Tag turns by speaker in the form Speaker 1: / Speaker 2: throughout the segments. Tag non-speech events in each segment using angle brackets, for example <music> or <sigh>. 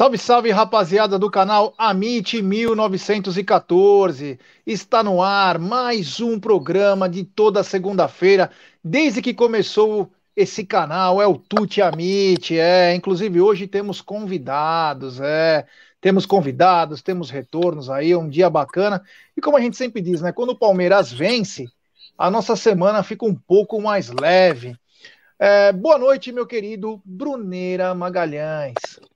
Speaker 1: Salve, salve, rapaziada do canal Amit 1914. Está no ar mais um programa de toda segunda-feira, desde que começou esse canal, é o Tuti Amit, é, inclusive hoje temos convidados, é, temos convidados, temos retornos aí, um dia bacana. E como a gente sempre diz, né, quando o Palmeiras vence, a nossa semana fica um pouco mais leve. É, boa noite, meu querido Bruneira Magalhães.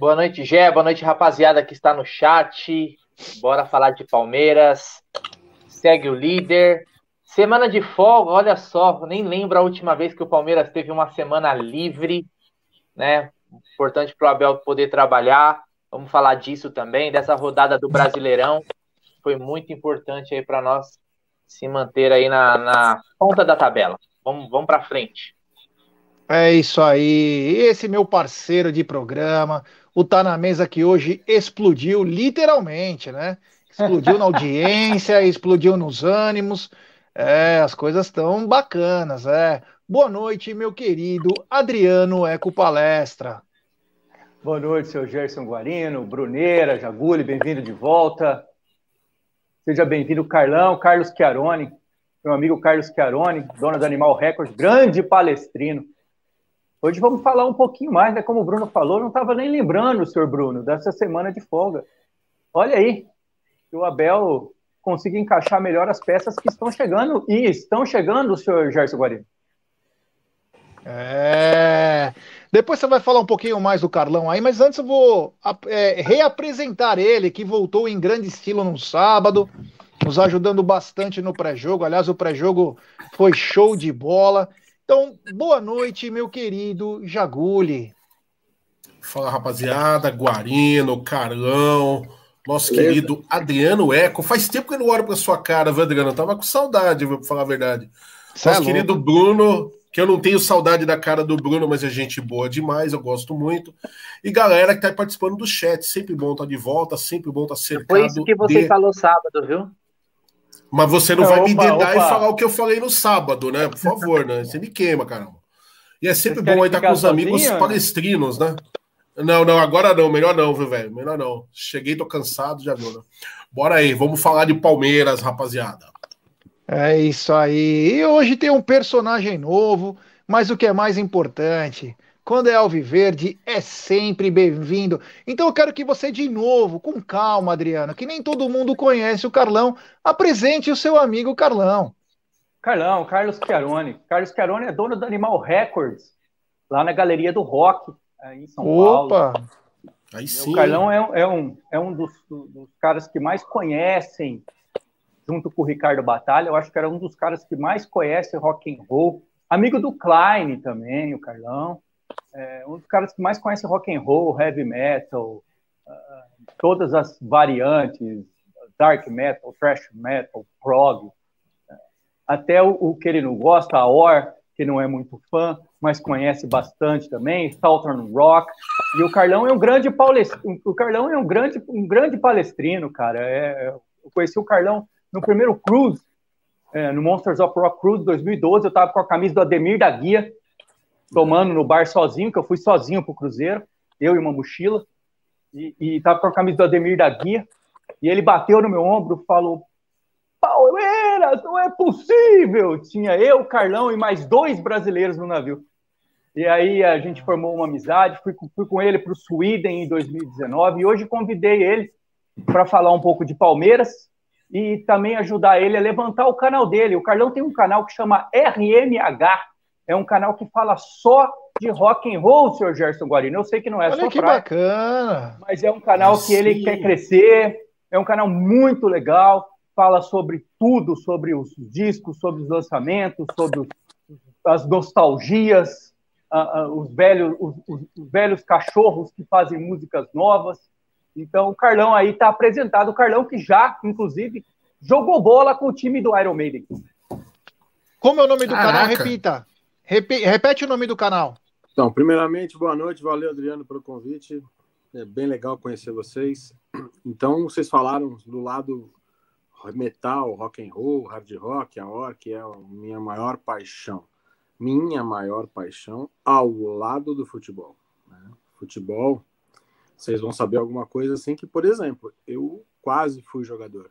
Speaker 2: Boa noite, Gé. Boa noite, rapaziada que está no chat. Bora falar de Palmeiras. Segue o líder. Semana de folga, olha só, nem lembro a última vez que o Palmeiras teve uma semana livre, né? Importante para o Abel poder trabalhar. Vamos falar disso também, dessa rodada do Brasileirão. Foi muito importante aí para nós se manter aí na, na ponta da tabela. Vamos, vamos para frente.
Speaker 1: É isso aí. Esse meu parceiro de programa, o Tá na Mesa que hoje explodiu, literalmente, né? Explodiu na audiência, <laughs> explodiu nos ânimos. É, as coisas estão bacanas, é. Boa noite, meu querido Adriano Eco Palestra.
Speaker 3: Boa noite, seu Gerson Guarino, Bruneira, Jaguli, bem-vindo de volta. Seja bem-vindo, Carlão, Carlos Chiarone, meu amigo Carlos Chiarone, dono do Animal Records, grande palestrino. Hoje vamos falar um pouquinho mais, né? Como o Bruno falou, não estava nem lembrando, senhor Bruno, dessa semana de folga. Olha aí, que o Abel consiga encaixar melhor as peças que estão chegando, e estão chegando, senhor Gerson Guarino.
Speaker 1: É. Depois você vai falar um pouquinho mais do Carlão aí, mas antes eu vou é, reapresentar ele, que voltou em grande estilo no sábado, nos ajudando bastante no pré-jogo. Aliás, o pré-jogo foi show de bola. Então, boa noite, meu querido Jaguli.
Speaker 4: Fala, rapaziada, Guarino, Carlão, nosso Beleza. querido Adriano Eco. Faz tempo que eu não olho para sua cara, viu, Adriano? Eu tava com saudade, vou falar a verdade. Cê é nosso é querido Bruno, que eu não tenho saudade da cara do Bruno, mas é gente boa demais, eu gosto muito. E galera que tá participando do chat, sempre bom estar tá de volta, sempre bom estar tá cercado.
Speaker 2: Foi isso que você de... falou sábado, viu?
Speaker 4: Mas você não, vai opa, me dedar e falar o que eu falei no sábado, né? Por favor, né? Você me queima, caramba. E é sempre bom aí estar com os amigos palestrinos, né? Não, não, agora não, melhor não, viu, velho? Melhor não. Cheguei, tô cansado, já viu, né? Bora aí, vamos falar de Palmeiras, rapaziada.
Speaker 1: É isso aí. E hoje tem um personagem novo, mas o que é mais importante, quando é Alviverde, é sempre bem-vindo. Então eu quero que você, de novo, com calma, Adriano, que nem todo mundo conhece o Carlão, apresente o seu amigo Carlão.
Speaker 3: Carlão, Carlos Chiarone. Carlos Chiarone é dono do Animal Records, lá na Galeria do Rock, em São Opa. Paulo. Aí sim. O Carlão é, é, um, é um dos, dos caras que mais conhecem, junto com o Ricardo Batalha, eu acho que era um dos caras que mais conhece rock and roll. Amigo do Klein também, o Carlão é um dos caras que mais conhece rock and roll, heavy metal, uh, todas as variantes, dark metal, thrash metal, prog, até o, o, que ele não gosta, a Or, que não é muito fã, mas conhece bastante também, Southern Rock. E o Carlão é um grande palestrino, o Carlão é um grande, um grande palestrino, cara. É, eu conheci o Carlão no primeiro cruise, é, no Monsters of Rock Cruise 2012, eu estava com a camisa do Ademir da Guia, tomando no bar sozinho, que eu fui sozinho pro Cruzeiro, eu e uma mochila, e, e tava com a camisa do Ademir da Guia, e ele bateu no meu ombro, falou, Palmeiras! Palmeiras, não é possível! Tinha eu, Carlão e mais dois brasileiros no navio. E aí a gente formou uma amizade, fui, fui com ele para o Sweden em 2019 e hoje convidei ele para falar um pouco de Palmeiras e também ajudar ele a levantar o canal dele. O Carlão tem um canal que chama RMH, é um canal que fala só de rock and roll, senhor Gerson Guarino. Eu sei que não é
Speaker 1: Olha só que praia, bacana.
Speaker 3: mas é um canal que ele quer crescer, é um canal muito legal, fala sobre tudo, sobre os discos, sobre os lançamentos, sobre as nostalgias, uh, uh, os, velhos, os, os, os, velhos cachorros que fazem músicas novas. Então, o Carlão aí está apresentado. O Carlão que já, inclusive, jogou bola com o time do Iron Maiden.
Speaker 1: Como é o nome do Caraca. canal? Repita. Repete o nome do canal.
Speaker 5: Então, primeiramente, boa noite. Valeu, Adriano, pelo convite. É bem legal conhecer vocês. Então, vocês falaram do lado metal, rock and roll, hard rock, a orc é a minha maior paixão minha maior paixão ao lado do futebol. Né? Futebol, vocês vão saber alguma coisa assim que, por exemplo, eu quase fui jogador.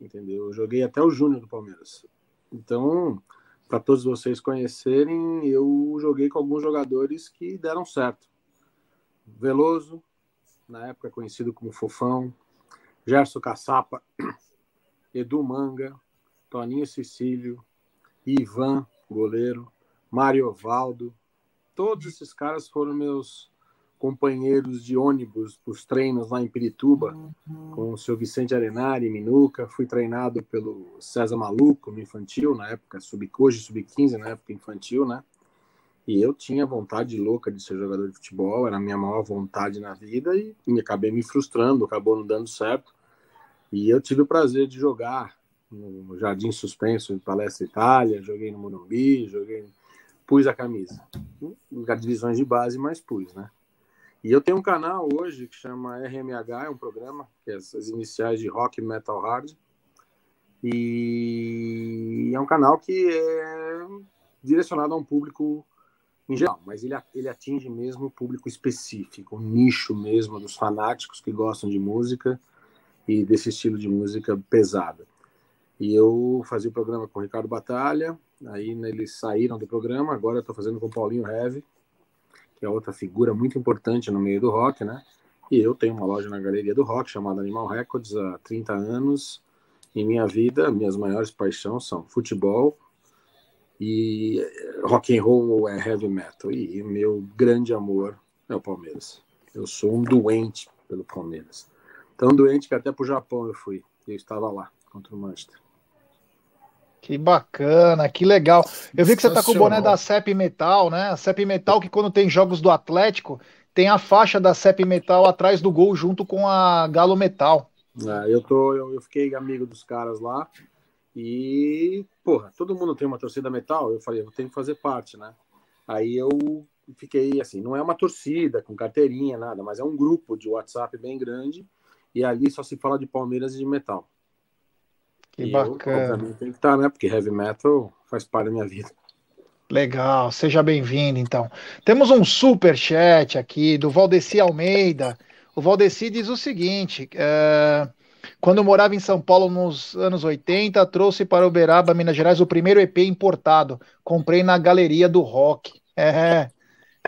Speaker 5: Entendeu? Eu joguei até o Júnior do Palmeiras. Então, para todos vocês conhecerem, eu joguei com alguns jogadores que deram certo. Veloso, na época conhecido como Fofão, Gerson Caçapa, <clears throat> Edu Manga, Toninho Cecílio, Ivan, goleiro, Mário Valdo, todos esses caras foram meus companheiros de ônibus para os treinos lá em Pirituba, uhum. com o seu Vicente Arenari, Minuca. Fui treinado pelo César Maluco no infantil, na época, sub, hoje sub-15, na época infantil, né? E eu tinha vontade louca de ser jogador de futebol, era a minha maior vontade na vida e me acabei me frustrando, acabou não dando certo. E eu tive o prazer de jogar no Jardim Suspenso em Palestra Itália, joguei no Morumbi, joguei, pus a camisa. Divisões de base, mas pus, né? E eu tenho um canal hoje que chama RMH, é um programa, que é as iniciais de Rock Metal Hard. E é um canal que é direcionado a um público em geral, mas ele, ele atinge mesmo o público específico, um nicho mesmo dos fanáticos que gostam de música e desse estilo de música pesada. E eu fazia o programa com o Ricardo Batalha, aí né, eles saíram do programa, agora eu estou fazendo com o Paulinho Heve, que é outra figura muito importante no meio do rock, né? E eu tenho uma loja na Galeria do Rock chamada Animal Records há 30 anos. Em minha vida, minhas maiores paixões são futebol e rock and roll é heavy metal. E meu grande amor é o Palmeiras. Eu sou um doente pelo Palmeiras. Tão doente que até para o Japão eu fui. Eu estava lá contra o Manchester.
Speaker 1: Que bacana, que legal. Eu vi que você tá com o boné da CEP Metal, né? A CEP Metal, que quando tem jogos do Atlético, tem a faixa da CEP Metal atrás do gol, junto com a Galo Metal.
Speaker 5: É, eu, tô, eu, eu, fiquei amigo dos caras lá. E, porra, todo mundo tem uma torcida metal. Eu falei, eu tenho que fazer parte, né? Aí eu fiquei assim, não é uma torcida com carteirinha, nada, mas é um grupo de WhatsApp bem grande. E ali só se fala de Palmeiras e de metal.
Speaker 1: Que e bacana.
Speaker 5: Eu, tem que estar, né? Porque heavy metal faz parte da minha vida.
Speaker 1: Legal, seja bem-vindo então. Temos um super chat aqui do Valdeci Almeida. O Valdeci diz o seguinte: é, quando morava em São Paulo nos anos 80, trouxe para Uberaba, Minas Gerais, o primeiro EP importado. Comprei na galeria do rock. É,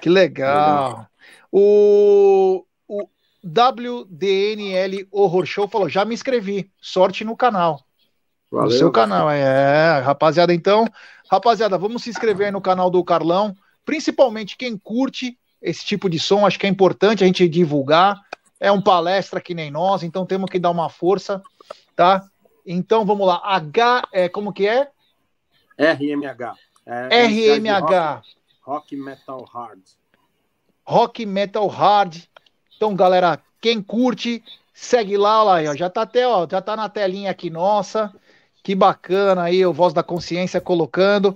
Speaker 1: que legal. legal. O, o WDNL Horror Show falou: já me inscrevi. Sorte no canal. Valeu. No seu canal, é. Rapaziada, então, rapaziada, vamos se inscrever no canal do Carlão, principalmente quem curte esse tipo de som, acho que é importante a gente divulgar. É um palestra que nem nós, então temos que dar uma força, tá? Então vamos lá. H é como que é?
Speaker 5: RMH.
Speaker 1: É, RMH.
Speaker 5: Rock, rock Metal Hard.
Speaker 1: Rock Metal Hard. Então, galera, quem curte, segue lá, lá, ó, já tá até, ó, já tá na telinha aqui nossa. Que bacana aí, o Voz da Consciência colocando.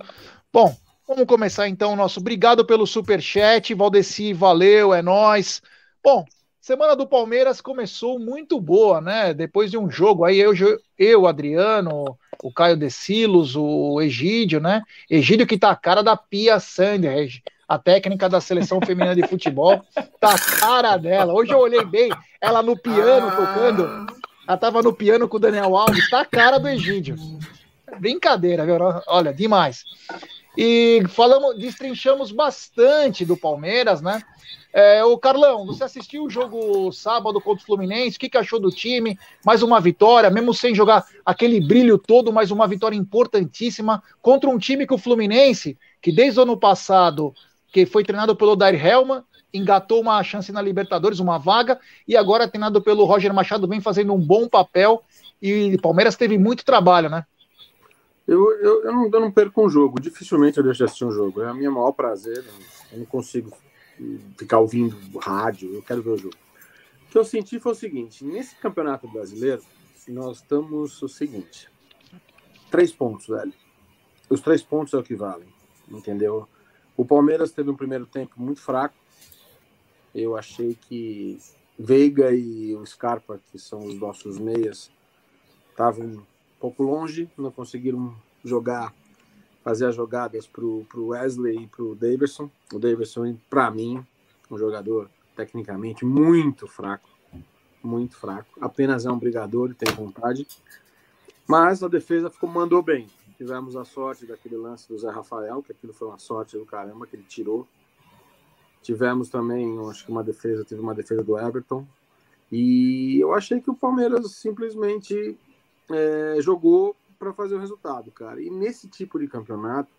Speaker 1: Bom, vamos começar então o nosso. Obrigado pelo super chat, Valdeci, valeu, é nós. Bom, semana do Palmeiras começou muito boa, né? Depois de um jogo aí, eu, eu Adriano, o Caio Decilos, o Egídio, né? Egídio que tá a cara da Pia Sander, a técnica da seleção feminina de futebol, tá a cara dela. Hoje eu olhei bem, ela no piano tocando ela tava no piano com o Daniel Alves, tá a cara do Egídio. brincadeira, viu? Olha, demais. E falamos, destrinchamos bastante do Palmeiras, né? É, o Carlão, você assistiu o jogo sábado contra o Fluminense? O que, que achou do time? Mais uma vitória, mesmo sem jogar aquele brilho todo, mas uma vitória importantíssima contra um time que o Fluminense, que desde o ano passado, que foi treinado pelo Dair Helman, engatou uma chance na Libertadores, uma vaga, e agora treinado pelo Roger Machado, vem fazendo um bom papel. E o Palmeiras teve muito trabalho, né?
Speaker 5: Eu, eu, eu, não, eu não perco um jogo, dificilmente eu deixo de assistir um jogo. É a minha maior prazer, eu não consigo ficar ouvindo rádio, eu quero ver o jogo. O que eu senti foi o seguinte: nesse campeonato brasileiro, nós estamos o seguinte: três pontos, velho. Os três pontos é o que valem, entendeu? O Palmeiras teve um primeiro tempo muito fraco. Eu achei que Veiga e o Scarpa, que são os nossos meias, estavam um pouco longe, não conseguiram jogar fazer as jogadas para o Wesley e para o Davidson. O Davidson, para mim, um jogador tecnicamente muito fraco, muito fraco. Apenas é um brigador e tem vontade. Mas a defesa ficou, mandou bem. Tivemos a sorte daquele lance do Zé Rafael, que aquilo foi uma sorte do caramba, que ele tirou. Tivemos também, acho que uma defesa, teve uma defesa do Everton. E eu achei que o Palmeiras simplesmente é, jogou para fazer o resultado, cara. E nesse tipo de campeonato,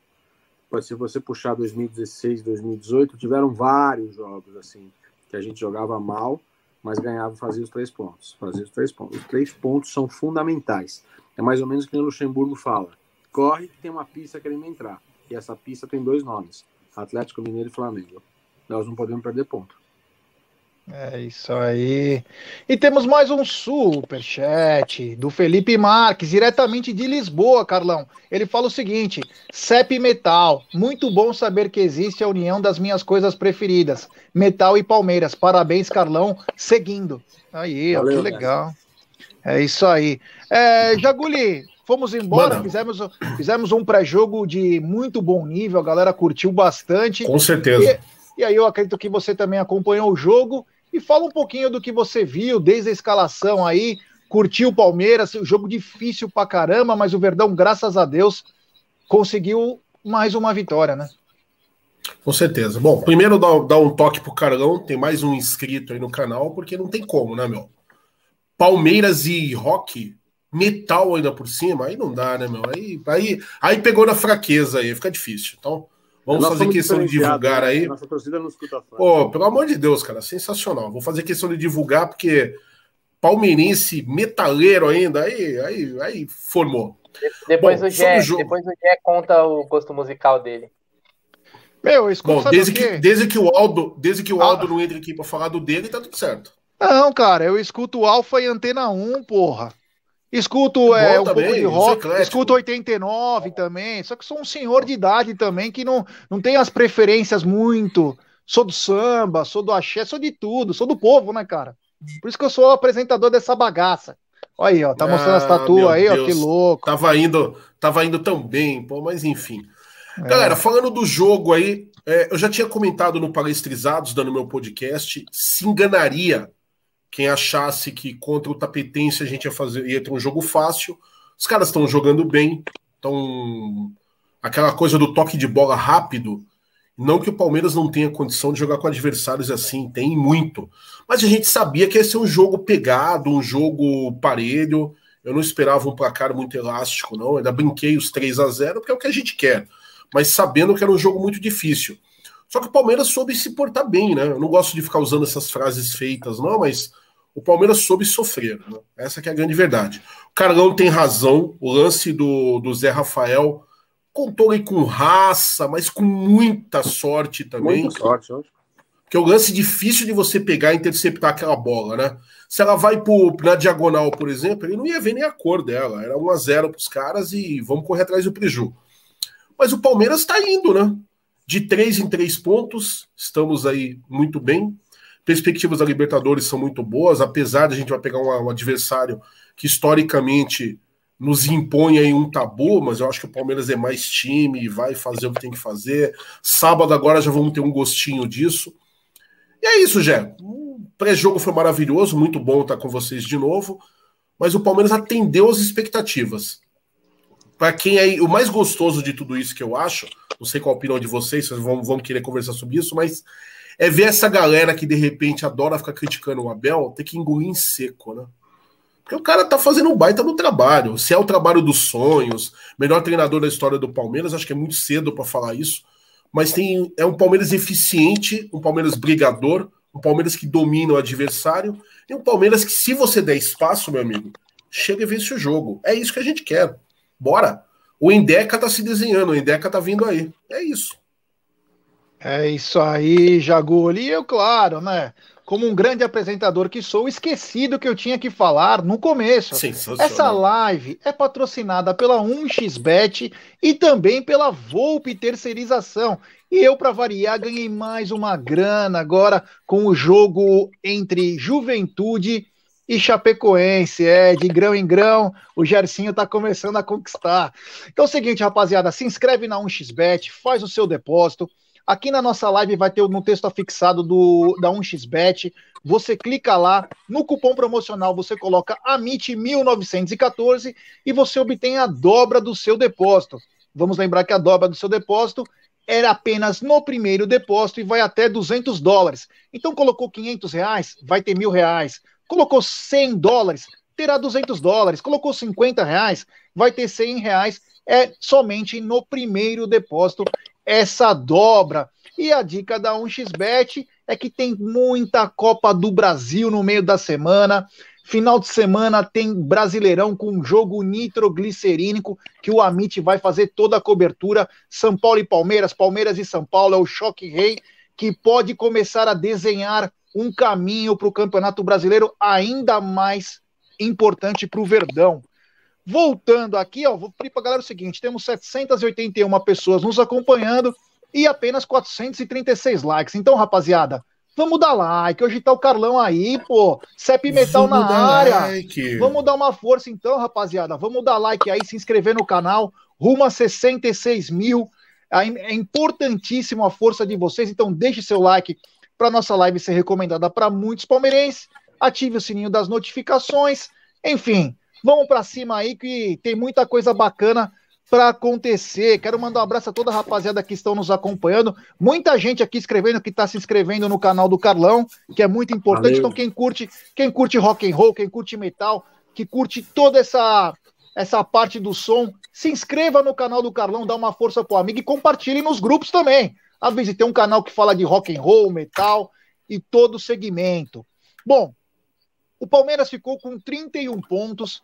Speaker 5: ser você puxar 2016, 2018, tiveram vários jogos assim que a gente jogava mal, mas ganhava, fazia os três pontos, fazia os três pontos. Os três pontos são fundamentais. É mais ou menos que o Luxemburgo fala: corre que tem uma pista querendo entrar. E essa pista tem dois nomes: Atlético Mineiro e Flamengo. Nós não podemos perder ponto.
Speaker 1: É isso aí. E temos mais um superchat do Felipe Marques, diretamente de Lisboa, Carlão. Ele fala o seguinte: CEP Metal, muito bom saber que existe a união das minhas coisas preferidas, Metal e Palmeiras. Parabéns, Carlão, seguindo. Aí, Valeu, ó, que legal. É isso aí. É, Jaguli, fomos embora, fizemos, fizemos um pré-jogo de muito bom nível, a galera curtiu bastante.
Speaker 4: Com certeza.
Speaker 1: E, e aí eu acredito que você também acompanhou o jogo e fala um pouquinho do que você viu desde a escalação aí, curtiu o Palmeiras, jogo difícil pra caramba, mas o Verdão, graças a Deus, conseguiu mais uma vitória, né?
Speaker 4: Com certeza. Bom, primeiro dá, um toque pro Carlão, tem mais um inscrito aí no canal, porque não tem como, né, meu? Palmeiras e Rock, metal ainda por cima, aí não dá, né, meu? Aí, aí, aí pegou na fraqueza aí, fica difícil. Então, Vamos fazer questão de divulgar né? aí. Nossa torcida não escuta Pô, pelo amor de Deus, cara, sensacional. Vou fazer questão de divulgar, porque palmeirense metaleiro ainda, aí, aí, aí formou.
Speaker 2: Depois, Bom, o Gé, depois o Gé conta o gosto musical dele.
Speaker 4: Meu, Bom, desde que, desde que o Aldo, desde que o ah. Aldo ah. não entre aqui para falar do dele, tá tudo certo.
Speaker 1: Não, cara, eu escuto Alfa e Antena 1, porra. Escuto é, um também, pouco de rock, escuto 89 também, só que sou um senhor de idade também que não, não tem as preferências muito. Sou do samba, sou do axé, sou de tudo, sou do povo, né, cara? Por isso que eu sou apresentador dessa bagaça. Olha aí, ó, tá mostrando ah, as tatuas aí, Deus. ó, que louco.
Speaker 4: Tava indo, tava indo tão bem, pô, mas enfim. É. Galera, falando do jogo aí, é, eu já tinha comentado no Palestrizados, dando meu podcast, se enganaria quem achasse que contra o Tapetense a gente ia fazer ia ter um jogo fácil, os caras estão jogando bem, estão aquela coisa do toque de bola rápido. Não que o Palmeiras não tenha condição de jogar com adversários assim, tem muito. Mas a gente sabia que ia ser um jogo pegado, um jogo parelho. Eu não esperava um placar muito elástico, não. Eu ainda brinquei os 3 a 0 porque é o que a gente quer. Mas sabendo que era um jogo muito difícil. Só que o Palmeiras soube se portar bem, né? Eu não gosto de ficar usando essas frases feitas, não, mas o Palmeiras soube sofrer. Né? Essa é a grande verdade. O Carlão tem razão. O lance do, do Zé Rafael contou aí com raça, mas com muita sorte também. Muita sorte, Porque é o lance difícil de você pegar e interceptar aquela bola, né? Se ela vai pro, na diagonal, por exemplo, ele não ia ver nem a cor dela. Era 1 a 0 para os caras e vamos correr atrás do preju. Mas o Palmeiras está indo, né? De três em três pontos, estamos aí muito bem. Perspectivas da Libertadores são muito boas, apesar de a gente vai pegar um, um adversário que historicamente nos impõe aí um tabu, mas eu acho que o Palmeiras é mais time e vai fazer o que tem que fazer. Sábado agora já vamos ter um gostinho disso. E é isso, Jé. O pré-jogo foi maravilhoso, muito bom estar com vocês de novo, mas o Palmeiras atendeu as expectativas. para quem é o mais gostoso de tudo isso que eu acho, não sei qual a opinião de vocês, vocês vão, vão querer conversar sobre isso, mas é ver essa galera que de repente adora ficar criticando o Abel ter que engolir em seco, né? Porque o cara tá fazendo um baita no trabalho. Se é o trabalho dos sonhos, melhor treinador da história do Palmeiras, acho que é muito cedo para falar isso. Mas tem é um Palmeiras eficiente, um Palmeiras brigador, um Palmeiras que domina o adversário e um Palmeiras que, se você der espaço, meu amigo, chega e vence o jogo. É isso que a gente quer. Bora. O Endeca tá se desenhando, o Endeca tá vindo aí. É isso.
Speaker 1: É isso aí, Jaguli. E eu, claro, né? Como um grande apresentador que sou, esqueci do que eu tinha que falar no começo. Essa live é patrocinada pela 1xBet e também pela Volpe Terceirização. E eu, para variar, ganhei mais uma grana agora com o jogo entre Juventude e Chapecoense. É, de grão em grão, o Gercinho está começando a conquistar. Então é o seguinte, rapaziada, se inscreve na 1xBet, faz o seu depósito. Aqui na nossa live vai ter no texto afixado do, da 1xBet. Você clica lá, no cupom promocional você coloca AMIT1914 e você obtém a dobra do seu depósito. Vamos lembrar que a dobra do seu depósito era apenas no primeiro depósito e vai até 200 dólares. Então colocou 500 reais, vai ter mil reais. Colocou 100 dólares, terá 200 dólares. Colocou 50 reais, vai ter 100 reais. É somente no primeiro depósito essa dobra. E a dica da 1xBet é que tem muita Copa do Brasil no meio da semana. Final de semana tem Brasileirão com jogo nitroglicerínico que o Amit vai fazer toda a cobertura. São Paulo e Palmeiras, Palmeiras e São Paulo é o choque rei que pode começar a desenhar um caminho para o Campeonato Brasileiro ainda mais importante para o Verdão. Voltando aqui, ó, vou pedir para a galera o seguinte: temos 781 pessoas nos acompanhando e apenas 436 likes. Então, rapaziada, vamos dar like. Hoje tá o Carlão aí, pô. CEP Metal vamos na área. Like. Vamos dar uma força então, rapaziada. Vamos dar like aí, se inscrever no canal. Rumo a 66 mil. É importantíssimo a força de vocês. Então, deixe seu like para nossa live ser recomendada para muitos palmeirenses. Ative o sininho das notificações. Enfim, Vamos para cima aí que tem muita coisa bacana para acontecer. Quero mandar um abraço a toda a rapaziada que estão nos acompanhando. Muita gente aqui escrevendo que está se inscrevendo no canal do Carlão, que é muito importante. Valeu. Então quem curte, quem curte rock and roll, quem curte metal, que curte toda essa essa parte do som, se inscreva no canal do Carlão, dá uma força pro amigo e compartilhe nos grupos também. Avise, tem um canal que fala de rock and roll, metal e todo o segmento. Bom, o Palmeiras ficou com 31 pontos,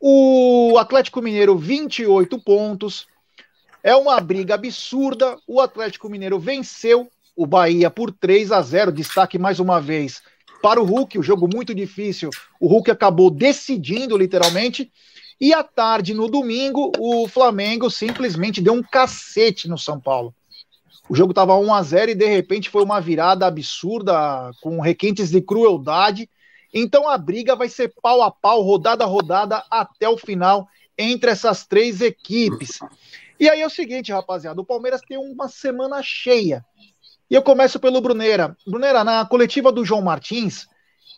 Speaker 1: o Atlético Mineiro, 28 pontos. É uma briga absurda. O Atlético Mineiro venceu o Bahia por 3 a 0. Destaque mais uma vez para o Hulk, o um jogo muito difícil. O Hulk acabou decidindo literalmente. E à tarde, no domingo, o Flamengo simplesmente deu um cacete no São Paulo. O jogo estava 1 a 0 e de repente foi uma virada absurda, com requintes de crueldade. Então a briga vai ser pau a pau, rodada a rodada, até o final, entre essas três equipes. E aí é o seguinte, rapaziada: o Palmeiras tem uma semana cheia. E eu começo pelo Bruneira. Bruneira, na coletiva do João Martins,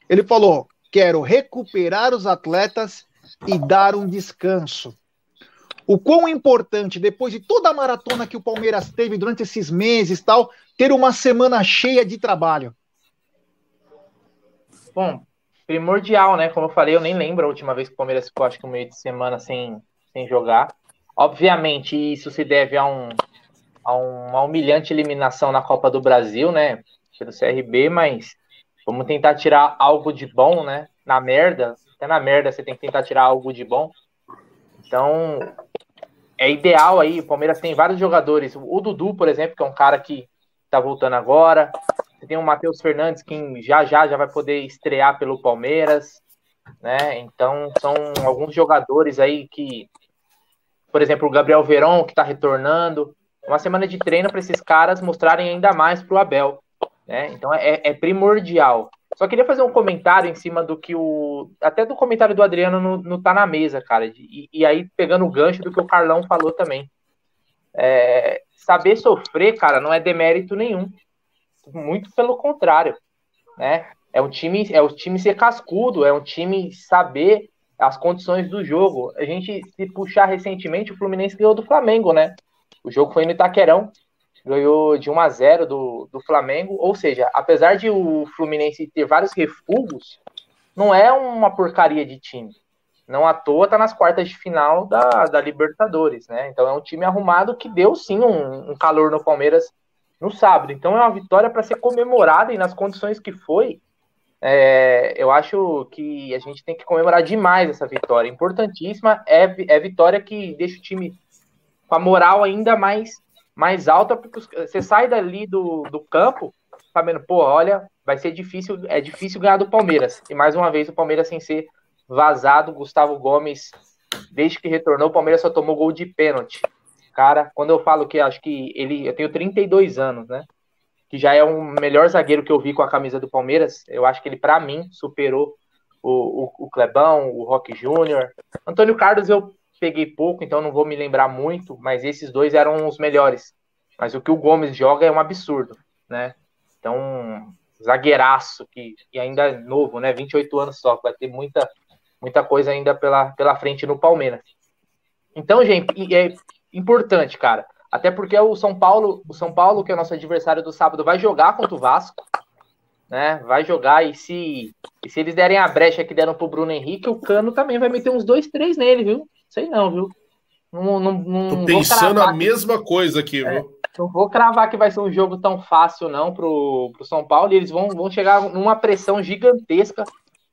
Speaker 1: ele falou: quero recuperar os atletas e dar um descanso. O quão importante, depois de toda a maratona que o Palmeiras teve durante esses meses tal, ter uma semana cheia de trabalho.
Speaker 2: Bom, primordial, né? Como eu falei, eu nem lembro a última vez que o Palmeiras ficou, acho que um meio de semana sem, sem jogar. Obviamente, isso se deve a, um, a uma humilhante eliminação na Copa do Brasil, né? Pelo CRB, mas vamos tentar tirar algo de bom, né? Na merda, até na merda você tem que tentar tirar algo de bom. Então, é ideal aí. O Palmeiras tem vários jogadores. O Dudu, por exemplo, que é um cara que tá voltando agora. Você tem o Matheus Fernandes, que já já já vai poder estrear pelo Palmeiras, né? Então são alguns jogadores aí que, por exemplo, o Gabriel Verón, que está retornando. Uma semana de treino para esses caras mostrarem ainda mais para o Abel. Né? Então é, é, primordial. Só queria fazer um comentário em cima do que o. Até do comentário do Adriano no, no Tá na Mesa, cara. E, e aí, pegando o gancho do que o Carlão falou também. É, saber sofrer, cara, não é demérito nenhum muito pelo contrário, né? É um time, é o time ser cascudo, é um time saber as condições do jogo. A gente, se puxar recentemente, o Fluminense ganhou do Flamengo, né? O jogo foi no Itaquerão, ganhou de 1 a 0 do, do Flamengo. Ou seja, apesar de o Fluminense ter vários refugos, não é uma porcaria de time. Não à toa tá nas quartas de final da, da Libertadores, né? Então é um time arrumado que deu sim um, um calor no Palmeiras no sábado. Então é uma vitória para ser comemorada e nas condições que foi, é, eu acho que a gente tem que comemorar demais essa vitória. Importantíssima, é, é vitória que deixa o time com a moral ainda mais, mais alta, porque você sai dali do, do campo sabendo, pô, olha, vai ser difícil, é difícil ganhar do Palmeiras. E mais uma vez o Palmeiras sem ser vazado, Gustavo Gomes, desde que retornou, o Palmeiras só tomou gol de pênalti. Cara, quando eu falo que acho que ele, eu tenho 32 anos, né? Que já é o melhor zagueiro que eu vi com a camisa do Palmeiras. Eu acho que ele, para mim, superou o, o, o Clebão, o Rock Júnior. Antônio Carlos eu peguei pouco, então não vou me lembrar muito, mas esses dois eram os melhores. Mas o que o Gomes joga é um absurdo, né? Então, zagueiraço, que, que ainda é novo, né? 28 anos só, vai ter muita, muita coisa ainda pela, pela frente no Palmeiras. Então, gente, importante, cara. Até porque o São Paulo, o São Paulo, que é o nosso adversário do sábado, vai jogar contra o Vasco, né? Vai jogar e se, e se eles derem a brecha que deram pro Bruno Henrique, o Cano também vai meter uns dois, três nele, viu? Sei não, viu?
Speaker 4: Não, não, não Tô pensando a mesma coisa aqui, é, viu?
Speaker 2: Não vou cravar que vai ser um jogo tão fácil, não, pro, pro São Paulo. E eles vão, vão chegar numa pressão gigantesca.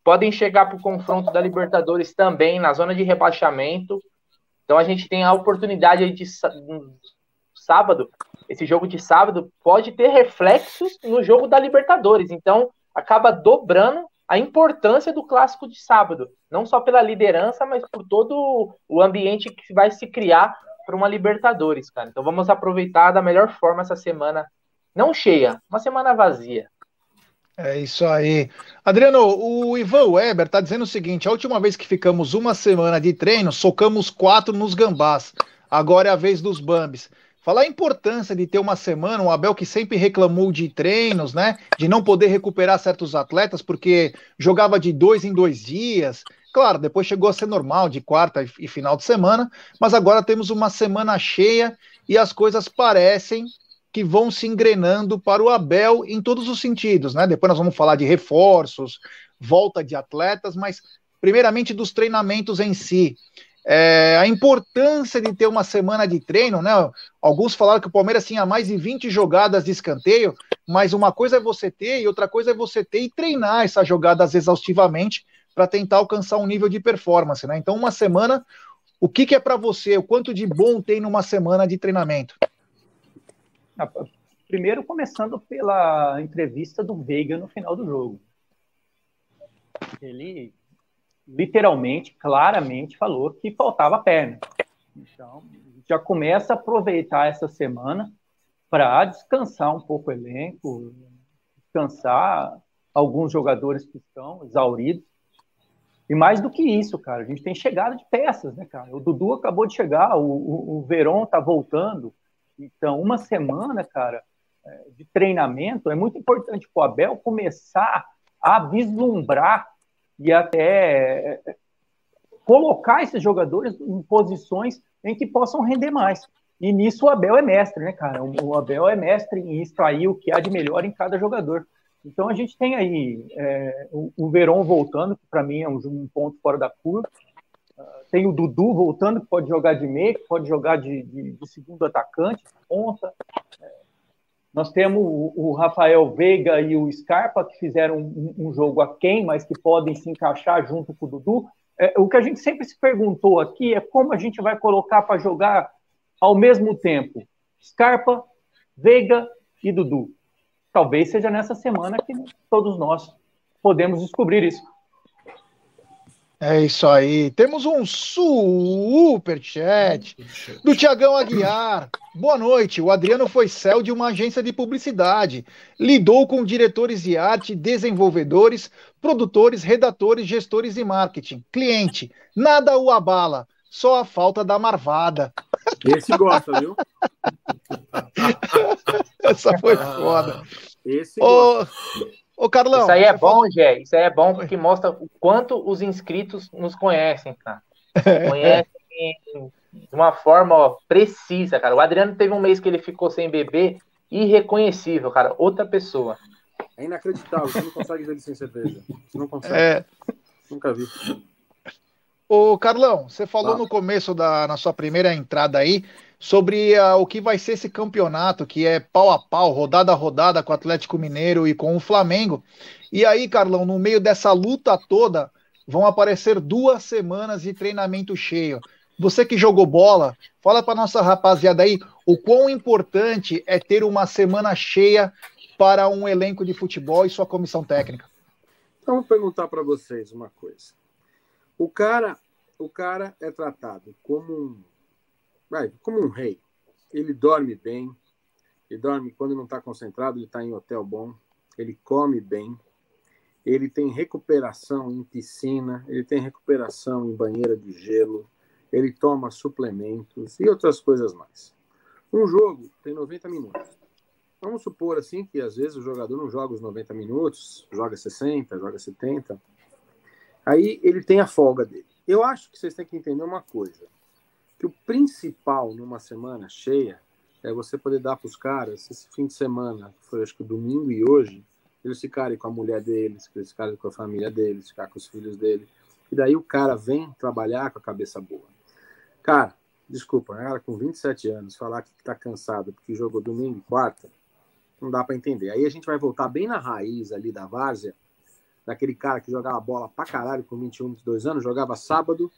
Speaker 2: Podem chegar pro confronto da Libertadores também, na zona de rebaixamento. Então a gente tem a oportunidade de sábado, esse jogo de sábado pode ter reflexos no jogo da Libertadores. Então acaba dobrando a importância do clássico de sábado, não só pela liderança, mas por todo o ambiente que vai se criar para uma Libertadores, cara. Então vamos aproveitar da melhor forma essa semana, não cheia, uma semana vazia.
Speaker 1: É isso aí. Adriano, o Ivan Weber tá dizendo o seguinte: a última vez que ficamos uma semana de treino, socamos quatro nos gambás. Agora é a vez dos Bambis. Falar a importância de ter uma semana, o Abel que sempre reclamou de treinos, né? De não poder recuperar certos atletas, porque jogava de dois em dois dias. Claro, depois chegou a ser normal, de quarta e final de semana, mas agora temos uma semana cheia e as coisas parecem que vão se engrenando para o Abel em todos os sentidos, né? Depois nós vamos falar de reforços, volta de atletas, mas primeiramente dos treinamentos em si. É, a importância de ter uma semana de treino, né? Alguns falaram que o Palmeiras tinha mais de 20 jogadas de escanteio, mas uma coisa é você ter e outra coisa é você ter e treinar essas jogadas exaustivamente para tentar alcançar um nível de performance, né? Então, uma semana, o que, que é para você? O quanto de bom tem numa semana de treinamento?
Speaker 3: Ah, primeiro, começando pela entrevista do Veiga no final do jogo. Ele literalmente, claramente falou que faltava perna. Então, já começa a aproveitar essa semana para descansar um pouco o elenco, descansar alguns jogadores que estão exauridos. E mais do que isso, cara, a gente tem chegada de peças, né, cara? O Dudu acabou de chegar, o, o, o Veron tá voltando, então, uma semana, cara, é, de treinamento é muito importante para o Abel começar a vislumbrar e até é, colocar esses jogadores em posições em que possam render mais. E nisso o Abel é mestre, né, cara? O Abel é mestre em extrair o que há de melhor em cada jogador. Então a gente tem aí é, o, o Verón voltando, que para mim é um, um, ponto fora da curva tem o Dudu voltando, que pode jogar de meio, que pode jogar de, de, de segundo atacante, ponta. É, nós temos o, Rafael Veiga e o Scarpa, que fizeram um, um, jogo aquém, mas que podem se encaixar junto com o Dudu. É, o que a gente sempre se perguntou aqui é como a gente vai colocar para jogar ao mesmo tempo Scarpa, Veiga e Dudu. Talvez seja nessa semana que todos nós podemos descobrir isso.
Speaker 1: É isso aí. Temos um super chat do Tiagão Aguiar. Boa noite. O Adriano foi céu de uma agência de publicidade. Lidou com diretores de arte, desenvolvedores, produtores, redatores, gestores de marketing. Cliente. Nada o abala. Só a falta da marvada.
Speaker 5: Esse gosta, viu? <laughs>
Speaker 1: Essa foi foda.
Speaker 5: Esse gosta.
Speaker 2: Ô, Carlão. Isso aí é bom, falou... Gé. Isso aí é bom porque mostra o quanto os inscritos nos conhecem, cara. <laughs> Conhecem de uma forma ó, precisa, cara. O Adriano teve um mês que ele ficou sem beber, irreconhecível, cara. Outra pessoa.
Speaker 5: É inacreditável, você não consegue ver ele sem cerveja. Você não consegue. É... Nunca vi.
Speaker 1: Ô, Carlão, você falou ah. no começo da na sua primeira entrada aí sobre uh, o que vai ser esse campeonato, que é pau a pau, rodada a rodada com o Atlético Mineiro e com o Flamengo. E aí, Carlão, no meio dessa luta toda, vão aparecer duas semanas de treinamento cheio. Você que jogou bola, fala para nossa rapaziada aí o quão importante é ter uma semana cheia para um elenco de futebol e sua comissão técnica.
Speaker 5: Então, vou perguntar para vocês uma coisa. O cara, o cara é tratado como um, vai, como um rei. Ele dorme bem, ele dorme quando não está concentrado, ele está em hotel bom, ele come bem, ele tem recuperação em piscina, ele tem recuperação em banheira de gelo, ele toma suplementos e outras coisas mais. Um jogo tem 90 minutos. Vamos supor assim que às vezes o jogador não joga os 90 minutos, joga 60, joga 70. Aí ele tem a folga dele. Eu acho que vocês têm que entender uma coisa, que o principal numa semana cheia é você poder dar para os caras esse fim de semana, foi acho que domingo e hoje, eles ficarem com a mulher deles, eles ficarem com a família deles, ficar com os filhos dele. E daí o cara vem trabalhar com a cabeça boa. Cara, desculpa, cara com 27 anos, falar que tá cansado porque jogou domingo e quarta, não dá para entender. Aí a gente vai voltar bem na raiz ali da várzea, daquele cara que jogava bola pra caralho com 21, 22 anos, jogava sábado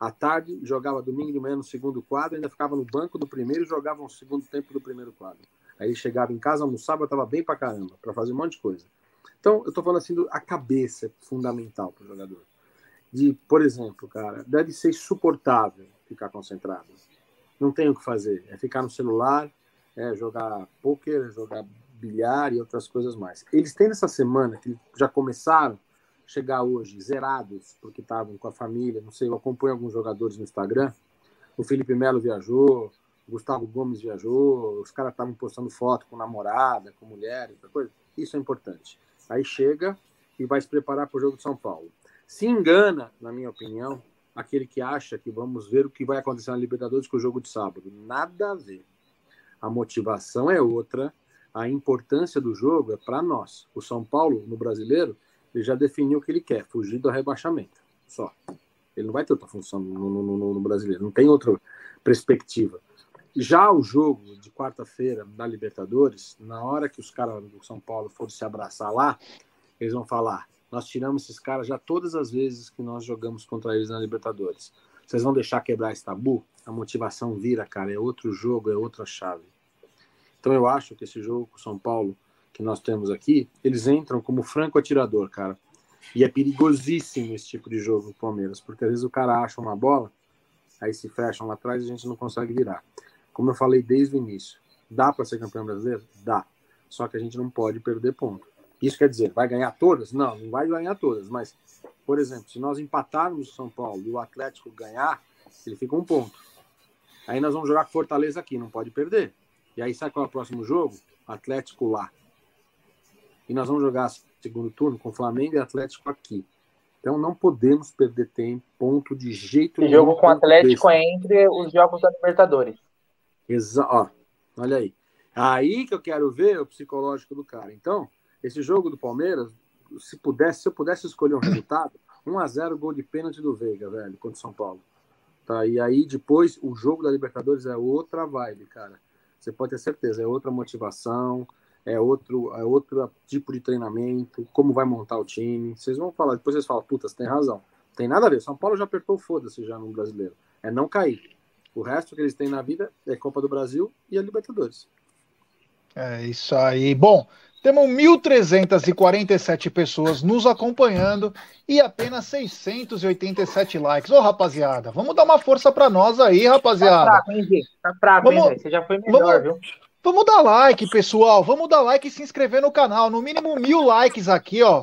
Speaker 5: à tarde, jogava domingo de manhã no segundo quadro, ainda ficava no banco do primeiro e jogava um segundo tempo do primeiro quadro. Aí ele chegava em casa, almoçava, tava bem pra caramba, para fazer um monte de coisa. Então, eu tô falando assim, a cabeça é fundamental pro jogador. De, por exemplo, cara, deve ser insuportável ficar concentrado. Não tem o que fazer. É ficar no celular, é jogar poker, jogar bilhar e outras coisas mais. Eles têm nessa semana que já começaram a chegar hoje zerados, porque estavam com a família, não sei, eu acompanho alguns jogadores no Instagram. O Felipe Melo viajou, o Gustavo Gomes viajou, os caras estavam postando foto com namorada, com mulher, outra coisa. Isso é importante. Aí chega e vai se preparar para o jogo de São Paulo. Se engana, na minha opinião, aquele que acha que vamos ver o que vai acontecer na Libertadores com o jogo de sábado. Nada a ver. A motivação é outra, a importância do jogo é para nós. O São Paulo, no brasileiro, ele já definiu o que ele quer, fugir do rebaixamento. Só. Ele não vai ter outra função no, no, no, no brasileiro, não tem outra perspectiva. Já o jogo de quarta-feira da Libertadores, na hora que os caras do São Paulo forem se abraçar lá, eles vão falar: nós tiramos esses caras já todas as vezes que nós jogamos contra eles na Libertadores. Vocês vão deixar quebrar esse tabu? A motivação vira, cara, é outro jogo, é outra chave. Então eu acho que esse jogo com o São Paulo que nós temos aqui, eles entram como franco atirador, cara. E é perigosíssimo esse tipo de jogo no Palmeiras, porque às vezes o cara acha uma bola, aí se fecham lá atrás e a gente não consegue virar. Como eu falei desde o início, dá para ser campeão brasileiro? Dá. Só que a gente não pode perder ponto. Isso quer dizer, vai ganhar todas? Não, não vai ganhar todas, mas, por exemplo, se nós empatarmos o São Paulo e o Atlético ganhar, ele fica um ponto. Aí nós vamos jogar com Fortaleza aqui, não pode perder. E aí sabe qual é o próximo jogo? Atlético lá. E nós vamos jogar segundo turno com Flamengo e Atlético aqui. Então não podemos perder tempo, ponto de jeito
Speaker 2: nenhum. jogo com o Atlético é entre os jogos da Libertadores.
Speaker 5: Exa ó, olha aí. Aí que eu quero ver o psicológico do cara. Então, esse jogo do Palmeiras, se pudesse, se eu pudesse escolher um <coughs> resultado, 1 a 0 gol de pênalti do Veiga, velho, contra o São Paulo. Tá? E aí depois o jogo da Libertadores é outra vibe, cara. Você pode ter certeza, é outra motivação, é outro, é outro tipo de treinamento, como vai montar o time. Vocês vão falar, depois vocês falam, puta, você tem razão. Tem nada a ver. São Paulo já apertou foda-se já no brasileiro. É não cair. O resto que eles têm na vida é Copa do Brasil e a Libertadores.
Speaker 1: É isso aí. Bom, temos 1.347 pessoas nos acompanhando e apenas 687 likes. Ô, rapaziada, vamos dar uma força para nós aí, rapaziada. Tá fraco, hein?
Speaker 2: Tá fraco, vamos, hein, Você já foi melhor,
Speaker 1: vamos, viu? Vamos dar like, pessoal. Vamos dar like e se inscrever no canal. No mínimo mil likes aqui, ó.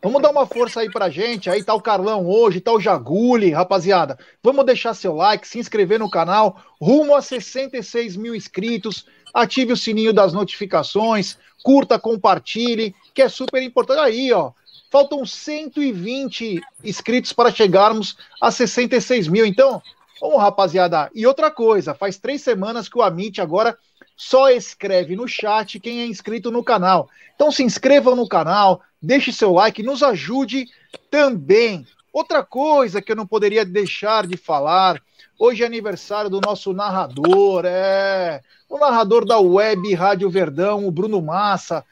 Speaker 1: Vamos dar uma força aí pra gente. Aí tá o Carlão hoje, tá o Jaguli, rapaziada. Vamos deixar seu like, se inscrever no canal. Rumo a 66 mil inscritos. ative o sininho das notificações, curta, compartilhe, que é super importante. Aí, ó, faltam 120 inscritos para chegarmos a 66 mil. Então, vamos, rapaziada. E outra coisa, faz três semanas que o Amit agora só escreve no chat quem é inscrito no canal. Então se inscrevam no canal, deixe seu like, nos ajude também. Outra coisa que eu não poderia deixar de falar, hoje é aniversário do nosso narrador, é o narrador da web Rádio Verdão, o Bruno Massa.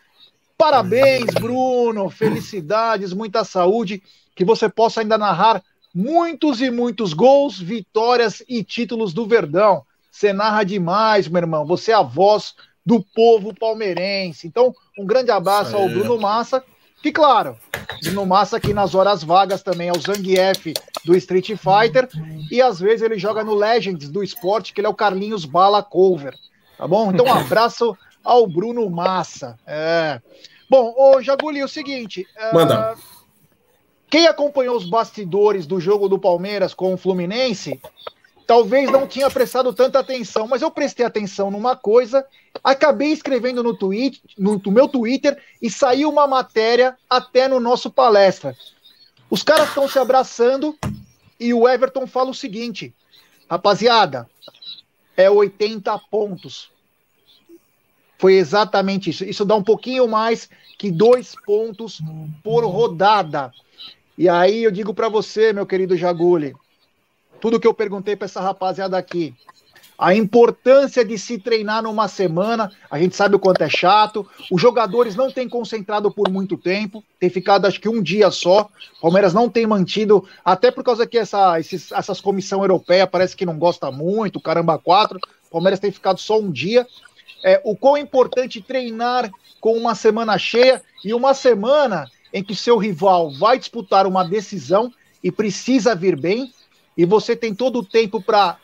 Speaker 1: Parabéns, Bruno, felicidades, muita saúde, que você possa ainda narrar muitos e muitos gols, vitórias e títulos do Verdão. Você narra demais, meu irmão. Você é a voz do povo palmeirense. Então, um grande abraço ao Bruno Massa. Que, claro, Bruno Massa aqui nas horas vagas também é o Zangief do Street Fighter. E às vezes ele joga no Legends do esporte, que ele é o Carlinhos Bala Cover. Tá bom? Então, um abraço ao Bruno Massa. É. Bom, ô Jaguli, é o seguinte.
Speaker 4: É, Manda.
Speaker 1: Quem acompanhou os bastidores do jogo do Palmeiras com o Fluminense talvez não tinha prestado tanta atenção, mas eu prestei atenção numa coisa, acabei escrevendo no, tweet, no, no meu Twitter e saiu uma matéria até no nosso palestra. Os caras estão se abraçando e o Everton fala o seguinte: rapaziada, é 80 pontos. Foi exatamente isso. Isso dá um pouquinho mais que dois pontos por rodada. E aí eu digo para você, meu querido Jaguli, tudo que eu perguntei para essa rapaziada aqui. A importância de se treinar numa semana, a gente sabe o quanto é chato. Os jogadores não têm concentrado por muito tempo, tem ficado acho que um dia só. Palmeiras não tem mantido, até por causa que essa, esses, essas comissão europeia parece que não gosta muito, caramba, quatro. Palmeiras tem ficado só um dia. É, o quão é importante treinar com uma semana cheia e uma semana em que seu rival vai disputar uma decisão e precisa vir bem e você tem todo o tempo para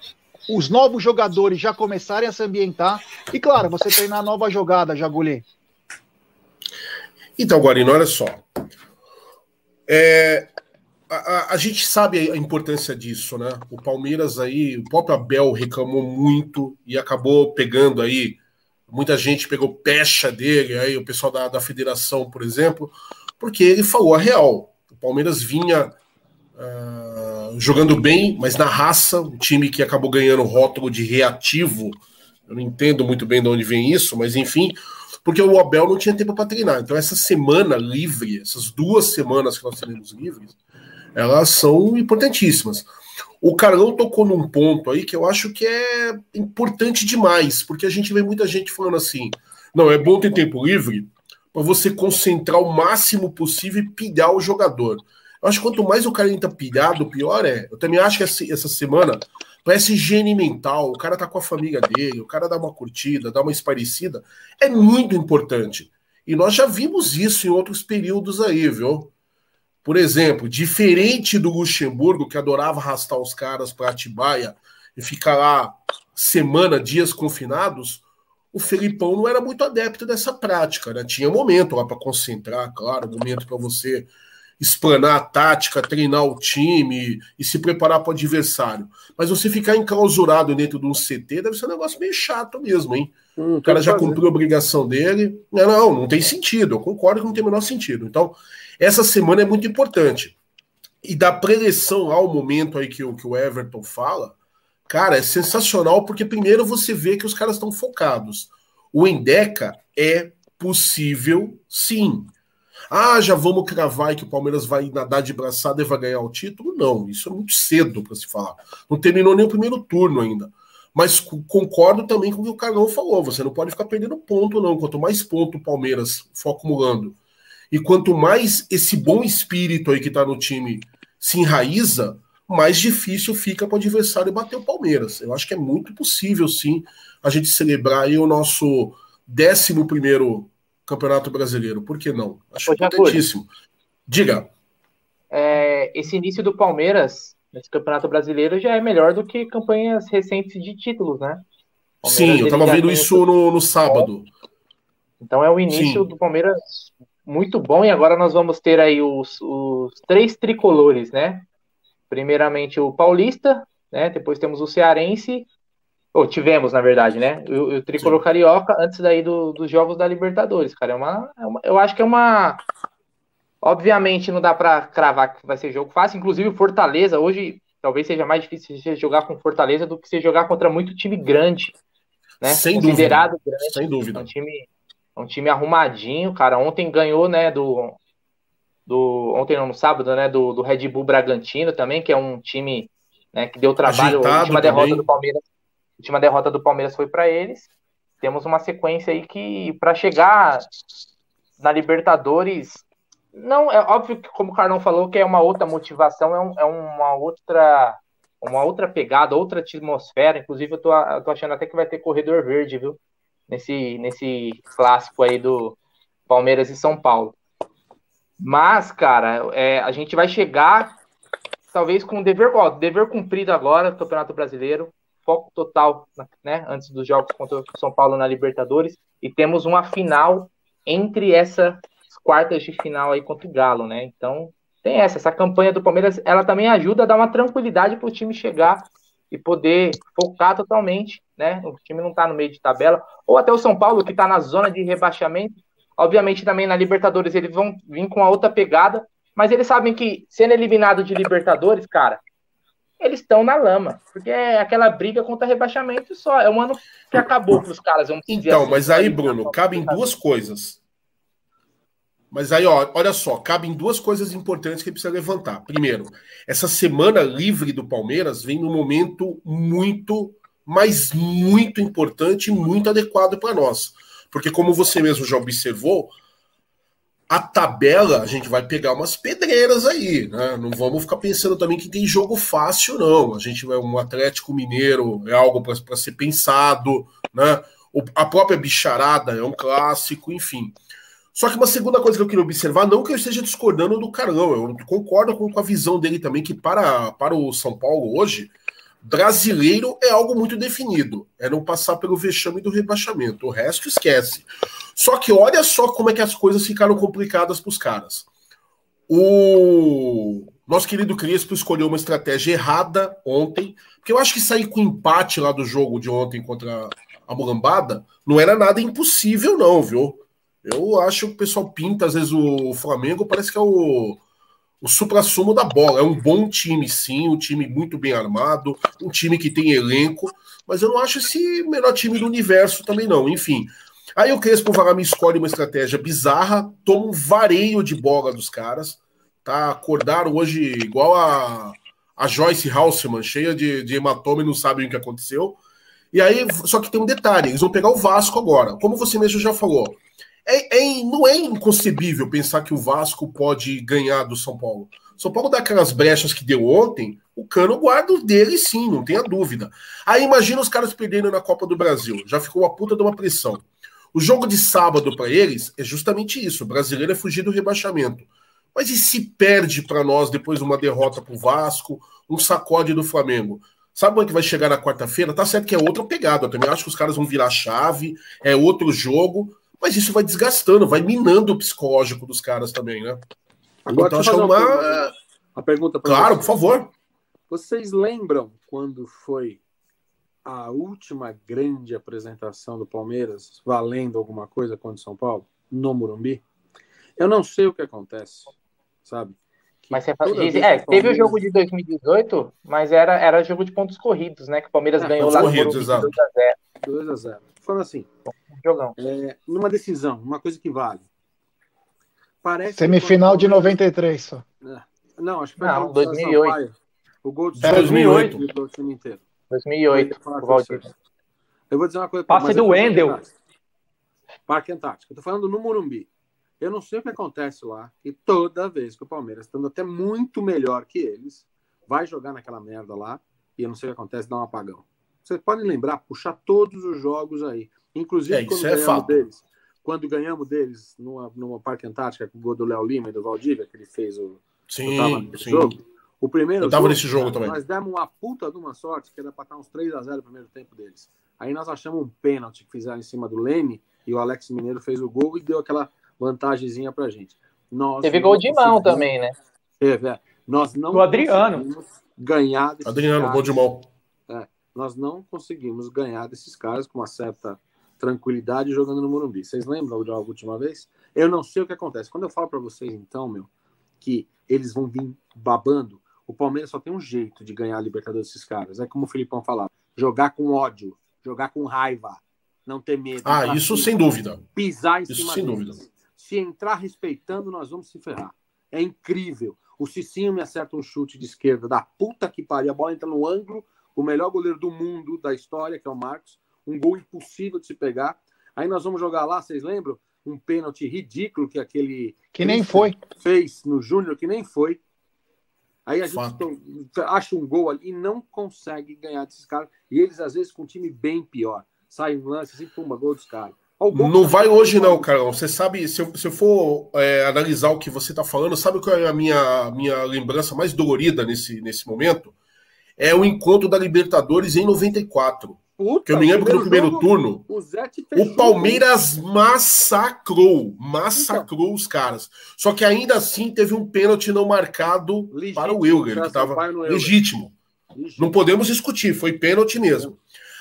Speaker 1: os novos jogadores já começarem a se ambientar. E claro, você treinar nova jogada, Jagulê.
Speaker 4: Então, Guarino, olha só. É, a, a, a, gente sabe a importância disso, né? O Palmeiras aí, o próprio Abel reclamou muito e acabou pegando aí. Muita gente pegou pecha dele, aí o pessoal da, da federação, por exemplo, porque ele falou a real. O Palmeiras vinha. Uh, jogando bem, mas na raça, um time que acabou ganhando o rótulo de reativo. Eu não entendo muito bem de onde vem isso, mas enfim, porque o Abel não tinha tempo para treinar. Então, essa semana livre, essas duas semanas que nós teremos livres, elas são importantíssimas. O Carlão tocou num ponto aí que eu acho que é importante demais, porque a gente vê muita gente falando assim: não, é bom ter tempo livre para você concentrar o máximo possível e pilhar o jogador. Eu acho que quanto mais o cara entra pilhado, pior é. Eu também acho que essa semana parece higiene mental. O cara tá com a família dele, o cara dá uma curtida, dá uma esparecida. É muito importante. E nós já vimos isso em outros períodos aí, viu? Por exemplo, diferente do Luxemburgo, que adorava arrastar os caras para Atibaia e ficar lá semana, dias confinados, o Felipão não era muito adepto dessa prática, né? Tinha momento lá para concentrar, claro, momento para você explanar a tática, treinar o time e se preparar para o adversário. Mas você ficar enclausurado dentro de um CT deve ser um negócio meio chato mesmo, hein? Hum, o cara já fazer. cumpriu a obrigação dele. Não, não, não tem sentido. Eu concordo que não tem o menor sentido. Então, essa semana é muito importante. E da preleção ao momento aí que o, que o Everton fala, cara, é sensacional, porque primeiro você vê que os caras estão focados. O Endeca é possível, sim. Ah, já vamos cravar que o Palmeiras vai nadar de braçada e vai ganhar o título? Não, isso é muito cedo para se falar. Não terminou nem o primeiro turno ainda. Mas concordo também com o que o Carlão falou. Você não pode ficar perdendo ponto, não. Quanto mais ponto o Palmeiras for acumulando, e quanto mais esse bom espírito aí que está no time se enraiza, mais difícil fica para o adversário bater o Palmeiras. Eu acho que é muito possível, sim, a gente celebrar aí o nosso 11 primeiro Campeonato Brasileiro. Por que não? Acho Ô, importantíssimo. Diga.
Speaker 2: É, esse início do Palmeiras nesse Campeonato Brasileiro já é melhor do que campanhas recentes de títulos, né?
Speaker 4: Palmeiras, Sim, eu estava vendo isso no, no sábado.
Speaker 2: Então é o início Sim. do Palmeiras muito bom e agora nós vamos ter aí os, os três tricolores, né? Primeiramente o Paulista, né? Depois temos o Cearense Ou tivemos, na verdade, né? O, o Tricolor Sim. Carioca antes daí do, dos jogos da Libertadores, cara. É uma, é uma, eu acho que é uma. Obviamente não dá para cravar que vai ser jogo fácil. Inclusive o Fortaleza, hoje, talvez seja mais difícil você jogar com Fortaleza do que você jogar contra muito time grande. Né?
Speaker 4: Sem Considerado dúvida. grande. Sem dúvida.
Speaker 2: É um time, um time arrumadinho, cara. Ontem ganhou, né, do. do ontem não, no sábado, né? Do, do Red Bull Bragantino também, que é um time né, que deu trabalho. Agitado a última também. derrota do Palmeiras última derrota do Palmeiras foi para eles. Temos uma sequência aí que, para chegar na Libertadores, não é óbvio que, como o Carlão falou, que é uma outra motivação, é, um, é uma outra uma outra pegada, outra atmosfera. Inclusive, eu tô, eu tô achando até que vai ter corredor verde, viu? Nesse, nesse clássico aí do Palmeiras e São Paulo. Mas, cara, é, a gente vai chegar talvez com dever, ó, dever cumprido agora, Campeonato Brasileiro foco total, né, antes dos jogos contra o São Paulo na Libertadores, e temos uma final entre essas quartas de final aí contra o Galo, né? Então, tem essa, essa campanha do Palmeiras, ela também ajuda a dar uma tranquilidade para o time chegar e poder focar totalmente, né? O time não está no meio de tabela, ou até o São Paulo que está na zona de rebaixamento. Obviamente também na Libertadores eles vão vir com a outra pegada, mas eles sabem que sendo eliminado de Libertadores, cara, eles estão na lama. Porque é aquela briga contra rebaixamento só. É um ano que acabou para os caras.
Speaker 4: então, assim, mas aí, Bruno, cabem duas coisas. Mas aí, ó, olha só, cabem duas coisas importantes que precisa levantar. Primeiro, essa semana livre do Palmeiras vem num momento muito, mas muito importante e muito adequado para nós. Porque, como você mesmo já observou, a tabela, a gente vai pegar umas pedreiras aí, né? Não vamos ficar pensando também que tem jogo fácil, não. A gente vai um Atlético Mineiro é algo para ser pensado, né? A própria bicharada é um clássico, enfim. Só que uma segunda coisa que eu queria observar, não que eu esteja discordando do Carlão, eu concordo com a visão dele também, que para, para o São Paulo hoje, brasileiro é algo muito definido. É não passar pelo vexame do rebaixamento. O resto esquece. Só que olha só como é que as coisas ficaram complicadas para os caras. O nosso querido Crespo escolheu uma estratégia errada ontem, porque eu acho que sair com empate lá do jogo de ontem contra a Mulambada não era nada impossível, não, viu? Eu acho que o pessoal pinta, às vezes, o Flamengo parece que é o, o supra-sumo da bola. É um bom time, sim, um time muito bem armado, um time que tem elenco, mas eu não acho esse melhor time do universo também, não. Enfim, Aí o Crespo vai me escolhe uma estratégia bizarra, toma um vareio de bola dos caras, tá? Acordaram hoje igual a, a Joyce Halseman, cheia de, de hematoma e não sabem o que aconteceu. E aí, só que tem um detalhe, eles vão pegar o Vasco agora. Como você mesmo já falou, é, é, não é inconcebível pensar que o Vasco pode ganhar do São Paulo. São Paulo dá aquelas brechas que deu ontem, o cano guarda o dele sim, não tenha dúvida. Aí imagina os caras perdendo na Copa do Brasil, já ficou a puta de uma pressão. O jogo de sábado para eles é justamente isso. O brasileiro é fugir do rebaixamento. Mas e se perde para nós depois de uma derrota para o Vasco, um sacode do Flamengo? Sabe onde vai chegar na quarta-feira? Tá certo que é outra pegada. Eu também acho que os caras vão virar chave, é outro jogo, mas isso vai desgastando, vai minando o psicológico dos caras também, né?
Speaker 5: Agora, então, acho que é uma. A pergunta
Speaker 4: Claro, por favor.
Speaker 5: Vocês lembram quando foi a última grande apresentação do Palmeiras valendo alguma coisa contra o São Paulo no Morumbi? Eu não sei o que acontece, sabe?
Speaker 2: Que mas você diz, é, Palmeiras... teve o jogo de 2018, mas era, era jogo de pontos corridos, né? Que o Palmeiras é, ganhou lá no Morumbi 2x0.
Speaker 5: 2x0. Falando assim, Jogão. É, numa decisão, uma coisa que vale.
Speaker 1: Parece Semifinal de 93 só.
Speaker 5: É. Não, acho que
Speaker 2: foi não, 2008.
Speaker 5: O gol de
Speaker 2: 2008.
Speaker 5: 2008. do time inteiro.
Speaker 2: 2008, o Valdir.
Speaker 5: Eu vou dizer uma coisa.
Speaker 2: Passe do Wendel.
Speaker 5: Parque Antártico. Eu tô falando no Morumbi. Eu não sei o que acontece lá. E toda vez que o Palmeiras, estando até muito melhor que eles, vai jogar naquela merda lá. E eu não sei o que acontece, dá um apagão. Vocês podem lembrar, puxar todos os jogos aí. Inclusive
Speaker 4: é,
Speaker 5: quando
Speaker 4: é
Speaker 5: ganhamos
Speaker 4: fato.
Speaker 5: deles. Quando ganhamos deles numa, numa Parque Antártica com o gol do Léo Lima e do Valdívia, que ele fez o.
Speaker 4: Sim, sim.
Speaker 5: Jogo. O primeiro
Speaker 4: eu tava jogo, nesse jogo também.
Speaker 5: Nós demos uma puta de uma sorte que era pra estar uns 3 a 0 no primeiro tempo deles. Aí nós achamos um pênalti que fizeram em cima do Leme e o Alex Mineiro fez o gol e deu aquela vantagemzinha pra gente. Nós
Speaker 2: Teve gol de mão também, né?
Speaker 5: Teve, é. Nós não
Speaker 1: do Adriano.
Speaker 5: ganhar
Speaker 4: Adriano, gol de mão.
Speaker 5: É. nós não conseguimos ganhar desses caras com uma certa tranquilidade jogando no Morumbi. Vocês lembram da última vez? Eu não sei o que acontece. Quando eu falo para vocês, então, meu, que eles vão vir babando, o Palmeiras só tem um jeito de ganhar a Libertadores desses caras. É como o Filipão falava: jogar com ódio, jogar com raiva, não ter medo.
Speaker 4: Ah, isso sem dúvida.
Speaker 5: Pisar em
Speaker 4: isso
Speaker 5: cima
Speaker 4: sem deles. dúvida.
Speaker 5: Se entrar respeitando, nós vamos se ferrar. É incrível. O Cicinho me acerta um chute de esquerda da puta que pariu. A bola entra no ângulo. O melhor goleiro do mundo da história, que é o Marcos. Um gol impossível de se pegar. Aí nós vamos jogar lá, vocês lembram? Um pênalti ridículo que aquele.
Speaker 1: Que nem foi.
Speaker 5: Fez no Júnior, que nem foi. Aí a gente acha um gol ali e não consegue ganhar desses caras. E eles, às vezes, com um time bem pior. Sai um lance assim, pumba, gol dos caras.
Speaker 4: Não vai hoje, não, Carol. Você sabe, se eu, se eu for é, analisar o que você está falando, sabe qual é a minha, minha lembrança mais dolorida nesse, nesse momento? É o encontro da Libertadores em 94. Puta, que eu me lembro que no primeiro jogo, turno o, o Palmeiras massacrou, massacrou então, os caras. Só que ainda assim teve um pênalti não marcado legítimo, para o Euler, que estava legítimo. legítimo. Não podemos discutir, foi pênalti mesmo.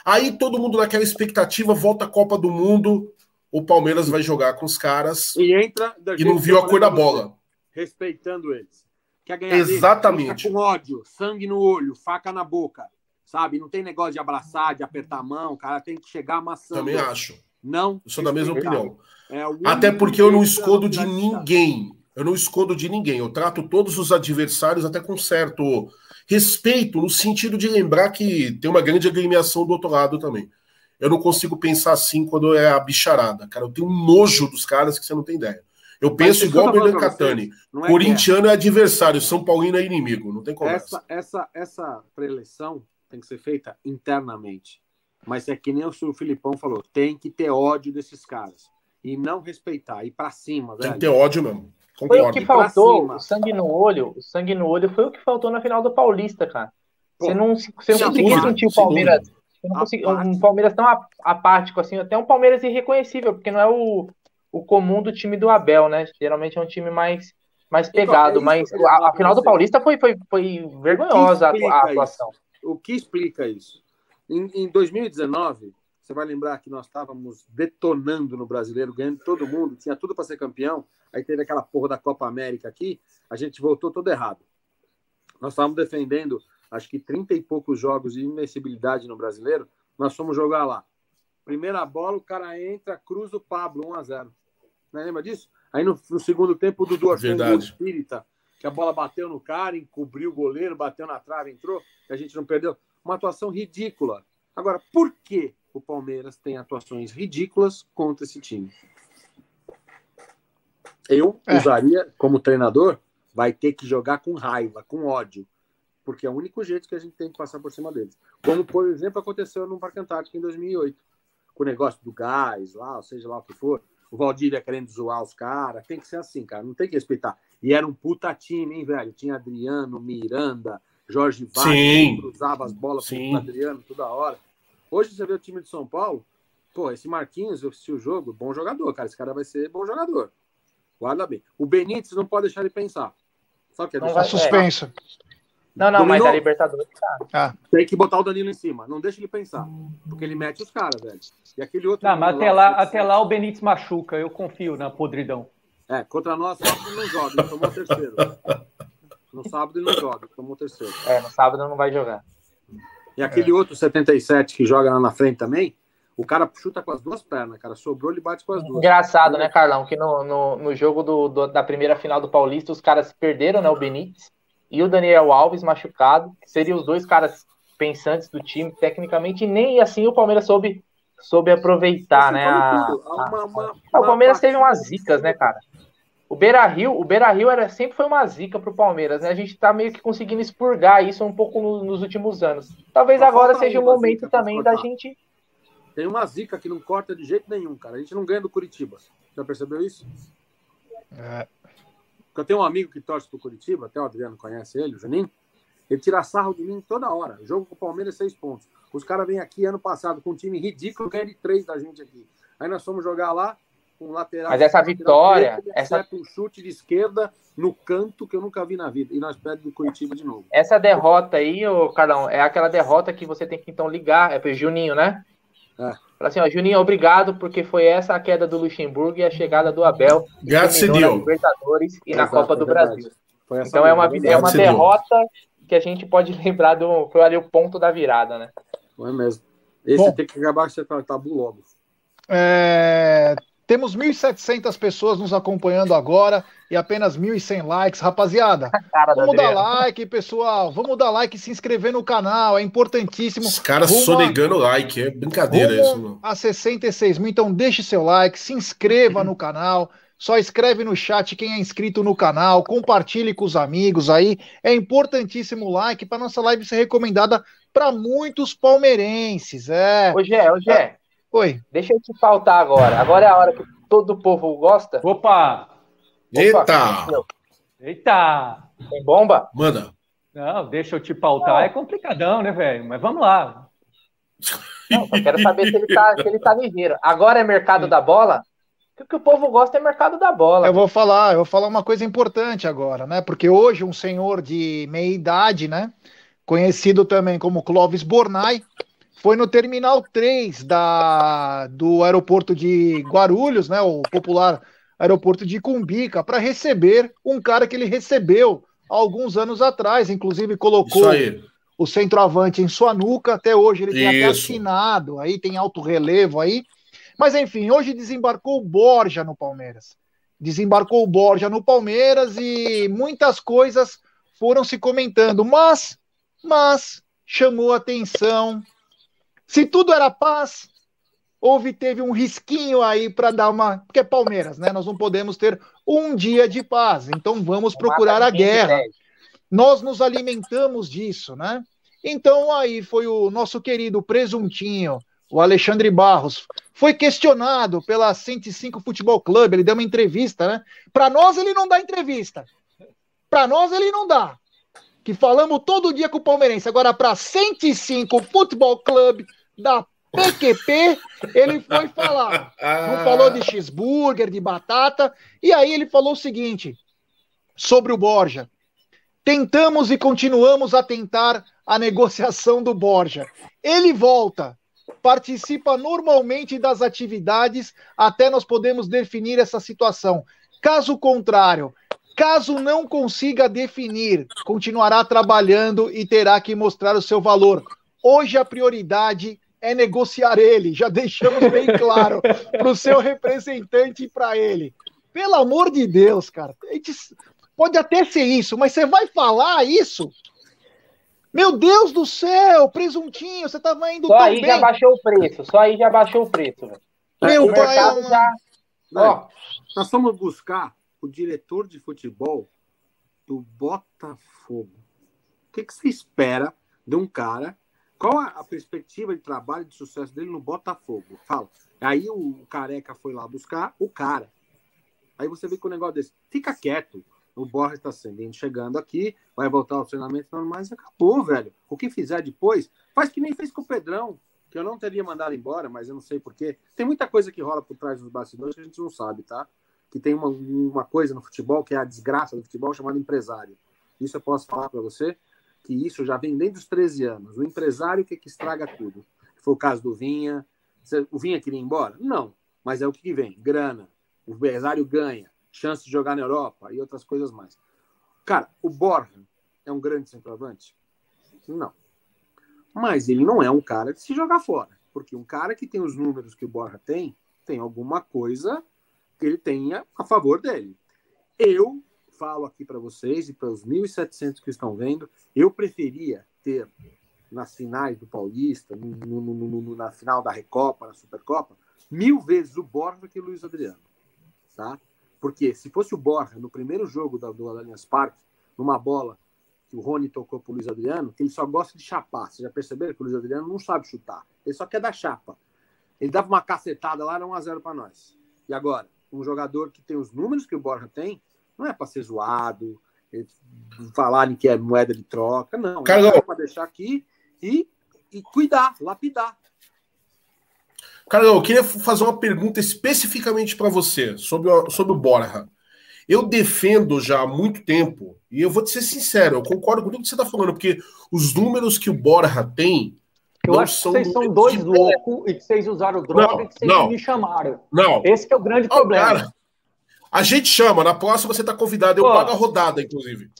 Speaker 4: Aí todo mundo naquela expectativa, volta a Copa do Mundo, o Palmeiras vai jogar com os caras
Speaker 5: e entra
Speaker 4: e não viu a cor da bola.
Speaker 5: Respeitando eles.
Speaker 4: Quer ganhar Exatamente.
Speaker 5: com ódio, sangue no olho, faca na boca. Sabe? Não tem negócio de abraçar, de apertar a mão, o cara tem que chegar amassando.
Speaker 4: Também acho.
Speaker 5: Não.
Speaker 4: Eu sou da mesma opinião. É Até porque eu não escondo de ninguém. Eu não escondo de ninguém. Eu trato todos os adversários até com certo respeito, no sentido de lembrar que tem uma grande agremiação do outro lado também. Eu não consigo pensar assim quando é a bicharada, cara. Eu tenho um nojo dos caras que você não tem ideia. Eu penso igual o Bernardo Catani. É Corintiano é adversário, São Paulino é inimigo. Não tem
Speaker 5: conversa. Essa, essa, essa preleção tem que ser feita internamente. Mas é que nem o Filipão falou, tem que ter ódio desses caras. E não respeitar, ir para cima, velho.
Speaker 4: Tem que ter ódio mesmo.
Speaker 2: Concordo. Foi o que faltou, o sangue no olho, o sangue no olho foi o que faltou na final do Paulista, cara. Pô, você não, você não conseguia sentir o Palmeiras. Consegui, um Palmeiras tão apático assim, até um Palmeiras irreconhecível, porque não é o, o comum do time do Abel, né? Geralmente é um time mais mais então, pegado, então, é mas a, a, final do Paulista foi, foi, foi vergonhosa a, a atuação.
Speaker 5: Isso? o que explica isso? Em, em 2019, você vai lembrar que nós estávamos detonando no brasileiro, ganhando todo mundo, tinha tudo para ser campeão. Aí teve aquela porra da Copa América aqui, a gente voltou todo errado. Nós estávamos defendendo, acho que 30 e poucos jogos de invencibilidade no brasileiro, nós fomos jogar lá. Primeira bola, o cara entra, cruza o Pablo, 1 a 0 Não lembra disso? Aí no, no segundo tempo, o Dudu achou um espírita que a bola bateu no cara, encobriu o goleiro, bateu na trave, entrou, que a gente não perdeu. Uma atuação ridícula. Agora, por que o Palmeiras tem atuações ridículas contra esse time? Eu é. usaria, como treinador, vai ter que jogar com raiva, com ódio, porque é o único jeito que a gente tem que passar por cima deles. Como, por exemplo, aconteceu no Parque Antártico em 2008, com o negócio do gás lá, ou seja lá o que for. O Valdívia querendo zoar os caras. Tem que ser assim, cara. Não tem que respeitar. E era um puta time, hein, velho? Tinha Adriano, Miranda, Jorge Vargas, cruzava as bolas com o Adriano toda hora. Hoje você vê o time de São Paulo, pô, esse Marquinhos, eu assisti o jogo, bom jogador, cara. Esse cara vai ser bom jogador. Guarda bem. O Benítez não pode deixar ele pensar.
Speaker 1: Só que é não vai suspenso.
Speaker 2: Não, não, Dominou? mas a Libertadores tá.
Speaker 5: Ah. Tem que botar o Danilo em cima. Não deixa ele pensar. Porque ele mete os caras, velho. E aquele outro.
Speaker 3: Não, mas até lá, até lá o Benítez machuca. Eu confio na podridão.
Speaker 5: É, contra nós, sábado ele não joga, ele tomou o terceiro. No sábado ele não joga, tomou o terceiro.
Speaker 2: É, no sábado não vai jogar.
Speaker 5: E aquele é. outro 77 que joga lá na frente também, o cara chuta com as duas pernas, cara. Sobrou, ele bate com as duas.
Speaker 2: Engraçado, né, Carlão? Que no, no, no jogo do, do, da primeira final do Paulista, os caras perderam, né? O Benítez e o Daniel Alves machucado. Seriam os dois caras pensantes do time, tecnicamente, e nem assim o Palmeiras soube, soube aproveitar, né? A, a, a, o Palmeiras teve umas zicas, né, cara? O Beira Rio, o Beira Rio era, sempre foi uma zica pro Palmeiras, né? A gente tá meio que conseguindo expurgar isso um pouco no, nos últimos anos. Talvez Só agora seja o momento também da gente.
Speaker 5: Tem uma zica que não corta de jeito nenhum, cara. A gente não ganha do Curitiba. Já percebeu isso? É. Eu tenho um amigo que torce pro Curitiba, até o Adriano conhece ele, o Juninho. Ele tira sarro de mim toda hora. Jogo com o Palmeiras, seis pontos. Os caras vêm aqui ano passado com um time ridículo, ganha de três da gente aqui. Aí nós fomos jogar lá,
Speaker 2: um lateral. Mas essa vitória.
Speaker 5: Direito, essa... um chute de esquerda no canto que eu nunca vi na vida. E nós perdemos do Curitiba de novo.
Speaker 2: Essa derrota aí, ô, Carlão, é aquela derrota que você tem que então ligar. É pro Juninho, né? É. Fala assim, ó, Juninho, obrigado, porque foi essa a queda do Luxemburgo e a chegada do Abel
Speaker 4: Graças
Speaker 2: na Libertadores e Exato, na Copa do é Brasil. Então é uma, é uma derrota que a gente pode <laughs> lembrar do. Foi ali o ponto da virada, né?
Speaker 5: Não é mesmo. Esse Bom, tem que acabar com esse tabu logo.
Speaker 1: É, temos 1.700 pessoas nos acompanhando agora e apenas 1.100 likes. Rapaziada, vamos dar like, pessoal. Vamos dar like e se inscrever no canal. É importantíssimo.
Speaker 4: Os caras sonegando like. É brincadeira isso, mano.
Speaker 1: A 66 mil. Então deixe seu like, se inscreva no canal. Só escreve no chat quem é inscrito no canal, compartilhe com os amigos aí. É importantíssimo o like para nossa live ser recomendada para muitos palmeirenses. É.
Speaker 2: Ô, Gé, ô, Gé.
Speaker 1: Oi.
Speaker 2: Deixa eu te faltar agora. Agora é a hora que todo o povo gosta.
Speaker 3: Opa!
Speaker 4: Eita!
Speaker 3: Eita!
Speaker 2: Tem bomba?
Speaker 4: Manda.
Speaker 3: Não, deixa eu te pautar. Não. É complicadão, né, velho? Mas vamos lá.
Speaker 2: Não, eu quero saber se ele tá, se ele tá ligeiro. Agora é mercado da bola? O que o povo gosta é mercado da bola.
Speaker 1: Eu vou falar, eu vou falar uma coisa importante agora, né? Porque hoje um senhor de meia idade, né? Conhecido também como Clóvis Bornai, foi no Terminal 3 da, do aeroporto de Guarulhos, né, o popular aeroporto de Cumbica, para receber um cara que ele recebeu alguns anos atrás, inclusive colocou o centroavante em sua nuca, até hoje ele tem Isso. até assinado, aí tem alto relevo aí. Mas enfim, hoje desembarcou o Borja no Palmeiras. Desembarcou o Borja no Palmeiras e muitas coisas foram se comentando, mas mas chamou atenção se tudo era paz, houve teve um risquinho aí para dar uma, porque é Palmeiras, né? Nós não podemos ter um dia de paz. Então vamos procurar a guerra. Nós nos alimentamos disso, né? Então aí foi o nosso querido presuntinho, o Alexandre Barros, foi questionado pela 105 Futebol Clube, ele deu uma entrevista, né? Para nós ele não dá entrevista. Para nós ele não dá. Que falamos todo dia com o palmeirense. Agora para 105 Futebol Clube da PQP, ele foi falar. Não falou de cheeseburger, de batata. E aí ele falou o seguinte sobre o Borja. Tentamos e continuamos a tentar a negociação do Borja. Ele volta, participa normalmente das atividades até nós podemos definir essa situação. Caso contrário, caso não consiga definir, continuará trabalhando e terá que mostrar o seu valor. Hoje a prioridade é negociar ele. Já deixamos bem claro <laughs> para o seu representante e para ele. Pelo amor de Deus, cara. Pode até ser isso, mas você vai falar isso? Meu Deus do céu, presuntinho, você tava indo
Speaker 2: Só aí bem. já baixou o preço, só aí já baixou o preço.
Speaker 1: Meu o pai,
Speaker 5: já... Ó, nós fomos buscar o diretor de futebol do Botafogo. O que, que você espera de um cara qual a perspectiva de trabalho de sucesso dele no Botafogo? Fala. Aí o Careca foi lá buscar o cara. Aí você vê com o negócio desse. Fica quieto. O Borges está sendo chegando aqui, vai voltar aos treinamentos normais acabou, velho. O que fizer depois, faz que nem fez com o Pedrão, que eu não teria mandado embora, mas eu não sei porquê. Tem muita coisa que rola por trás dos bastidores que a gente não sabe, tá? Que tem uma, uma coisa no futebol que é a desgraça do futebol chamada empresário. Isso eu posso falar para você que isso já vem desde os 13 anos. O empresário que, é que estraga tudo. Foi o caso do Vinha. O Vinha queria ir embora? Não. Mas é o que vem: grana. O empresário ganha, chance de jogar na Europa e outras coisas mais. Cara, o Borja é um grande centroavante? Não. Mas ele não é um cara de se jogar fora. Porque um cara que tem os números que o Borja tem, tem alguma coisa que ele tenha a favor dele. Eu falo aqui para vocês e para os 1.700 que estão vendo, eu preferia ter nas finais do Paulista, no, no, no, na final da Recopa, na Supercopa, mil vezes o Borja que o Luiz Adriano. Tá? Porque se fosse o Borja no primeiro jogo da, do Allianz Parque, numa bola que o Rony tocou para o Luiz Adriano, que ele só gosta de chapar. Vocês já perceberam que o Luiz Adriano não sabe chutar. Ele só quer dar chapa. Ele dava uma cacetada lá, era 1x0 para nós. E agora, um jogador que tem os números que o Borja tem, não é para ser zoado, falarem que é moeda de troca, não.
Speaker 4: Carlão.
Speaker 5: É para deixar aqui e, e cuidar, lapidar.
Speaker 4: Carol, eu queria fazer uma pergunta especificamente para você sobre o, sobre o Borja. Eu defendo já há muito tempo, e eu vou te ser sincero, eu concordo com tudo que você está falando, porque os números que o Borja tem.
Speaker 3: Eu acho que vocês são dois loucos e que vocês usaram droga não, e que vocês não, me chamaram.
Speaker 4: Não.
Speaker 3: Esse é o grande oh, problema. Cara,
Speaker 4: a gente chama, na próxima você está convidado, eu Pô. pago a rodada, inclusive.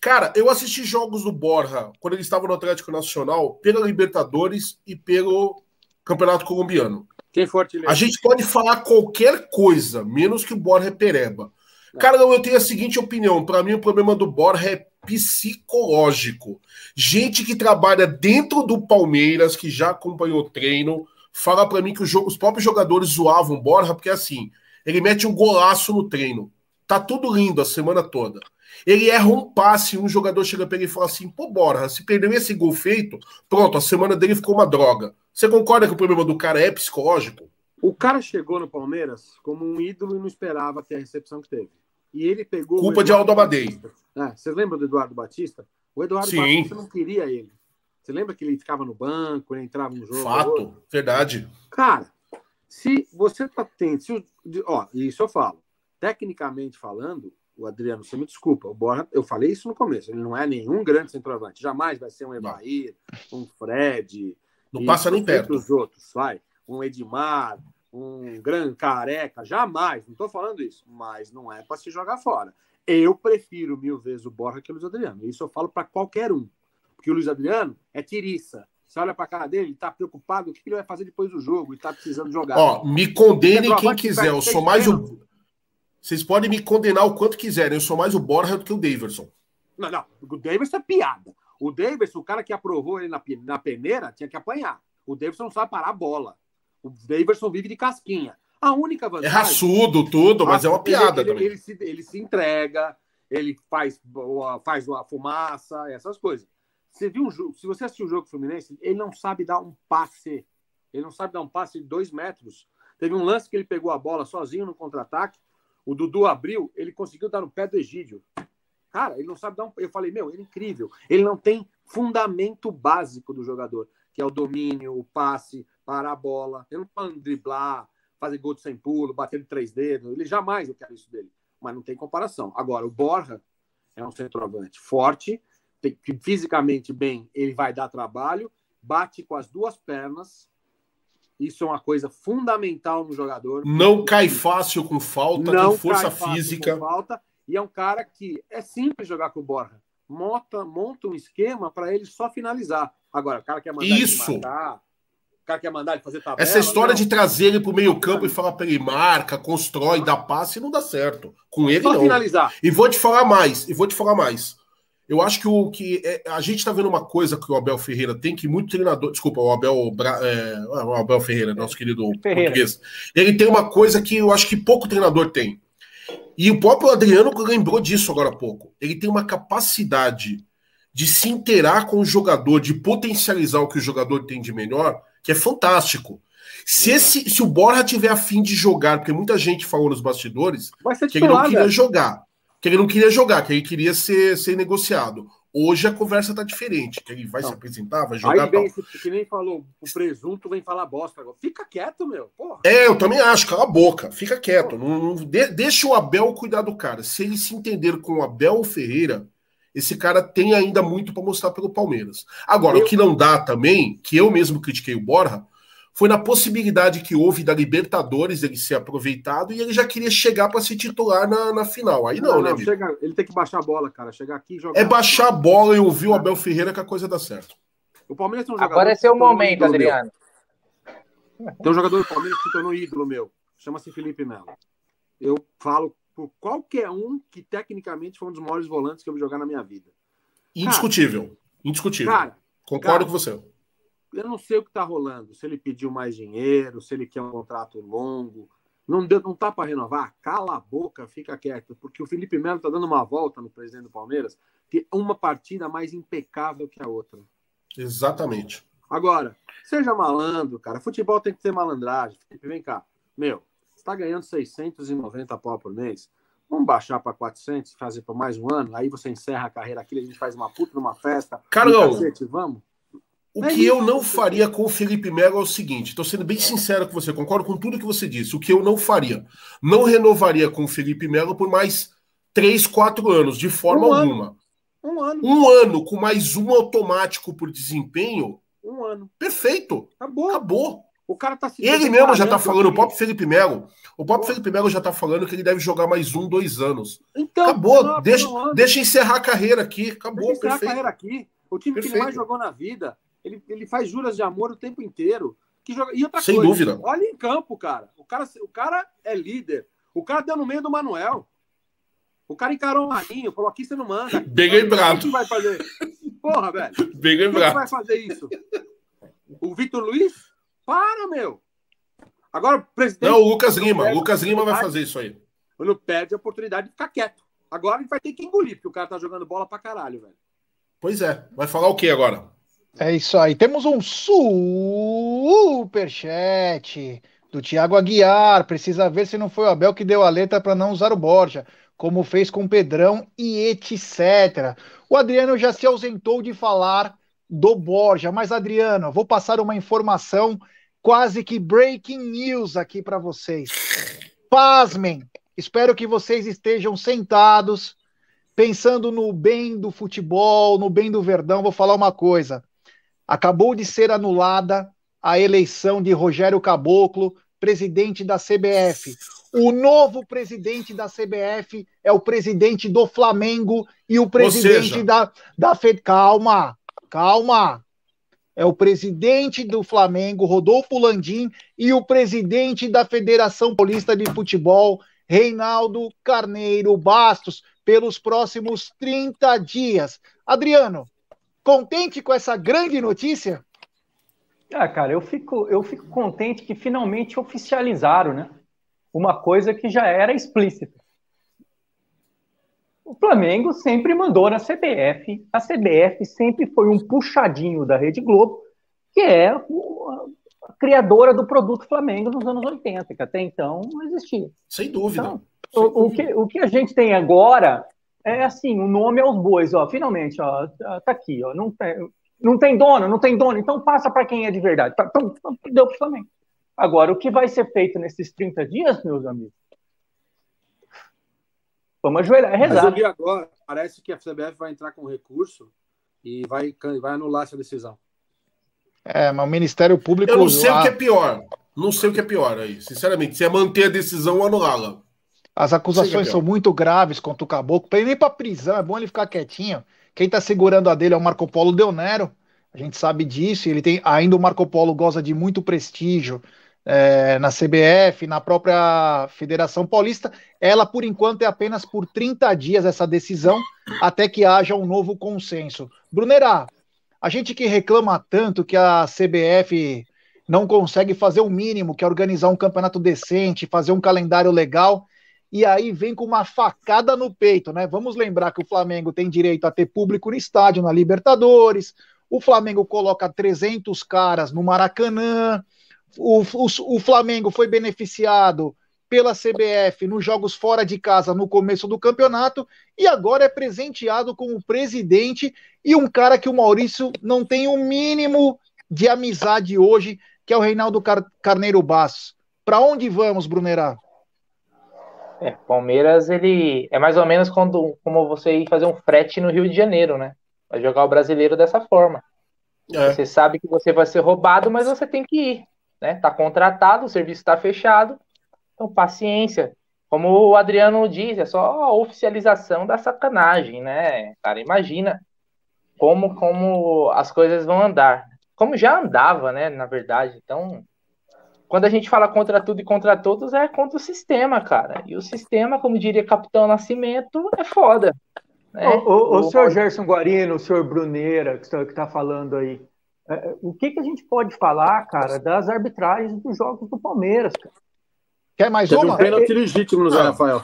Speaker 4: Cara, eu assisti jogos do Borja quando ele estava no Atlético Nacional, pela Libertadores e pelo Campeonato Colombiano.
Speaker 5: Quem for
Speaker 4: A gente pode falar qualquer coisa, menos que o Borja é pereba. Cara, não, eu tenho a seguinte opinião. Para mim, o problema do Borja é psicológico. Gente que trabalha dentro do Palmeiras, que já acompanhou o treino, fala para mim que jogo, os próprios jogadores zoavam o Borja, porque assim, ele mete um golaço no treino. Tá tudo lindo a semana toda. Ele erra um passe, um jogador chega para ele e fala assim: pô, Borja, se perdeu esse gol feito, pronto, a semana dele ficou uma droga. Você concorda que o problema do cara é psicológico?
Speaker 5: O cara chegou no Palmeiras como um ídolo e não esperava ter a recepção que teve. E ele pegou.
Speaker 4: Culpa de Aldo Amadei.
Speaker 5: É, você lembra do Eduardo Batista? O Eduardo Sim. Batista não queria ele. Você lembra que ele ficava no banco, ele entrava no jogo?
Speaker 4: Fato, verdade.
Speaker 5: Cara, se você tá tendo. Se, ó, isso eu falo. Tecnicamente falando, o Adriano, você me desculpa, o Borja, eu falei isso no começo, ele não é nenhum grande centroavante, jamais vai ser um Evair, um Fred.
Speaker 4: Não passa nem perto.
Speaker 5: Os outros, vai. Um Edmar, um grande careca, jamais, não estou falando isso, mas não é para se jogar fora. Eu prefiro mil vezes o Borja que o Luiz Adriano. Isso eu falo para qualquer um. Porque o Luiz Adriano é tiriça. Você olha para a cara dele, ele está preocupado o que ele vai fazer depois do jogo e está precisando jogar.
Speaker 4: Ó, me condenem quem quiser. Eu sou mais o. Vocês podem me condenar o quanto quiserem. Eu sou mais o Borja do que o Daverson.
Speaker 5: Não, não. O Daverson é piada. O Daverson, o cara que aprovou ele na, na peneira, tinha que apanhar. O Daverson não sabe parar a bola. O Daverson vive de casquinha. A única vantagem.
Speaker 4: É raçudo, tudo, mas é uma piada
Speaker 5: ele,
Speaker 4: também.
Speaker 5: Ele, ele, se, ele se entrega, ele faz, faz a fumaça, essas coisas. Você viu um jogo, se você assistiu o jogo Fluminense, ele não sabe dar um passe. Ele não sabe dar um passe de dois metros. Teve um lance que ele pegou a bola sozinho no contra-ataque. O Dudu abriu, ele conseguiu dar no pé do Egídio. Cara, ele não sabe dar um. Eu falei, meu, ele é incrível. Ele não tem fundamento básico do jogador, que é o domínio, o passe, parar a bola. Ele não pode driblar, fazer gol de sem pulo, bater de três dedos. Ele jamais eu quero isso dele. Mas não tem comparação. Agora, o Borja é um centroavante forte, que fisicamente bem, ele vai dar trabalho, bate com as duas pernas, isso é uma coisa fundamental no jogador.
Speaker 4: Não cai fácil com falta, não tem força física.
Speaker 5: falta, e é um cara que é simples jogar com o Borja. Monta, monta um esquema para ele só finalizar. Agora, o cara quer mandar
Speaker 4: Isso.
Speaker 5: ele matar, o cara quer mandar ele fazer tabela.
Speaker 4: Essa história não. de trazer ele para o meio-campo e falar para ele marca, constrói, dá passe, não dá certo. Com ele, só não.
Speaker 5: finalizar.
Speaker 4: E vou te falar mais, e vou te falar mais. Eu acho que o que é, a gente está vendo uma coisa que o Abel Ferreira tem que muito treinador, desculpa, o Abel, é, o Abel Ferreira, nosso querido Ferreira. português, ele tem uma coisa que eu acho que pouco treinador tem. E o próprio Adriano lembrou disso agora há pouco. Ele tem uma capacidade de se interar com o jogador, de potencializar o que o jogador tem de melhor, que é fantástico. Se, esse, se o Borja tiver afim de jogar, porque muita gente falou nos bastidores que ele não queria jogar que ele não queria jogar, que ele queria ser, ser negociado. Hoje a conversa tá diferente, que ele vai não. se apresentar, vai jogar. Aí
Speaker 5: vem, que nem falou, o presunto vem falar bosta agora. Fica quieto, meu. Porra.
Speaker 4: É, eu também acho, cala a boca, fica quieto. Não, não de, deixa o Abel cuidar do cara. Se ele se entender com o Abel Ferreira, esse cara tem ainda muito para mostrar pelo Palmeiras. Agora, eu... o que não dá também, que eu mesmo critiquei o Borja, foi na possibilidade que houve da Libertadores ele ser aproveitado e ele já queria chegar para se titular na, na final. Aí não, não né? Não,
Speaker 5: chega, ele tem que baixar a bola, cara. Chegar aqui e jogar.
Speaker 4: É baixar a bola e ouvir o Abel Ferreira que a coisa dá certo.
Speaker 2: O Palmeiras tem um Agora é seu momento, Adriano.
Speaker 5: Meu. Tem um jogador do Palmeiras que se tornou ídolo meu. Chama-se Felipe Melo. Eu falo por qualquer um que tecnicamente foi um dos maiores volantes que eu vi jogar na minha vida.
Speaker 4: Indiscutível. Cara, Indiscutível. Cara, Concordo cara, com você
Speaker 5: eu não sei o que está rolando. Se ele pediu mais dinheiro, se ele quer um contrato longo. Não, deu, não tá para renovar? Cala a boca, fica quieto. Porque o Felipe Melo está dando uma volta no presidente do Palmeiras, que é uma partida mais impecável que a outra.
Speaker 4: Exatamente.
Speaker 5: Agora, seja malandro, cara. Futebol tem que ter malandragem. Felipe, vem cá. Meu, você está ganhando 690 pau por mês. Vamos baixar para 400 e fazer por mais um ano. Aí você encerra a carreira aqui, a gente faz uma puta numa festa.
Speaker 4: Carlão,
Speaker 5: vamos?
Speaker 4: O é que eu não faria com o Felipe Melo é o seguinte: estou sendo bem sincero com você, concordo com tudo que você disse. O que eu não faria? Não renovaria com o Felipe Melo por mais três, quatro anos, de forma um alguma. Ano. Um ano. Um ano com mais um automático por desempenho.
Speaker 5: Um ano.
Speaker 4: Perfeito.
Speaker 5: Acabou.
Speaker 4: Acabou.
Speaker 5: O cara tá
Speaker 4: se Ele mesmo já tá falando, o próprio Felipe Melo. O próprio Felipe Melo já tá falando que ele deve jogar mais um, dois anos. Então, Acabou. Não, deixa, não deixa encerrar a carreira aqui. Acabou. Deixa encerrar perfeito. a carreira
Speaker 5: aqui. O time perfeito. que ele mais jogou na vida. Ele, ele faz juras de amor o tempo inteiro. Que joga... E outra
Speaker 4: Sem coisa, dúvida.
Speaker 5: Olha em campo, cara. O, cara. o cara é líder. O cara deu no meio do Manuel. O cara encarou o Marinho, falou: aqui você não manda. <laughs>
Speaker 4: Bem lembrado.
Speaker 5: Quem vai fazer? Porra, velho.
Speaker 4: Bem lembrado. Quem
Speaker 5: vai fazer isso? O Vitor Luiz? Para, meu. Agora, o presidente.
Speaker 4: Não, o Lucas Lima. O Lucas Lima vai fazer isso aí.
Speaker 5: Quando perde a oportunidade de ficar quieto. Agora ele vai ter que engolir, porque o cara tá jogando bola pra caralho, velho.
Speaker 4: Pois é. Vai falar o que agora?
Speaker 1: É isso aí. Temos um superchat do Thiago Aguiar. Precisa ver se não foi o Abel que deu a letra para não usar o Borja como fez com Pedrão e etc. O Adriano já se ausentou de falar do Borja, mas Adriano, vou passar uma informação quase que breaking news aqui para vocês. Pasmem, espero que vocês estejam sentados, pensando no bem do futebol, no bem do Verdão. Vou falar uma coisa: acabou de ser anulada a eleição de Rogério Caboclo, presidente da CBF. O novo presidente da CBF é o presidente do Flamengo e o presidente seja... da, da Fed. Calma, calma. É o presidente do Flamengo, Rodolfo Landim, e o presidente da Federação Paulista de Futebol, Reinaldo Carneiro Bastos, pelos próximos 30 dias. Adriano, contente com essa grande notícia?
Speaker 3: Ah, cara, eu fico, eu fico contente que finalmente oficializaram, né? uma coisa que já era explícita. O Flamengo sempre mandou na CBF, a CBF sempre foi um puxadinho da Rede Globo, que é a criadora do produto Flamengo nos anos 80, que até então não existia.
Speaker 4: Sem dúvida.
Speaker 3: Então, Sem o, dúvida. O, que, o que a gente tem agora é assim, o nome aos bois, ó, finalmente, ó, tá aqui, ó, não tem, não tem dono, não tem dono, então passa para quem é de verdade. Então, deu para o Flamengo. Agora, o que vai ser feito nesses 30 dias, meus amigos? Vamos ajoelhar e rezar. Mas eu
Speaker 5: vi agora, parece que a CBF vai entrar com recurso e vai, vai anular essa decisão.
Speaker 1: É, mas o Ministério Público. Eu
Speaker 4: não sei lá... o que é pior. Não sei o que é pior aí, sinceramente. Se é manter a decisão ou anulá-la.
Speaker 1: As acusações é são muito graves contra o Caboclo. Para ele ir para prisão, é bom ele ficar quietinho. Quem está segurando a dele é o Marco Polo Deonero. A gente sabe disso. Ele tem ainda o Marco Polo goza de muito prestígio é, na CBF, na própria Federação Paulista. Ela, por enquanto, é apenas por 30 dias essa decisão, até que haja um novo consenso. Brunerá, a gente que reclama tanto que a CBF não consegue fazer o mínimo, que é organizar um campeonato decente, fazer um calendário legal, e aí vem com uma facada no peito, né? Vamos lembrar que o Flamengo tem direito a ter público no estádio, na Libertadores, o Flamengo coloca 300 caras no Maracanã, o, o, o Flamengo foi beneficiado pela CBF nos jogos fora de casa no começo do campeonato e agora é presenteado com o presidente e um cara que o Maurício não tem o um mínimo de amizade hoje, que é o Reinaldo Car Carneiro Bastos. Para onde vamos, Brunerá?
Speaker 2: É, Palmeiras, ele é mais ou menos quando, como você ir fazer um frete no Rio de Janeiro, né? Vai jogar o brasileiro dessa forma. É. Você sabe que você vai ser roubado, mas você tem que ir né? Tá contratado, o serviço está fechado. Então, paciência. Como o Adriano diz, é só a oficialização da sacanagem, né? Cara, imagina como como as coisas vão andar. Como já andava, né, na verdade. Então, quando a gente fala contra tudo e contra todos, é contra o sistema, cara. E o sistema, como diria Capitão Nascimento, é foda.
Speaker 3: Né? O, o, o, o senhor Gerson Guarino, o senhor Bruneira, que está falando aí, é, o que, que a gente pode falar, cara, das arbitragens dos jogos do Palmeiras, cara?
Speaker 1: Quer mais Teve uma?
Speaker 5: um pênalti legítimo no Zé Rafael.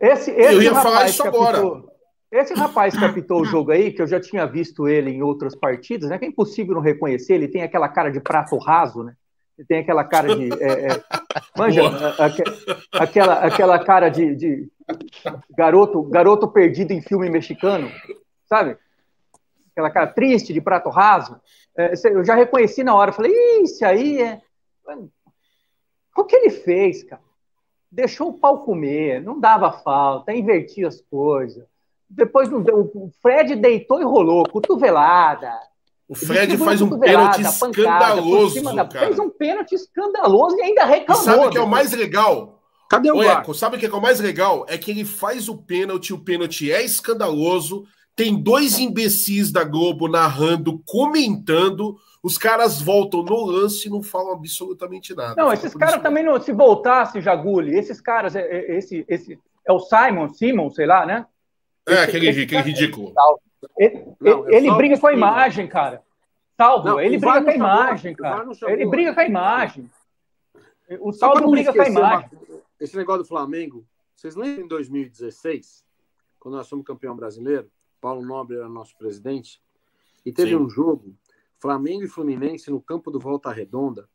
Speaker 3: Esse, esse eu ia falar isso agora. esse rapaz que apitou o jogo aí, que eu já tinha visto ele em outras partidas, né? Que é impossível não reconhecer, ele tem aquela cara de prato raso, né? Tem aquela cara de. É, é, manja, a, a, aquela, aquela cara de, de, garoto, garoto perdido em filme mexicano, sabe? aquela cara triste de prato raso. É, eu já reconheci na hora, falei, isso aí é. O que ele fez, cara? Deixou o pau comer, não dava falta, invertia as coisas. Depois o Fred deitou e rolou, cotovelada.
Speaker 4: O Fred faz um pênalti escandaloso. Da...
Speaker 3: Fez um pênalti escandaloso e ainda reclamou.
Speaker 4: E sabe o que é o mais legal? Cadê o Eco? Sabe o que é o mais legal? É que ele faz o pênalti, o pênalti é escandaloso. Tem dois imbecis da Globo narrando, comentando. Os caras voltam no lance e não falam absolutamente nada.
Speaker 3: Não, esses caras também não. Se voltasse, Jaguli, esses caras, é, é, esse, esse é o Simon, Simon, sei lá, né?
Speaker 4: É, esse, aquele, esse aquele ridículo.
Speaker 3: Ele, não, ele briga com a imagem, cara. Salvo, não, ele briga com a imagem, cara. Ele briga com a imagem. O Salvo briga com a imagem.
Speaker 5: Esse negócio do Flamengo, vocês lembram em 2016, quando nós fomos campeão brasileiro? Paulo Nobre era nosso presidente. E teve Sim. um jogo, Flamengo e Fluminense, no campo do Volta Redonda.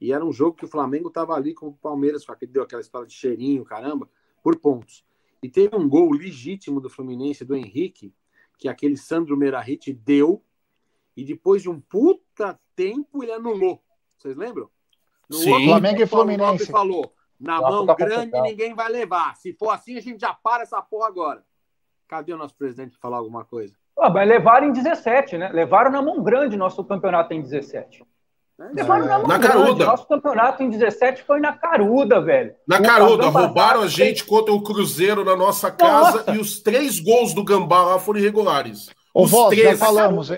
Speaker 5: E era um jogo que o Flamengo estava ali com o Palmeiras, que deu aquela história de cheirinho, caramba, por pontos. E teve um gol legítimo do Fluminense, do Henrique, que aquele Sandro Merahit deu, e depois de um puta tempo ele anulou. Vocês lembram?
Speaker 1: No Sim. Outro, Flamengo e Fluminense.
Speaker 5: falou: na Nossa, mão tá grande ninguém vai levar. Se for assim, a gente já para essa porra agora. Cadê o nosso presidente falar alguma coisa?
Speaker 3: Ah, mas levaram em 17, né? Levaram na mão grande nosso campeonato em 17. É, levaram na na. Caruda. Nosso campeonato em 17 foi na caruda, velho.
Speaker 4: Na o caruda, roubaram a gente contra o Cruzeiro na nossa casa nossa. e os três gols do Gambá lá foram irregulares.
Speaker 1: Ô, Voz, três. já falamos.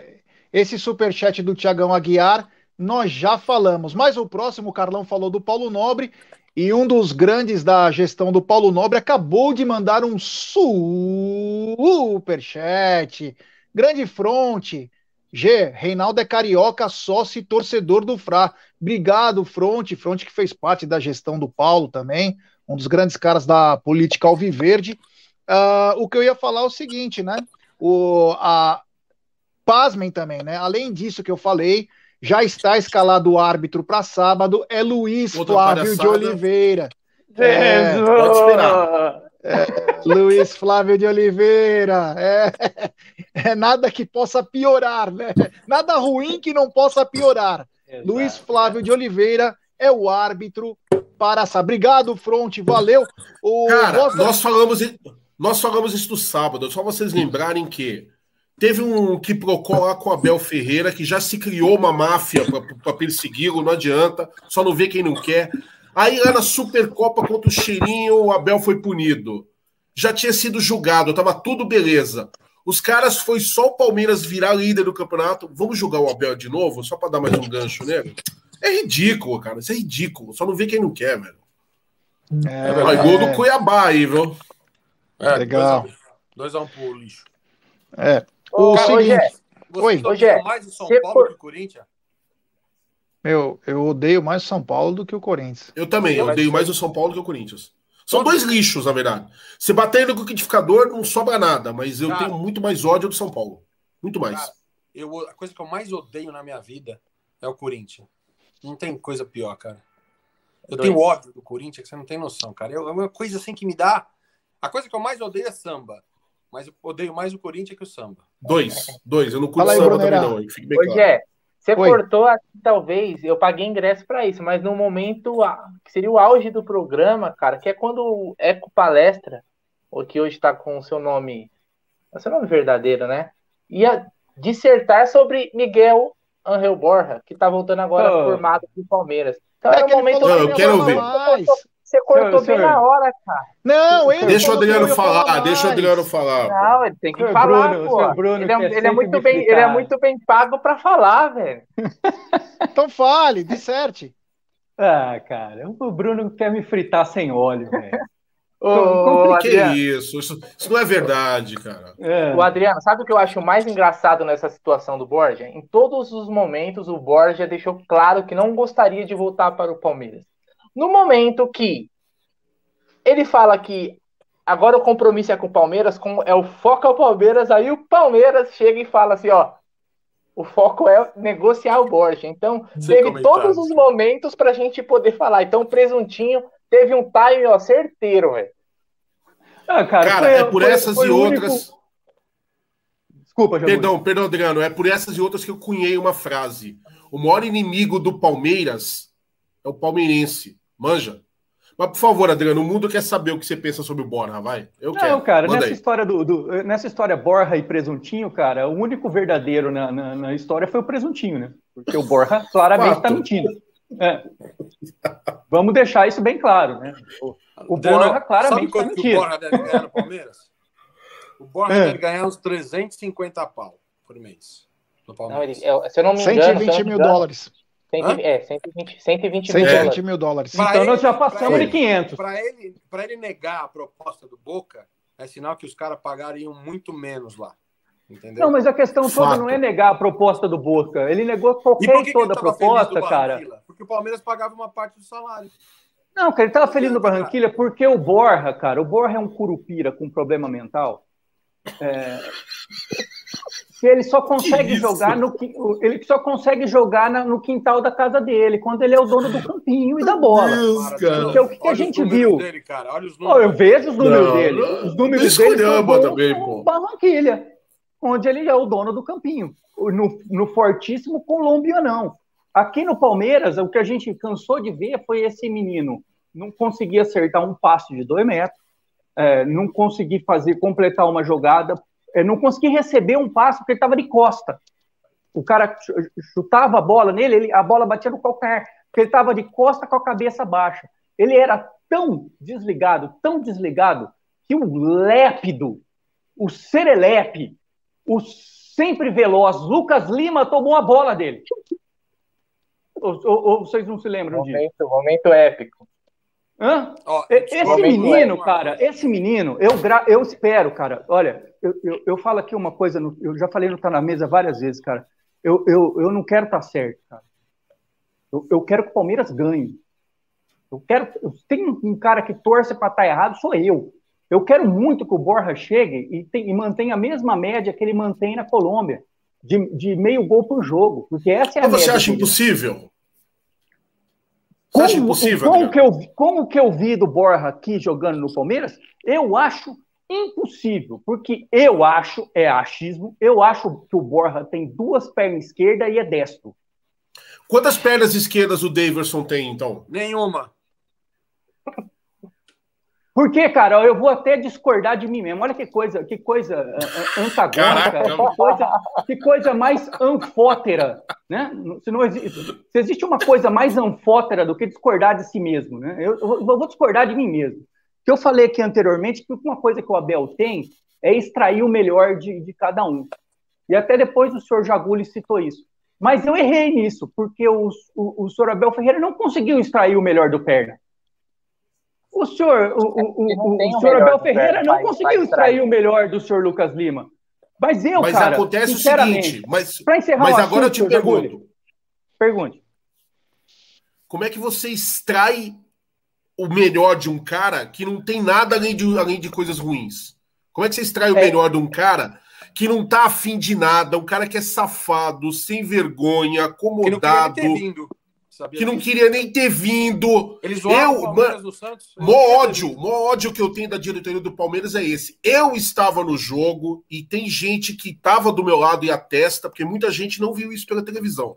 Speaker 1: Esse superchat do Tiagão Aguiar, nós já falamos. Mas o próximo, o Carlão falou do Paulo Nobre e um dos grandes da gestão do Paulo Nobre acabou de mandar um superchat. Grande fronte. G, Reinaldo é carioca, sócio e torcedor do Fra. Obrigado, Fronte. Fronte que fez parte da gestão do Paulo também, um dos grandes caras da política alviverde. Uh, o que eu ia falar é o seguinte, né? O, a, pasmem também, né? Além disso que eu falei, já está escalado o árbitro para sábado, é Luiz Outra Flávio de Oliveira. É, pode esperar. É, Luiz Flávio de Oliveira. É, <laughs> é, nada que possa piorar, né? Nada ruim que não possa piorar. Exato. Luiz Flávio de Oliveira é o árbitro para essa. Obrigado, Fronte, valeu.
Speaker 4: O Cara, nós falamos, nós falamos isso no sábado, só vocês lembrarem que Teve um que procurou lá com Abel Ferreira, que já se criou uma máfia para persegui-lo, não adianta, só não vê quem não quer. Aí lá na Supercopa contra o Cheirinho, o Abel foi punido. Já tinha sido julgado, tava tudo beleza. Os caras foi só o Palmeiras virar líder do campeonato. Vamos julgar o Abel de novo, só para dar mais um gancho nele? É ridículo, cara. Isso é ridículo. Só não vê quem não quer, velho. É, é gol do Cuiabá aí, viu?
Speaker 1: É, Legal.
Speaker 5: 2x1 um pro lixo.
Speaker 1: É.
Speaker 2: O seguinte. Oi. Hoje é mais o São Paulo for... que o Corinthians?
Speaker 1: Meu, eu odeio mais o São Paulo do que o Corinthians.
Speaker 4: Eu também, eu odeio mais o São Paulo do que o Corinthians. São dois lixos, na verdade. Se bater no liquidificador, não sobra nada, mas eu cara, tenho muito mais ódio do São Paulo. Muito mais. Cara,
Speaker 5: eu, a coisa que eu mais odeio na minha vida é o Corinthians. Não tem coisa pior, cara. Eu dois. tenho ódio do Corinthians que você não tem noção, cara. É uma coisa assim que me dá. A coisa que eu mais odeio é samba mas eu odeio mais o Corinthians que o samba.
Speaker 4: Dois, dois. Eu não curto samba também, não. Fique bem
Speaker 2: claro. é, você Oi. cortou aqui, talvez, eu paguei ingresso para isso, mas no momento que seria o auge do programa, cara, que é quando o Eco Palestra, o que hoje está com o seu nome, é seu nome verdadeiro, né? Ia dissertar sobre Miguel Angel Borja, que está voltando agora oh. formado do Palmeiras.
Speaker 4: Então é, um momento. Não, eu quero ver.
Speaker 2: Você cortou senhor, bem senhor. na hora, cara.
Speaker 1: Não,
Speaker 4: ele Deixa o Adriano falar, deixa o Adriano falar.
Speaker 2: Não, ele tem que falar, Bruno, pô. Bruno, ele, é, ele é muito bem, ele é muito bem pago para falar, velho. <laughs>
Speaker 1: então fale, disserte.
Speaker 3: Ah, cara, o Bruno quer me fritar sem óleo, velho. <laughs>
Speaker 4: Ô, que isso? isso? isso? não é verdade, cara.
Speaker 2: É. O Adriano, sabe o que eu acho mais engraçado nessa situação do Borja? Em todos os momentos, o Borja deixou claro que não gostaria de voltar para o Palmeiras. No momento que ele fala que agora o compromisso é com o Palmeiras, com, é o foco ao Palmeiras, aí o Palmeiras chega e fala assim, ó, o foco é negociar o Borja. Então, Sem teve todos os momentos para a gente poder falar. Então, o Presuntinho teve um time ó, certeiro, velho.
Speaker 4: Ah, cara, cara foi, é por foi, essas foi e outras. Desculpa, Jagulho. Perdão, perdão, Adriano. É por essas e outras que eu cunhei uma frase. O maior inimigo do Palmeiras é o palmeirense. Manja? Mas, por favor, Adriano, o mundo quer saber o que você pensa sobre o Borja, vai.
Speaker 3: Eu não, quero. cara, nessa história, do, do, nessa história Borja e Presuntinho, cara, o único verdadeiro na, na, na história foi o Presuntinho, né? Porque o Borja <laughs> claramente está mentindo. É. Vamos deixar isso bem claro, né? O, o Borja claramente está mentindo. o Borja deve ganhar no Palmeiras?
Speaker 5: O Borja é. deve ganhar uns 350 pau por mês
Speaker 2: no Palmeiras. Não, ele, se eu não me
Speaker 1: engano, 120 mil dólares.
Speaker 2: 100, é, 120, 120,
Speaker 1: 120 mil dólares.
Speaker 3: Então ele, nós já passamos de 500.
Speaker 5: Para ele, ele negar a proposta do Boca, é sinal que os caras pagariam muito menos lá. Entendeu?
Speaker 3: Não, mas a questão Fato. toda não é negar a proposta do Boca. Ele negou qualquer e toda a proposta, cara.
Speaker 5: Porque o Palmeiras pagava uma parte do salário.
Speaker 3: Não, cara, ele estava feliz no Barranquilha porque o Borja, cara, o Borja é um curupira com problema mental. É que ele só consegue jogar no ele só consegue jogar no quintal da casa dele, quando ele é o dono do campinho e da bola. Deus, Porque é o que, que a gente viu. Dele, oh, eu vejo os números não, dele. Os números dele são também, pô. Barranquilha, onde ele é o dono do campinho. No, no fortíssimo Colômbia não. Aqui no Palmeiras, o que a gente cansou de ver foi esse menino não conseguir acertar um passe de dois metros, é, não conseguir fazer completar uma jogada não consegui receber um passo porque ele estava de costa. O cara chutava a bola nele, ele, a bola batia no calcanhar, porque ele estava de costa com a cabeça baixa. Ele era tão desligado, tão desligado, que o lépido, o serelepe, o sempre veloz Lucas Lima tomou a bola dele. Ou, ou, ou vocês não se lembram
Speaker 2: momento, disso? Momento épico.
Speaker 3: Hã? Oh, esse menino, cara, esse menino, eu, gra... eu espero, cara. Olha, eu, eu, eu falo aqui uma coisa, no... eu já falei no Tá na Mesa várias vezes, cara. Eu, eu, eu não quero estar tá certo, cara. Eu, eu quero que o Palmeiras ganhe. Eu quero. Eu tenho um cara que torce para estar tá errado, sou eu. Eu quero muito que o Borja chegue e, tem, e mantenha a mesma média que ele mantém na Colômbia, de, de meio gol por jogo. Porque essa é a
Speaker 4: Mas você acha impossível?
Speaker 3: Como, acha impossível, como que, eu, como que eu vi do Borja aqui jogando no Palmeiras? Eu acho impossível, porque eu acho, é achismo, eu acho que o Borja tem duas pernas esquerdas e é destro.
Speaker 4: Quantas pernas esquerdas o Daverson tem, então?
Speaker 5: Nenhuma.
Speaker 3: Porque, cara, eu vou até discordar de mim mesmo. Olha que coisa, que coisa uh, antagônica, que coisa, que coisa mais anfótera, né? Se, não existe, se existe uma coisa mais anfótera do que discordar de si mesmo, né? Eu, eu vou discordar de mim mesmo. Que eu falei aqui anteriormente que uma coisa que o Abel tem é extrair o melhor de, de cada um. E até depois o senhor Jaguli citou isso. Mas eu errei nisso, porque o, o, o senhor Abel Ferreira não conseguiu extrair o melhor do Perna. O senhor, o, o, o, o senhor Abel Ferreira não conseguiu extrair o melhor do senhor Lucas Lima. Mas eu,
Speaker 4: mas
Speaker 3: cara,
Speaker 4: acontece o seguinte, mas, mas agora assunto, eu te pergunto.
Speaker 3: Pergunte.
Speaker 4: Como é que você extrai o melhor de um cara que não tem nada além de, além de coisas ruins? Como é que você extrai o é. melhor de um cara que não tá afim de nada, um cara que é safado, sem vergonha, acomodado. Que não Sabia que não queria nem ter vindo. Eles eu, man, do Santos. Mó ódio, mó ódio que eu tenho da diretoria do Palmeiras é esse. Eu estava no jogo e tem gente que estava do meu lado e atesta, porque muita gente não viu isso pela televisão.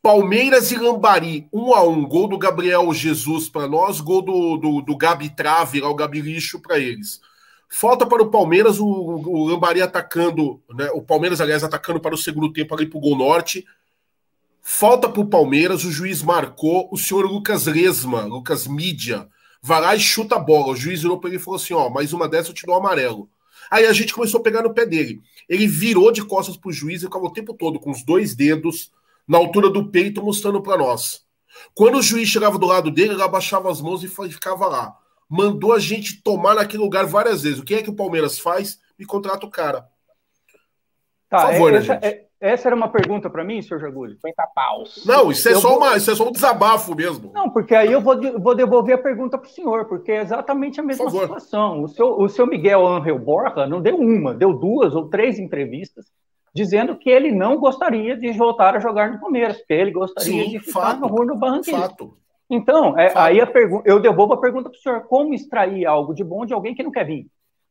Speaker 4: Palmeiras e Lambari, um a um, gol do Gabriel Jesus para nós, gol do, do, do Gabi Trave, lá, o Gabi Lixo para eles. Falta para o Palmeiras, o, o Lambari atacando, né, o Palmeiras, aliás, atacando para o segundo tempo ali para o Gol Norte. Falta para o Palmeiras, o juiz marcou, o senhor Lucas Lesma, Lucas Mídia, vai lá e chuta a bola. O juiz virou para ele e falou assim: ó, mais uma dessa eu te dou um amarelo. Aí a gente começou a pegar no pé dele. Ele virou de costas para o juiz e ficava o tempo todo com os dois dedos na altura do peito mostrando para nós. Quando o juiz chegava do lado dele, ele abaixava as mãos e ficava lá. Mandou a gente tomar naquele lugar várias vezes. O que é que o Palmeiras faz? Me contrata o cara.
Speaker 3: Tá, Por favor, é, né, gente? É, essa era uma pergunta para mim, senhor Jagulho?
Speaker 2: 50 paus.
Speaker 4: Não, isso é, só vou... uma, isso é só um desabafo mesmo.
Speaker 3: Não, porque aí eu vou, vou devolver a pergunta para o senhor, porque é exatamente a mesma situação. O seu, o seu Miguel Angel Borja não deu uma, deu duas ou três entrevistas dizendo que ele não gostaria de voltar a jogar no Palmeiras, que ele gostaria Sim, de ficar fato, no Rui no Barranquilla. Fato. Então, é, aí a pergunta, eu devolvo a pergunta para o senhor: como extrair algo de bom de alguém que não quer vir?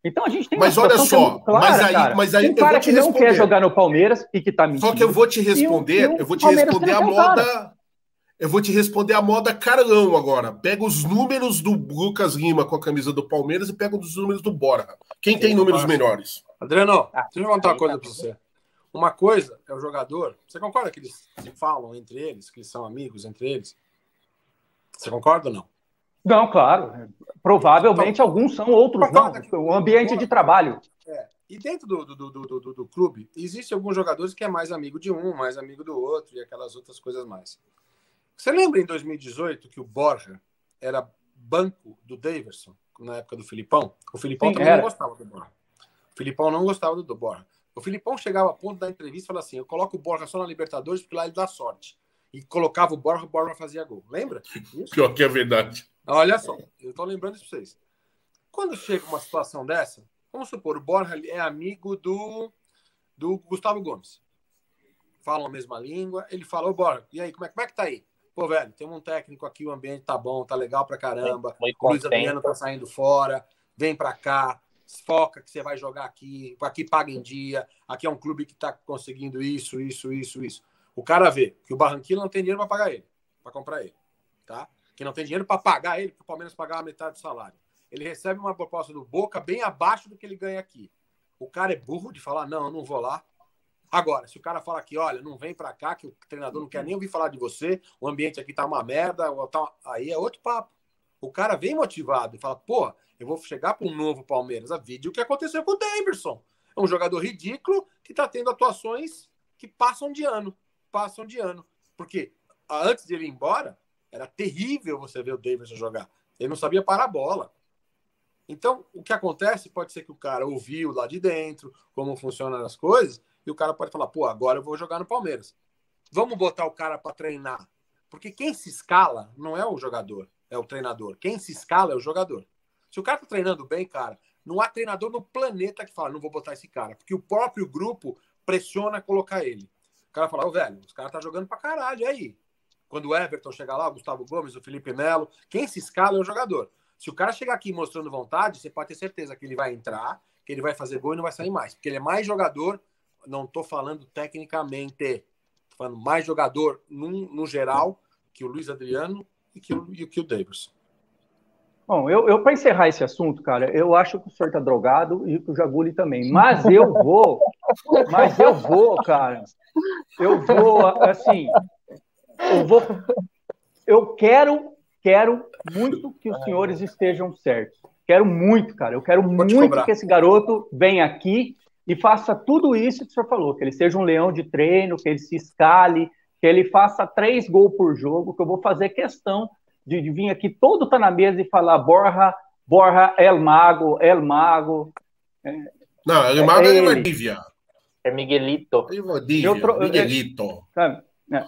Speaker 3: Então a gente tem
Speaker 4: Mas olha só, clara, mas aí, cara. mas aí
Speaker 3: um cara que não quer jogar no Palmeiras e que tá mentindo.
Speaker 4: Só que eu vou te responder, e um, eu vou te responder a moda. Cara. Eu vou te responder a moda Carlão agora. Pega os números do Lucas Lima com a camisa do Palmeiras e pega os números do Borja. Quem tem números melhores?
Speaker 5: Adriano, ah, deixa eu contar uma coisa pra você. Uma coisa é o jogador. Você concorda que eles se falam entre eles, que eles são amigos entre eles? Você concorda ou não?
Speaker 3: Não, claro. Provavelmente então, alguns são, outros não. O ambiente de trabalho.
Speaker 5: É. E dentro do, do, do, do, do clube, existem alguns jogadores que é mais amigo de um, mais amigo do outro e aquelas outras coisas mais. Você lembra em 2018 que o Borja era banco do Daverson, na época do Filipão? O Filipão Sim, também era. não gostava do Borja. O Filipão não gostava do Borja. O Filipão chegava a ponto da entrevista e falava assim: eu coloco o Borja só na Libertadores porque lá ele dá sorte. E colocava o Borja, o Borja fazia gol. Lembra?
Speaker 4: Isso? <laughs> Pior que é verdade.
Speaker 5: Olha só, eu estou lembrando isso para vocês. Quando chega uma situação dessa, vamos supor, o Borja é amigo do, do Gustavo Gomes. Falam a mesma língua, ele fala, ô Borja, e aí, como é, como é que tá aí? Pô, velho, tem um técnico aqui, o ambiente tá bom, tá legal pra caramba. o Luiz Adriano tá saindo fora, vem pra cá, foca que você vai jogar aqui, aqui paga em dia, aqui é um clube que tá conseguindo isso, isso, isso, isso. O cara vê que o Barranquilla não tem dinheiro para pagar ele, para comprar ele, tá? Que não tem dinheiro para pagar ele, porque o Palmeiras pagava metade do salário. Ele recebe uma proposta do Boca bem abaixo do que ele ganha aqui. O cara é burro de falar, não, eu não vou lá. Agora, se o cara fala que, olha, não vem para cá, que o treinador não quer nem ouvir falar de você, o ambiente aqui tá uma merda, tá... aí é outro papo. O cara vem motivado e fala, pô, eu vou chegar para um novo Palmeiras. A vídeo o que aconteceu com o Davidson. É um jogador ridículo que está tendo atuações que passam de ano. Passam de ano. Porque antes de ele ir embora, era terrível você ver o Davidson jogar. Ele não sabia parar a bola. Então, o que acontece pode ser que o cara ouviu lá de dentro como funcionam as coisas e o cara pode falar: pô, agora eu vou jogar no Palmeiras. Vamos botar o cara para treinar. Porque quem se escala não é o jogador, é o treinador. Quem se escala é o jogador. Se o cara tá treinando bem, cara, não há treinador no planeta que fala: não vou botar esse cara. Porque o próprio grupo pressiona colocar ele. O cara fala: ô, velho, os caras tá jogando pra caralho, e aí? Quando o Everton chegar lá, o Gustavo Gomes, o Felipe Melo, quem se escala é o jogador. Se o cara chegar aqui mostrando vontade, você pode ter certeza que ele vai entrar, que ele vai fazer gol e não vai sair mais. Porque ele é mais jogador, não estou falando tecnicamente, estou falando mais jogador no, no geral que o Luiz Adriano e que o, que o Davidson.
Speaker 3: Bom, eu, eu para encerrar esse assunto, cara, eu acho que o senhor tá drogado e que o Jaguli também. Mas eu vou, mas eu vou, cara. Eu vou, assim, eu vou. Eu quero, quero muito que os senhores estejam certos. Quero muito, cara. Eu quero muito que esse garoto venha aqui e faça tudo isso que o senhor falou, que ele seja um leão de treino, que ele se escale, que ele faça três gols por jogo, que eu vou fazer questão de, de vir aqui todo tá na mesa e falar Borja, Borja, El Mago, El Mago.
Speaker 4: É, Não, El Mago é, é Valdívia.
Speaker 2: É Miguelito.
Speaker 4: É Valdívia, Miguelito. É, é.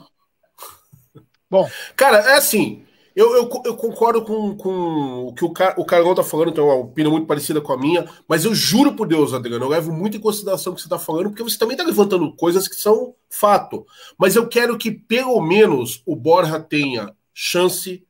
Speaker 4: Bom. Cara, é assim. Eu, eu, eu, concordo com, com o que o, Car o Carlão tá falando, tem uma opinião muito parecida com a minha, mas eu juro por Deus, Adriano, eu levo muito em consideração o que você tá falando, porque você também tá levantando coisas que são fato. Mas eu quero que pelo menos o Borja tenha chance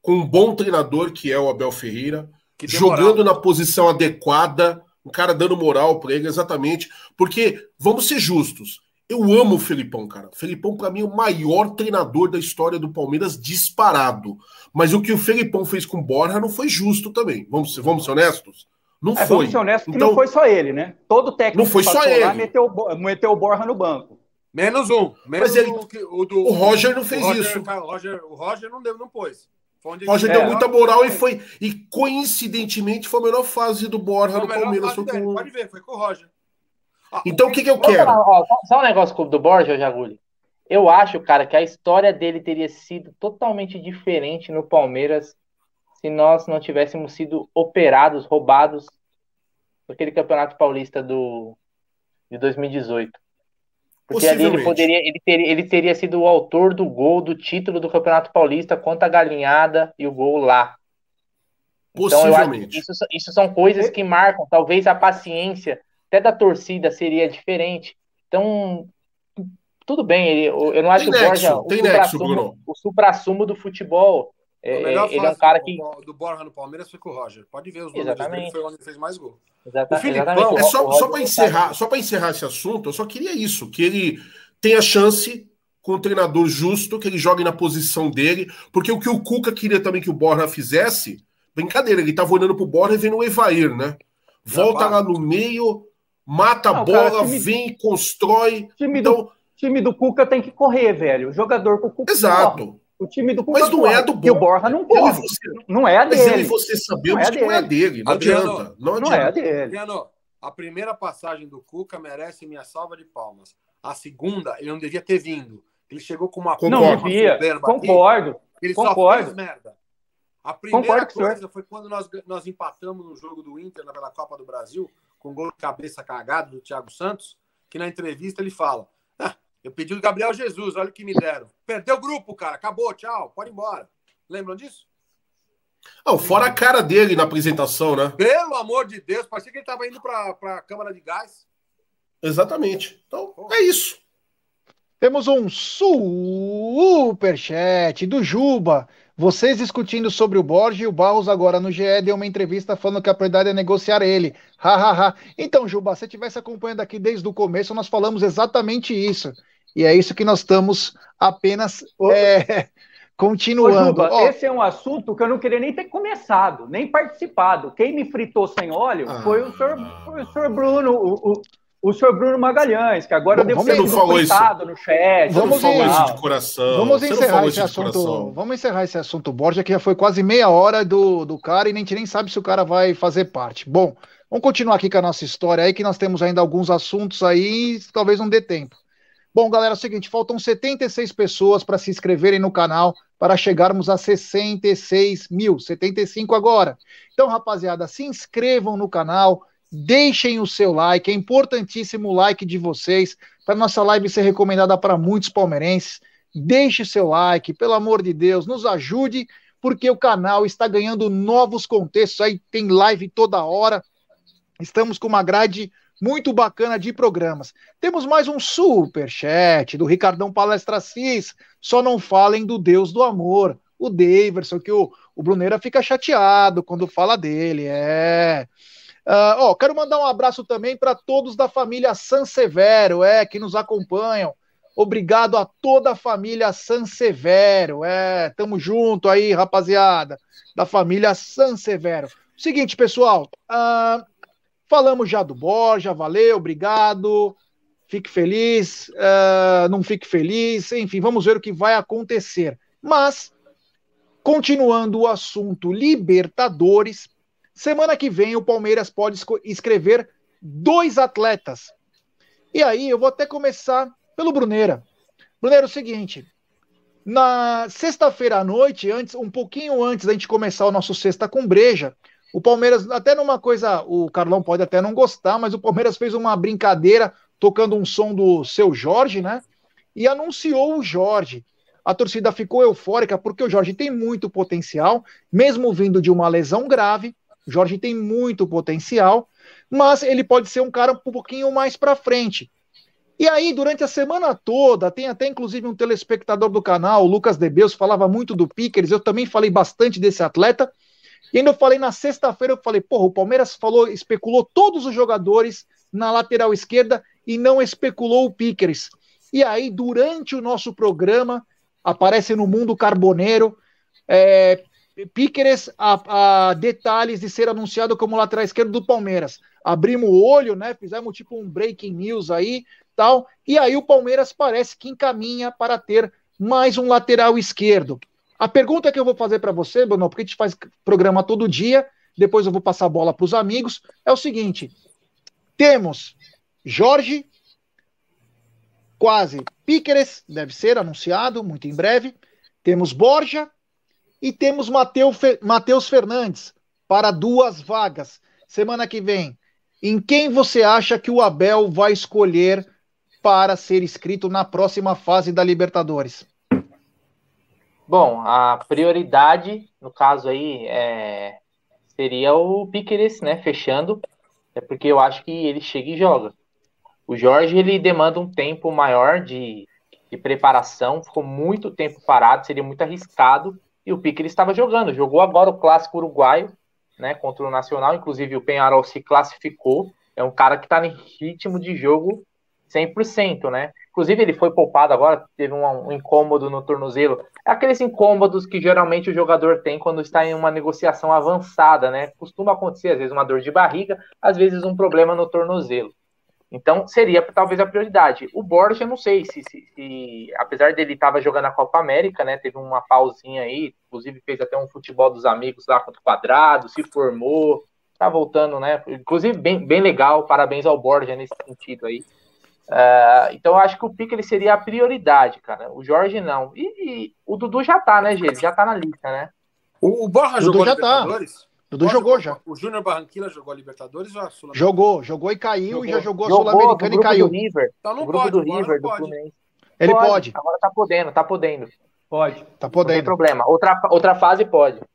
Speaker 4: com um bom treinador, que é o Abel Ferreira, jogando na posição adequada, um cara dando moral para ele, exatamente. Porque, vamos ser justos, eu amo o Felipão, cara. O Felipão, para mim, é o maior treinador da história do Palmeiras, disparado. Mas o que o Felipão fez com o Borja não foi justo também. Vamos, vamos ser honestos? Não é, foi.
Speaker 3: Vamos ser honestos então, que não foi só ele, né? Todo técnico
Speaker 4: não foi só ele.
Speaker 3: meteu, meteu o Borja no banco.
Speaker 5: Menos um. Menos
Speaker 4: Mas ele, o, o, do, o Roger não fez
Speaker 5: o Roger,
Speaker 4: isso.
Speaker 5: O Roger, o Roger não deu, não pôs.
Speaker 4: O Roger deu muita moral e foi. E coincidentemente foi a melhor fase do Borja no Palmeiras.
Speaker 5: Com... Pode ver, foi com o Roger.
Speaker 4: Então o que, que eu quero?
Speaker 2: Ó, só um negócio do Borja, Jaguli. Eu acho, cara, que a história dele teria sido totalmente diferente no Palmeiras se nós não tivéssemos sido operados, roubados naquele Campeonato Paulista do, de 2018. Porque ali ele poderia, ele teria, ele teria sido o autor do gol do título do Campeonato Paulista contra a galinhada e o gol lá.
Speaker 4: Possivelmente.
Speaker 2: Então, isso, isso são coisas que marcam, talvez a paciência até da torcida seria diferente. Então, tudo bem, eu não acho tem que o Borja
Speaker 4: tem o supra-sumo
Speaker 2: supra do futebol É, ele é um cara que.
Speaker 5: Do Borja no Palmeiras foi com o Roger. Pode ver os números
Speaker 2: Exatamente.
Speaker 5: dele, foi onde ele fez mais gol.
Speaker 2: Exata,
Speaker 4: o Filipão, é só, só para encerrar, só para encerrar esse assunto, eu só queria isso, que ele tenha chance com um treinador justo, que ele jogue na posição dele, porque o que o Cuca queria também que o Borja fizesse, brincadeira, ele tava olhando pro Borja e vendo o Evair, né? Volta lá no meio, mata a bola, cara, time, vem, constrói.
Speaker 3: Time, então... do, time do Cuca tem que correr, velho. O jogador com o Cuca.
Speaker 4: Exato.
Speaker 3: Corre. O time do Cuca
Speaker 4: Mas não
Speaker 3: corre.
Speaker 4: é do
Speaker 3: Borja. E o Borja não corre. Você... Não é a dele.
Speaker 4: Mas ele você sabemos não é que não é dele. Não Adriano, adianta. Não,
Speaker 3: não é a dele.
Speaker 5: Adriano, a primeira passagem do Cuca merece minha salva de palmas. A segunda, ele não devia ter vindo. Ele chegou com uma
Speaker 3: Concordo. Não devia. Concordo. Aqui,
Speaker 5: ele
Speaker 3: Concordo.
Speaker 5: só fez merda. A primeira coisa foi quando nós, nós empatamos no jogo do Inter pela Copa do Brasil, com gol de cabeça cagado do Thiago Santos, que na entrevista ele fala: ah, Eu pedi o Gabriel Jesus, olha o que me deram. Perdeu o grupo, cara, acabou, tchau, pode ir embora. Lembram disso?
Speaker 4: Não, fora a cara dele na apresentação, né?
Speaker 5: Pelo amor de Deus, parecia que ele estava indo para a Câmara de Gás.
Speaker 4: Exatamente. Então, é isso.
Speaker 1: Temos um superchat do Juba. Vocês discutindo sobre o Borges e o Barros agora no GE deu uma entrevista falando que a prioridade é negociar ele. Ha, ha, ha. Então, Juba, se você estivesse acompanhando aqui desde o começo, nós falamos exatamente isso. E é isso que nós estamos apenas é, <laughs> continuando. Ô,
Speaker 3: Juba, oh. Esse é um assunto que eu não queria nem ter começado, nem participado. Quem me fritou sem óleo ah. foi, o senhor, foi o senhor Bruno, o, o o senhor Bruno Magalhães, que agora deu
Speaker 4: ter coitado
Speaker 3: no chat.
Speaker 4: Vamos falar isso de coração.
Speaker 1: Vamos encerrar esse assunto. Vamos encerrar esse assunto Borja, que já foi quase meia hora do, do cara e a gente nem sabe se o cara vai fazer parte. Bom, vamos continuar aqui com a nossa história aí, que nós temos ainda alguns assuntos aí, talvez não dê tempo. Bom, galera, é o seguinte, faltam 76 pessoas para se inscreverem no canal para chegarmos a 66 mil, 75 agora. Então, rapaziada, se inscrevam no canal, Deixem o seu like, é importantíssimo o like de vocês para nossa live ser recomendada para muitos palmeirenses. Deixe seu like, pelo amor de Deus, nos ajude, porque o canal está ganhando novos contextos. Aí tem live toda hora. Estamos com uma grade muito bacana de programas. Temos mais um super chat do Ricardão Palestra Cis. Só não falem do Deus do amor, o Daverson, que o, o Bruneira fica chateado quando fala dele. É. Uh, ó, quero mandar um abraço também para todos da família San Severo, é, que nos acompanham. Obrigado a toda a família San Severo, é, tamo junto aí, rapaziada, da família San Severo. Seguinte, pessoal, uh, falamos já do Borja, valeu, obrigado. Fique feliz, uh, não fique feliz, enfim, vamos ver o que vai acontecer. Mas, continuando o assunto Libertadores, Semana que vem o Palmeiras pode escrever dois atletas. E aí eu vou até começar pelo Bruneira. Bruneira, é o seguinte. Na sexta-feira à noite, antes, um pouquinho antes da gente começar o nosso Sexta com Breja, o Palmeiras, até numa coisa, o Carlão pode até não gostar, mas o Palmeiras fez uma brincadeira tocando um som do seu Jorge, né? E anunciou o Jorge. A torcida ficou eufórica porque o Jorge tem muito potencial, mesmo vindo de uma lesão grave. Jorge tem muito potencial, mas ele pode ser um cara um pouquinho mais para frente. E aí, durante a semana toda, tem até inclusive um telespectador do canal, o Lucas Debeus, falava muito do Pickers, eu também falei bastante desse atleta. E ainda eu falei na sexta-feira, eu falei, porra, o Palmeiras falou, especulou todos os jogadores na lateral esquerda e não especulou o Pickers. E aí, durante o nosso programa, aparece no Mundo Carboneiro, é, Piqueres a, a, detalhes de ser anunciado como lateral esquerdo do Palmeiras. Abrimos o olho, né? Fizemos tipo um breaking news aí, tal. E aí o Palmeiras parece que encaminha para ter mais um lateral esquerdo. A pergunta que eu vou fazer para você, Bruno, porque a gente faz programa todo dia, depois eu vou passar a bola para os amigos, é o seguinte: temos Jorge, quase Piqueres, deve ser anunciado muito em breve. Temos Borja, e temos Matheus Fernandes para duas vagas. Semana que vem. Em quem você acha que o Abel vai escolher para ser inscrito na próxima fase da Libertadores?
Speaker 2: Bom, a prioridade, no caso aí, é... seria o Piqueires, né? Fechando. É porque eu acho que ele chega e joga. O Jorge, ele demanda um tempo maior de, de preparação. Ficou muito tempo parado, seria muito arriscado E o Piqueires estava jogando, jogou agora o clássico uruguaio, né, contra o Nacional, inclusive o Penharol se classificou, é um cara que está em ritmo de jogo 100%, né? Inclusive ele foi poupado agora, teve um, um, incômodo no tornozelo. É aqueles incômodos que geralmente o jogador tem quando está em uma negociação avançada, né? Costuma acontecer às vezes uma dor de barriga, às vezes um problema no tornozelo. Então, seria talvez a prioridade. O Borja, eu não sei se, se, se apesar dele estava jogando a Copa América, né? Teve uma pausinha aí, inclusive fez até um futebol dos amigos lá contra o quadrado, se formou, tá voltando, né? Inclusive, bem, bem legal, parabéns ao Borja nesse sentido aí. Uh, então, eu acho que o Pique ele seria a prioridade, cara. O Jorge não. E, e o Dudu já tá, né, gente? Já tá na lista, né?
Speaker 5: O, o Borja Dudu jogou já tá.
Speaker 1: Libertadores? Tá. Dudu jogou já.
Speaker 5: O Júnior Barranquilla jogou a Libertadores ou a
Speaker 1: Sul Jogou, jogou e caiu jogou. e já jogou a Sul-Americana e caiu.
Speaker 2: Do River. Então não pode, do River, do Fluminense.
Speaker 1: Ele pode. pode.
Speaker 2: Agora tá podendo, tá podendo.
Speaker 1: Pode. Tá podendo. Não tem
Speaker 2: problema. Outra, outra fase pode. Não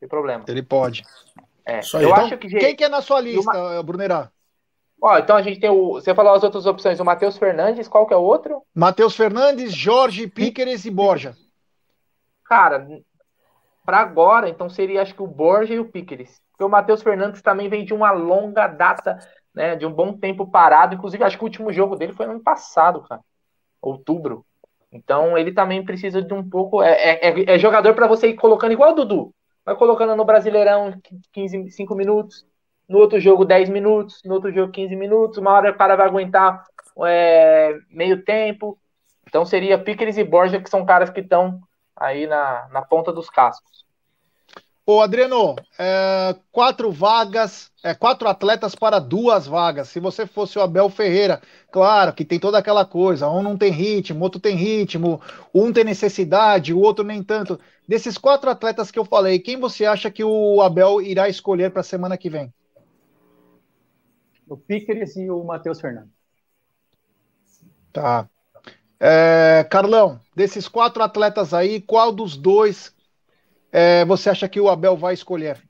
Speaker 2: tem problema.
Speaker 1: Ele pode.
Speaker 2: É.
Speaker 1: eu então, acho que quem que é na sua lista, uma... Brunerá?
Speaker 2: Ó, então a gente tem o. Você falou as outras opções, o Matheus Fernandes, qual que é o outro?
Speaker 1: Matheus Fernandes, Jorge Píqueres e Borja.
Speaker 2: Cara, para agora, então seria acho que o Borja e o Píqueres. Porque o Matheus Fernandes também vem de uma longa data, né? De um bom tempo parado. Inclusive, acho que o último jogo dele foi no ano passado, cara. Outubro. Então ele também precisa de um pouco. É, é, é, é jogador para você ir colocando igual o Dudu. Vai colocando no Brasileirão 15, 5 minutos, no outro jogo 10 minutos, no outro jogo 15 minutos, uma hora o cara vai aguentar é, meio tempo. Então seria Pickers e Borja, que são caras que estão aí na, na ponta dos cascos.
Speaker 1: Ô, Adriano, é, quatro vagas, é, quatro atletas para duas vagas. Se você fosse o Abel Ferreira, claro que tem toda aquela coisa, um não tem ritmo, outro tem ritmo, um tem necessidade, o outro nem tanto. Desses quatro atletas que eu falei, quem você acha que o Abel irá escolher para a semana que vem?
Speaker 3: O Piqueres e o Matheus Fernandes.
Speaker 1: Tá. É, Carlão, desses quatro atletas aí, qual dos dois é, você acha que o Abel vai escolher?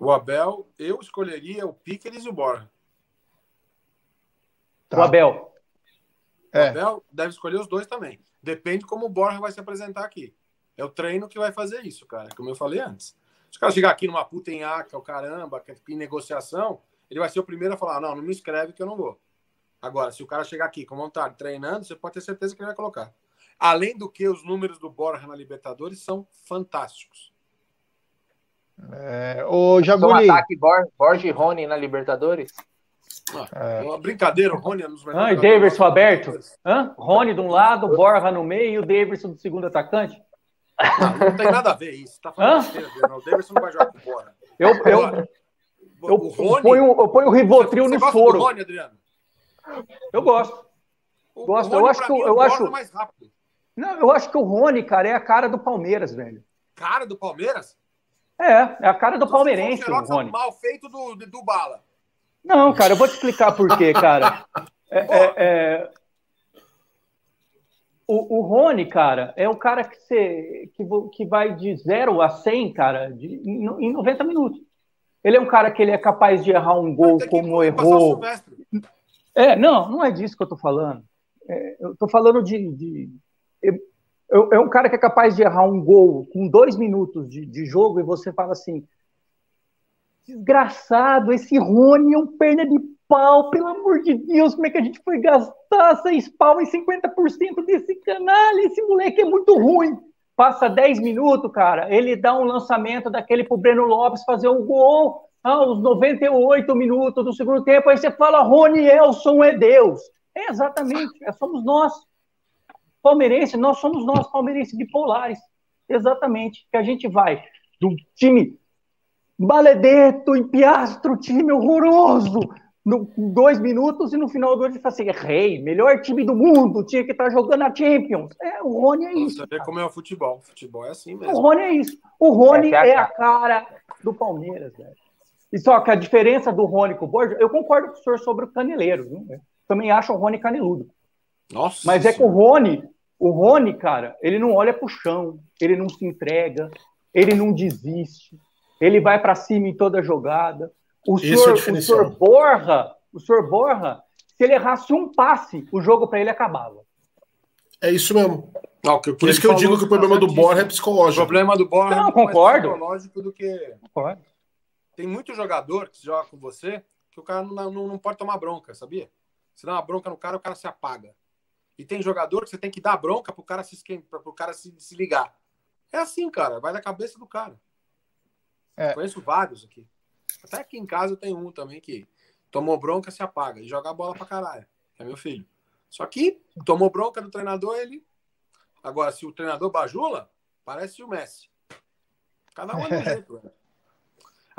Speaker 5: O Abel, eu escolheria o Piqueres e o Borja.
Speaker 3: Tá. O Abel.
Speaker 5: É. O Abel deve escolher os dois também. Depende como o Borja vai se apresentar aqui. É o treino que vai fazer isso, cara, como eu falei antes. Se o cara chegar aqui numa puta enhaca, o caramba, em negociação, ele vai ser o primeiro a falar: não, não me inscreve que eu não vou. Agora, se o cara chegar aqui com vontade, treinando, você pode ter certeza que ele vai colocar. Além do que, os números do Borja na Libertadores são fantásticos.
Speaker 1: É, o Jaguli...
Speaker 2: Um ataque Borja e Rony na Libertadores?
Speaker 5: Ah, é. Uma brincadeira, o Rony é
Speaker 3: nos Ah, e Davidson aberto? Hã? Rony de um lado, Borja no meio e o Davidson do segundo atacante?
Speaker 5: Não, não tem nada a ver isso. Tá falando Hã? o Davidson não vai jogar com o Borja.
Speaker 3: Eu, eu, eu, o Rony, ponho, eu ponho o Rivotril no soro.
Speaker 5: Rony, Adriano?
Speaker 3: Eu gosto.
Speaker 5: O, gosto. eu acho que eu acho mais rápido.
Speaker 3: Não, eu acho que o Rony, cara, é a cara do Palmeiras, velho.
Speaker 5: Cara do Palmeiras?
Speaker 3: É, é a cara do palmeirense, o Rony.
Speaker 5: mal feito do, do Bala.
Speaker 3: Não, cara, eu vou te explicar por quê, cara. <laughs> É, é, é... O, o Rony, cara, é o cara que, você, que, que vai de 0 a 100, cara, de, em, em 90 minutos. Ele é um cara que ele é capaz de errar um gol como errou. É, não, não é disso que eu tô falando. É, eu tô falando de, de é um cara que é capaz de errar um gol com dois minutos de, de jogo e você fala assim: desgraçado, esse Rony é um perna de pau, pelo amor de Deus, como é que a gente foi gastar seis pau em 50% desse canal? Esse moleque é muito ruim. Passa 10 minutos, cara, ele dá um lançamento daquele pro Breno Lopes fazer um gol aos 98 minutos do segundo tempo, aí você fala, Rony Elson é Deus. É exatamente, é, somos nós. Palmeirense, nós somos nós, palmeirenses bipolares. Exatamente. Que a gente vai do time Baledeto, Piastro, time horroroso, no, dois minutos e no final do ano ele fala assim: rei, melhor time do mundo, tinha que estar tá jogando a Champions. É, o Rony é isso.
Speaker 5: Você vê como é o futebol. O futebol é assim mesmo.
Speaker 3: O Rony é isso. O Rony é, é a cara do Palmeiras, velho. E só que a diferença do Rony com o Borja, eu concordo com o senhor sobre o caneleiro. Viu? Também acho o Rony caneludo.
Speaker 5: Nossa.
Speaker 3: Mas é que o Rony, o Rony, cara, ele não olha pro chão, ele não se entrega, ele não desiste, ele vai para cima em toda jogada. O senhor, é o senhor Borra, o senhor Borra, se ele errasse um passe, o jogo para ele acabava.
Speaker 4: É isso mesmo. Não, que, Por isso que eu digo que o problema do Borja é psicológico.
Speaker 5: O problema do Borja
Speaker 3: não, é concordo.
Speaker 5: mais psicológico do que. Concordo. Tem muito jogador que joga com você que o cara não, não, não pode tomar bronca, sabia? Você dá uma bronca no cara, o cara se apaga. E tem jogador que você tem que dar bronca pro cara se esquentar, pro cara se, se ligar. É assim, cara, vai da cabeça do cara. É. Conheço vários aqui. Até aqui em casa eu tenho um também que tomou bronca, se apaga e joga a bola pra caralho. É meu filho. Só que tomou bronca do treinador, ele. Agora, se o treinador bajula, parece o Messi. Cada um é um <laughs> jeito, velho.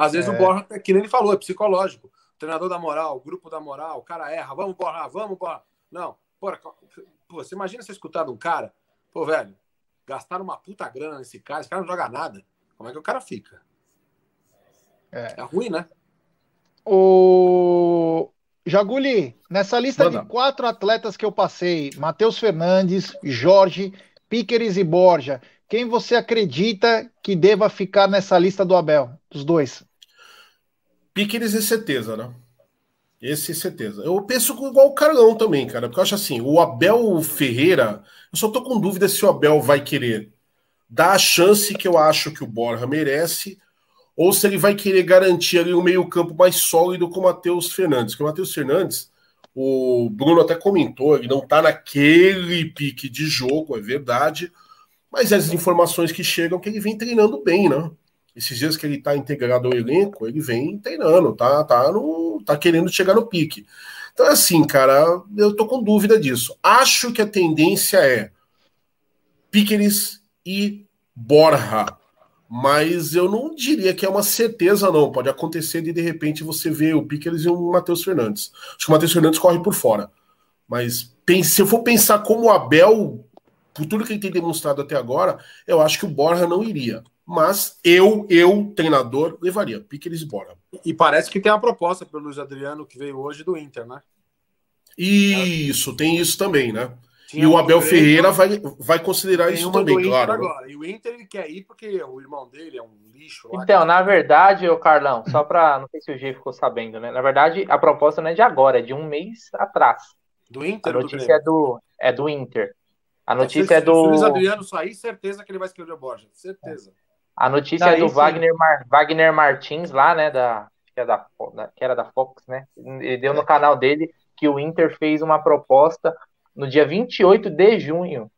Speaker 5: Às vezes é. o Borja, é que nem ele falou, é psicológico. O treinador da moral, grupo da moral, o cara erra, vamos Borja, vamos Borja. Não, porra, pô, você imagina você escutar de um cara, pô, velho, gastaram uma puta grana nesse cara, esse cara não joga nada. Como é que o cara fica? É, é ruim, né?
Speaker 1: O Jaguli, nessa lista Manda. de quatro atletas que eu passei, Matheus Fernandes, Jorge, Piqueres e Borja, quem você acredita que deva ficar nessa lista do Abel, dos dois?
Speaker 4: Piqueres é certeza, né? Esse é certeza. Eu penso igual o Carlão também, cara, porque eu acho assim, o Abel Ferreira, eu só tô com dúvida se o Abel vai querer dar a chance que eu acho que o Borja merece, ou se ele vai querer garantir ali um meio-campo mais sólido com o Matheus Fernandes. Porque o Matheus Fernandes, o Bruno até comentou, ele não tá naquele pique de jogo, é verdade, mas as informações que chegam é que ele vem treinando bem, né? Esses dias que ele está integrado ao elenco, ele vem treinando, tá, tá, no, tá querendo chegar no pique. Então, assim, cara, eu tô com dúvida disso. Acho que a tendência é Piqueres e Borja, mas eu não diria que é uma certeza, não. Pode acontecer de de repente você ver o Piqueres e o Matheus Fernandes. Acho que o Matheus Fernandes corre por fora. Mas se eu for pensar como o Abel, por tudo que ele tem demonstrado até agora, eu acho que o Borja não iria mas eu, eu, treinador, levaria Piqueres e Bora.
Speaker 5: E parece que tem uma proposta pelo Luiz Adriano que veio hoje do Inter, né?
Speaker 4: Isso, tem isso também, né? Tinha e o Abel Ferreira vai, vai considerar isso também, claro. Agora.
Speaker 5: E o Inter ele quer ir porque o irmão dele é um lixo.
Speaker 2: Lá, então, na verdade, o Carlão, só para não sei se o G ficou sabendo, né? Na verdade, a proposta não é de agora, é de um mês atrás.
Speaker 5: Do Inter?
Speaker 2: A notícia do é, do, é do Inter. A notícia é, se, é do. Se o
Speaker 5: Luiz Adriano sair, certeza que ele vai escrever o Borja. Certeza.
Speaker 2: A notícia é do Wagner, Mar, Wagner Martins, lá, né? Da, que, é da, que era da Fox, né? Ele deu no canal dele que o Inter fez uma proposta no dia 28 de junho.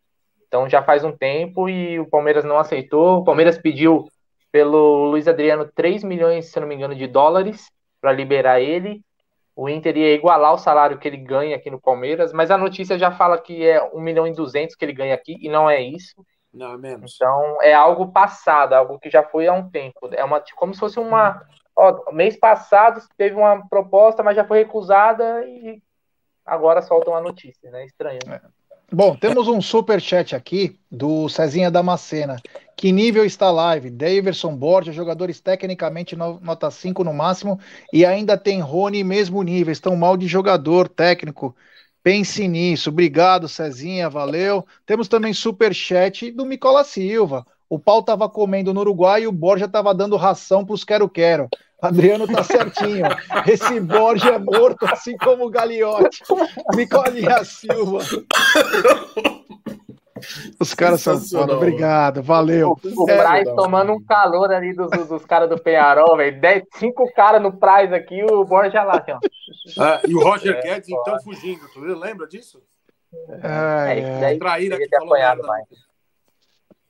Speaker 2: Então já faz um tempo e o Palmeiras não aceitou. O Palmeiras pediu pelo Luiz Adriano 3 milhões, se não me engano, de dólares para liberar ele. O Inter ia igualar o salário que ele ganha aqui no Palmeiras, mas a notícia já fala que é 1 milhão e 200 que ele ganha aqui e não é isso.
Speaker 5: Não, é menos.
Speaker 2: Então é algo passado, algo que já foi há um tempo. É uma, como se fosse uma. Ó, mês passado teve uma proposta, mas já foi recusada e agora soltam a notícia, né? Estranho. É.
Speaker 1: Bom, temos um super chat aqui do Cezinha Damascena. Que nível está a live? Daverson Borja, jogadores tecnicamente nota 5 no máximo, e ainda tem Rony mesmo nível. Estão mal de jogador técnico. Pense nisso. Obrigado, Cezinha, valeu. Temos também super chat do Micola Silva. O pau estava comendo no Uruguai e o Borja estava dando ração para os quero-quero. Adriano tá certinho. Esse Borja é morto, assim como o Gagliotti. Micolinha Silva. Os caras são foda. Obrigado, valeu.
Speaker 2: O, é, Price tomando um calor ali dos, dos caras do Penharol, velho. Cinco caras no Price aqui, o Borja lá, assim, ó.
Speaker 5: Ah, e o Roger é, Guedes, então, fugindo. Tu lembra disso?
Speaker 1: É, é, é. Traíra que falou apanhado, mais.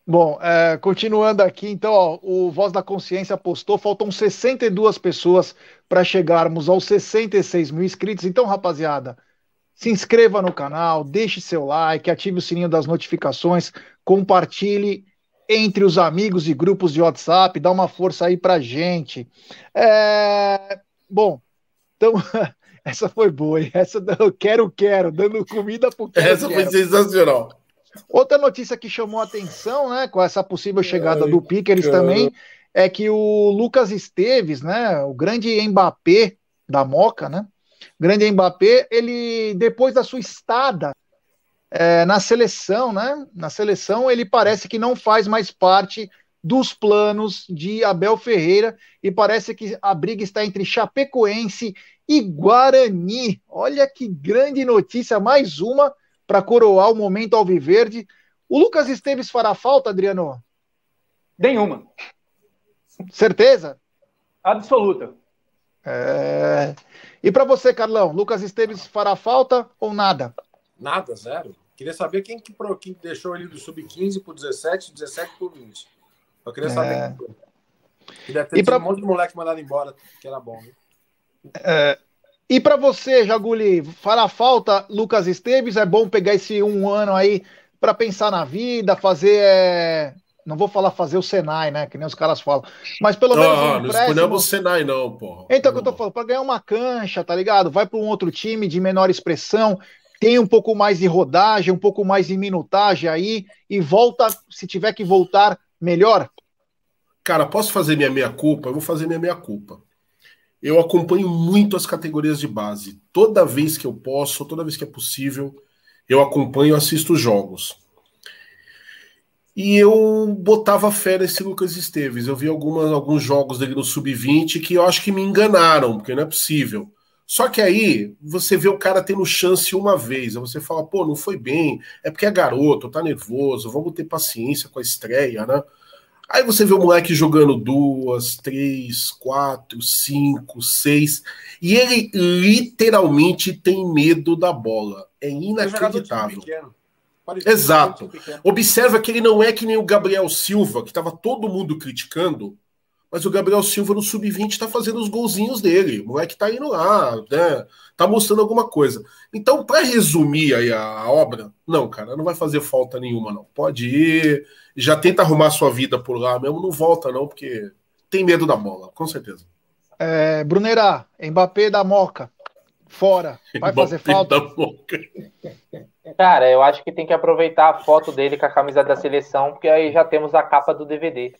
Speaker 1: Bom, é, continuando aqui, então, ó, o Voz da Consciência postou, faltam 62 pessoas para chegarmos aos 66 mil inscritos. Então, rapaziada, se inscreva no canal, deixe seu like, ative o sininho das notificações, compartilhe entre os amigos e grupos de WhatsApp, dá uma força aí pra gente. É... Bom, então, <laughs> essa foi boa, hein? Essa eu quero, quero, dando comida pro quero,
Speaker 4: Essa foi sensacional.
Speaker 1: Outra notícia que chamou a atenção, né, com essa possível chegada Ai, do Pickers também, é que o Lucas Esteves, né, o grande Mbappé da Moca, né, grande Mbappé, ele depois da sua estada é, na seleção, né? Na seleção ele parece que não faz mais parte dos planos de Abel Ferreira e parece que a briga está entre Chapecoense e Guarani. Olha que grande notícia, mais uma para coroar o momento alviverde. O Lucas Esteves fará falta, Adriano?
Speaker 3: Nenhuma.
Speaker 1: Certeza?
Speaker 3: Absoluta.
Speaker 1: É... E para você, Carlão, Lucas Esteves fará falta ou nada?
Speaker 5: Nada, zero. Queria saber quem que, pro, quem deixou ele do sub-15 para 17, 17 para 20. Eu queria saber. É... Que deve ter e pra... um monte de moleque mandado embora, que era bom. Né?
Speaker 1: É... E para você, Jaguli, fará falta Lucas Esteves? É bom pegar esse um ano aí para pensar na vida, fazer é, não vou falar fazer o Senai, né? Que nem os caras falam. Mas pelo menos.
Speaker 4: Um não escolhemos o Senai, não, porra.
Speaker 1: Então, o que eu tô falando, para ganhar uma cancha, tá ligado? Vai para um outro time de menor expressão, tem um pouco mais de rodagem, um pouco mais de minutagem aí, e volta, se tiver que voltar, melhor.
Speaker 4: Cara, posso fazer minha meia-culpa? Eu vou fazer minha meia-culpa. Eu acompanho muito as categorias de base. Toda vez que eu posso, toda vez que é possível, eu acompanho assisto jogos. E eu botava fé nesse Lucas Esteves. Eu vi algumas, alguns jogos dele no Sub-20 que eu acho que me enganaram, porque não é possível. Só que aí você vê o cara tendo chance uma vez, aí você fala, pô, não foi bem, é porque é garoto, tá nervoso, vamos ter paciência com a estreia, né? Aí você vê o moleque jogando duas, três, quatro, cinco, seis, e ele literalmente tem medo da bola. É inacreditável. Exato. Observa que ele não é que nem o Gabriel Silva, que estava todo mundo criticando, mas o Gabriel Silva no sub-20 está fazendo os golzinhos dele. O moleque está indo lá, né? Tá mostrando alguma coisa. Então, para resumir aí a, obra, não, cara, não vai fazer falta nenhuma, não. Pode ir, já tenta arrumar sua vida por lá mesmo, não volta, não, porque tem medo da bola, com certeza.
Speaker 1: É, Brunerá, Mbappé da Moca, fora. Vai fazer falta?
Speaker 2: Cara, eu acho que tem que aproveitar a foto dele com a camisa da seleção, porque aí já temos a capa do DVD.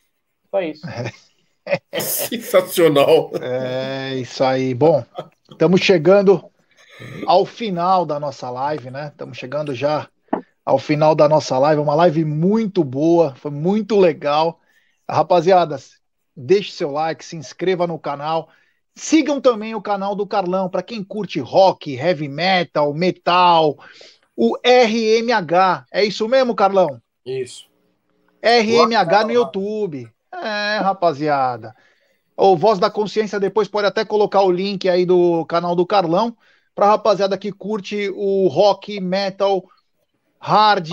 Speaker 2: Só isso.
Speaker 4: É. <laughs> <laughs> Sensacional.
Speaker 1: É isso aí. Bom, estamos chegando ao final da nossa live, né? Estamos chegando já ao final da nossa live. Uma live muito boa, foi muito legal. Rapaziada, deixe seu like, se inscreva no canal. Sigam também o canal do Carlão, para quem curte rock, heavy metal, metal, o RMH. É isso mesmo, Carlão?
Speaker 5: Isso.
Speaker 1: RMH no YouTube. É, rapaziada. O Voz da Consciência depois pode até colocar o link aí do canal do Carlão para rapaziada que curte o rock, metal, hard.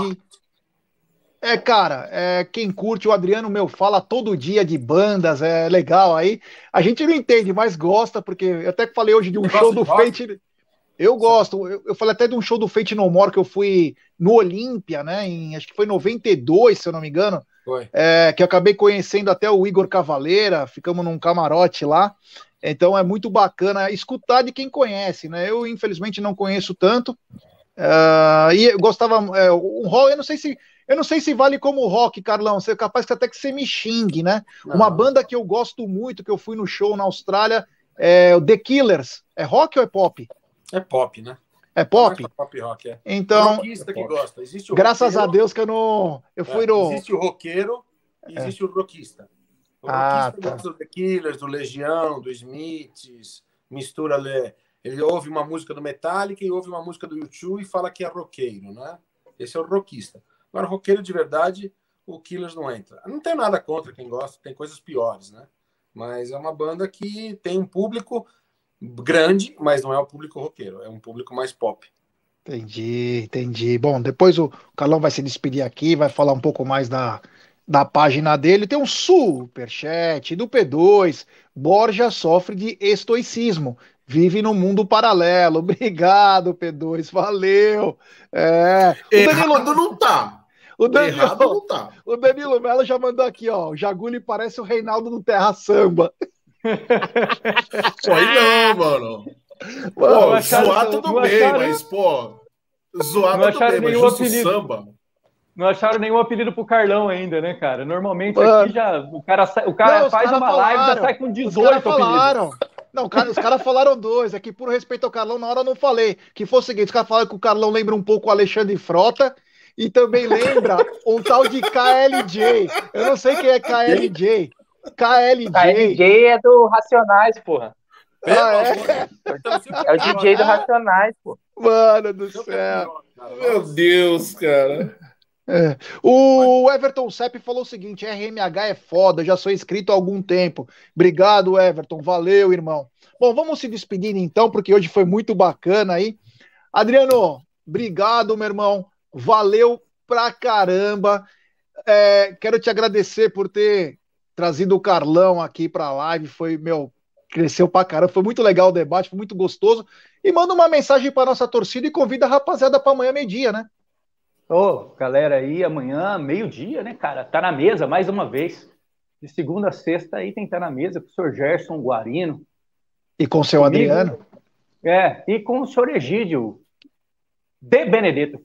Speaker 1: É, cara, é, quem curte, o Adriano meu fala todo dia de bandas, é legal aí. A gente não entende, mas gosta, porque eu até falei hoje de um show do Fate. Eu gosto. Eu, eu, falei até de um show do Fate No More que eu fui no Olímpia, né? Em, acho que foi em 92, se eu não me engano. Foi. É, que eu acabei conhecendo até o Igor Cavaleira, ficamos num camarote lá. Então é muito bacana escutar de quem conhece, né? Eu, infelizmente, não conheço tanto. Uh, e eu gostava. É, um rock, eu não sei se. Eu não sei se vale como rock, Carlão. Você é capaz que até que você me xingue, né? Não. Uma banda que eu gosto muito, que eu fui no show na Austrália, é o The Killers. É rock ou é pop?
Speaker 5: É pop, né?
Speaker 1: É pop?
Speaker 5: É pop rock, é.
Speaker 1: Então,
Speaker 5: é que gosta. Existe
Speaker 1: o graças roqueiro, a Deus que eu não. Eu fui é, no.
Speaker 5: Existe o roqueiro e é. existe o rockista. O ah, rockista tá. gosta do The Killers, do Legião, do Smiths, mistura. Ele ouve uma música do Metallica e ouve uma música do YouTube e fala que é roqueiro, né? Esse é o rockista. Agora, roqueiro de verdade, o Killers não entra. Não tem nada contra quem gosta, tem coisas piores, né? Mas é uma banda que tem um público grande, mas não é o público roqueiro, é um público mais pop.
Speaker 1: Entendi, entendi. Bom, depois o Carlão vai se despedir aqui, vai falar um pouco mais da, da página dele. Tem um super chat do P2. Borja sofre de estoicismo. Vive no mundo paralelo. <laughs> Obrigado, P2. Valeu. É,
Speaker 4: o Danilo não tá.
Speaker 1: O Danilo, Errado não tá. O Danilo Mello já mandou aqui, ó. O Jaguli parece o Reinaldo no Terra Samba. <laughs>
Speaker 4: pô, aí não, mano. Pô, zoar tudo bem, acharam... mas, pô, zoar não tudo bem, mas justo apelido. samba.
Speaker 3: Não acharam nenhum apelido pro Carlão ainda, né, cara? Normalmente mano. aqui já o cara, o cara não, faz uma falaram, live e já sai com 18
Speaker 1: apelidos. Não, cara, os caras falaram dois. Aqui, é por respeito ao Carlão, na hora eu não falei. Que foi o seguinte: os caras falaram que o Carlão lembra um pouco o Alexandre Frota e também lembra um tal de KLJ. Eu não sei quem é KLJ. KLJ.
Speaker 2: KLJ é do Racionais, porra. Ah, é? é o DJ do Racionais, pô.
Speaker 1: Mano do céu.
Speaker 4: Meu Deus, cara.
Speaker 1: É. O Everton Sepp falou o seguinte: RMH é foda, já sou inscrito há algum tempo. Obrigado, Everton. Valeu, irmão. Bom, vamos se despedir então, porque hoje foi muito bacana aí. Adriano, obrigado, meu irmão. Valeu pra caramba. É, quero te agradecer por ter trazido o Carlão aqui para a live. Foi, meu, cresceu pra caramba. Foi muito legal o debate, foi muito gostoso. E manda uma mensagem para nossa torcida e convida a rapaziada para amanhã, meio-dia, né?
Speaker 3: Ô, oh, galera aí, amanhã, meio-dia, né, cara? Tá na mesa mais uma vez. De segunda a sexta aí tem que estar tá na mesa com o senhor Gerson Guarino.
Speaker 1: E com o seu Comigo, Adriano.
Speaker 3: É, e com o senhor Egídio de Benedetto.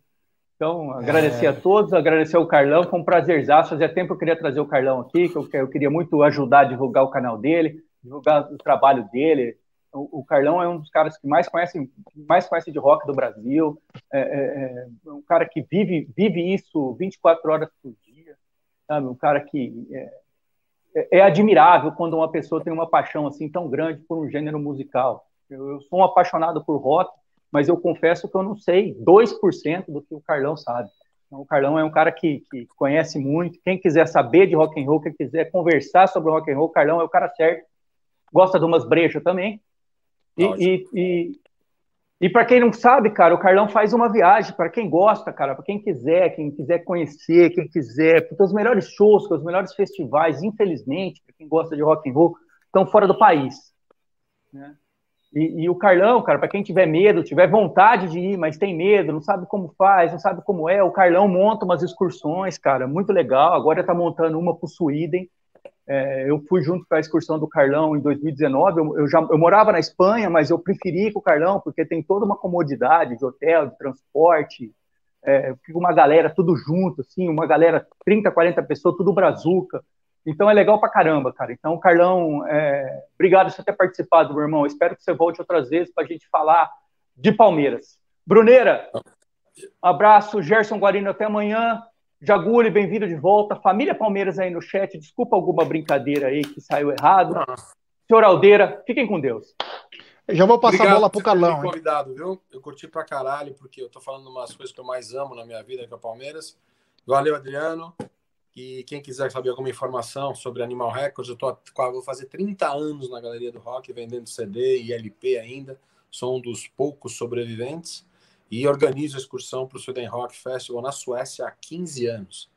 Speaker 3: Então, agradecer é. a todos, agradecer ao Carlão, foi um prazerzaço. Fazia tempo que eu queria trazer o Carlão aqui, que eu, eu queria muito ajudar a divulgar o canal dele, divulgar o trabalho dele. O, Carlão é um dos caras que mais conhece, mais conhece de rock do Brasil. É, é, é um cara que vive, vive isso 24 horas por dia. Sabe? Um cara que é, é, é admirável quando uma pessoa tem uma paixão assim tão grande por um gênero musical. Eu, eu sou um apaixonado por rock, mas eu confesso que eu não sei 2% do que o Carlão sabe. Então, o Carlão é um cara que, que, conhece muito. Quem quiser saber de rock and roll, quem quiser conversar sobre rock and roll, o Carlão é o cara certo. Gosta de umas brechas também. E, e, e, e para quem não sabe, cara, o Carlão faz uma viagem. Para quem gosta, cara, para quem quiser, quem quiser conhecer, quem quiser, porque os melhores shows, os melhores festivais, infelizmente, para quem gosta de rock and roll, estão fora do país. Né? E, e, o Carlão, cara, para quem tiver medo, tiver vontade de ir, mas tem medo, não sabe como faz, não sabe como é, o Carlão monta umas excursões, cara, muito legal. Agora está montando uma para o Sweden. É, eu fui junto com a excursão do Carlão em 2019. Eu, eu, já eu morava na Espanha, mas eu preferi com o Carlão porque tem toda uma comodidade de hotel, de transporte, é, uma galera tudo junto, assim, uma galera 30, 40 pessoas, tudo brazuca. Então é legal pra caramba, cara. Então, Carlão, é... obrigado por você ter participado, meu irmão. Espero que você volte outras vezes para a gente falar de Palmeiras. Bruneira, abraço. Gerson Guarino, até amanhã. Jaguli, bem-vindo de volta. Família Palmeiras aí no chat. Desculpa alguma brincadeira aí que saiu errado. Senhor Aldeira, fiquem com Deus.
Speaker 1: Eu já vou passar Obrigado a bola pro Carlão.
Speaker 5: convidado, viu? Eu curti pra caralho, porque eu tô falando umas coisas que eu mais amo na minha vida, que é o Palmeiras. Valeu, Adriano. E quem quiser saber alguma informação sobre Animal Records, eu tô, vou fazer 30 anos na Galeria do Rock, vendendo CD e LP ainda. Sou um dos poucos sobreviventes e organizo a excursão para o Sweden Rock Festival na Suécia há 15 anos.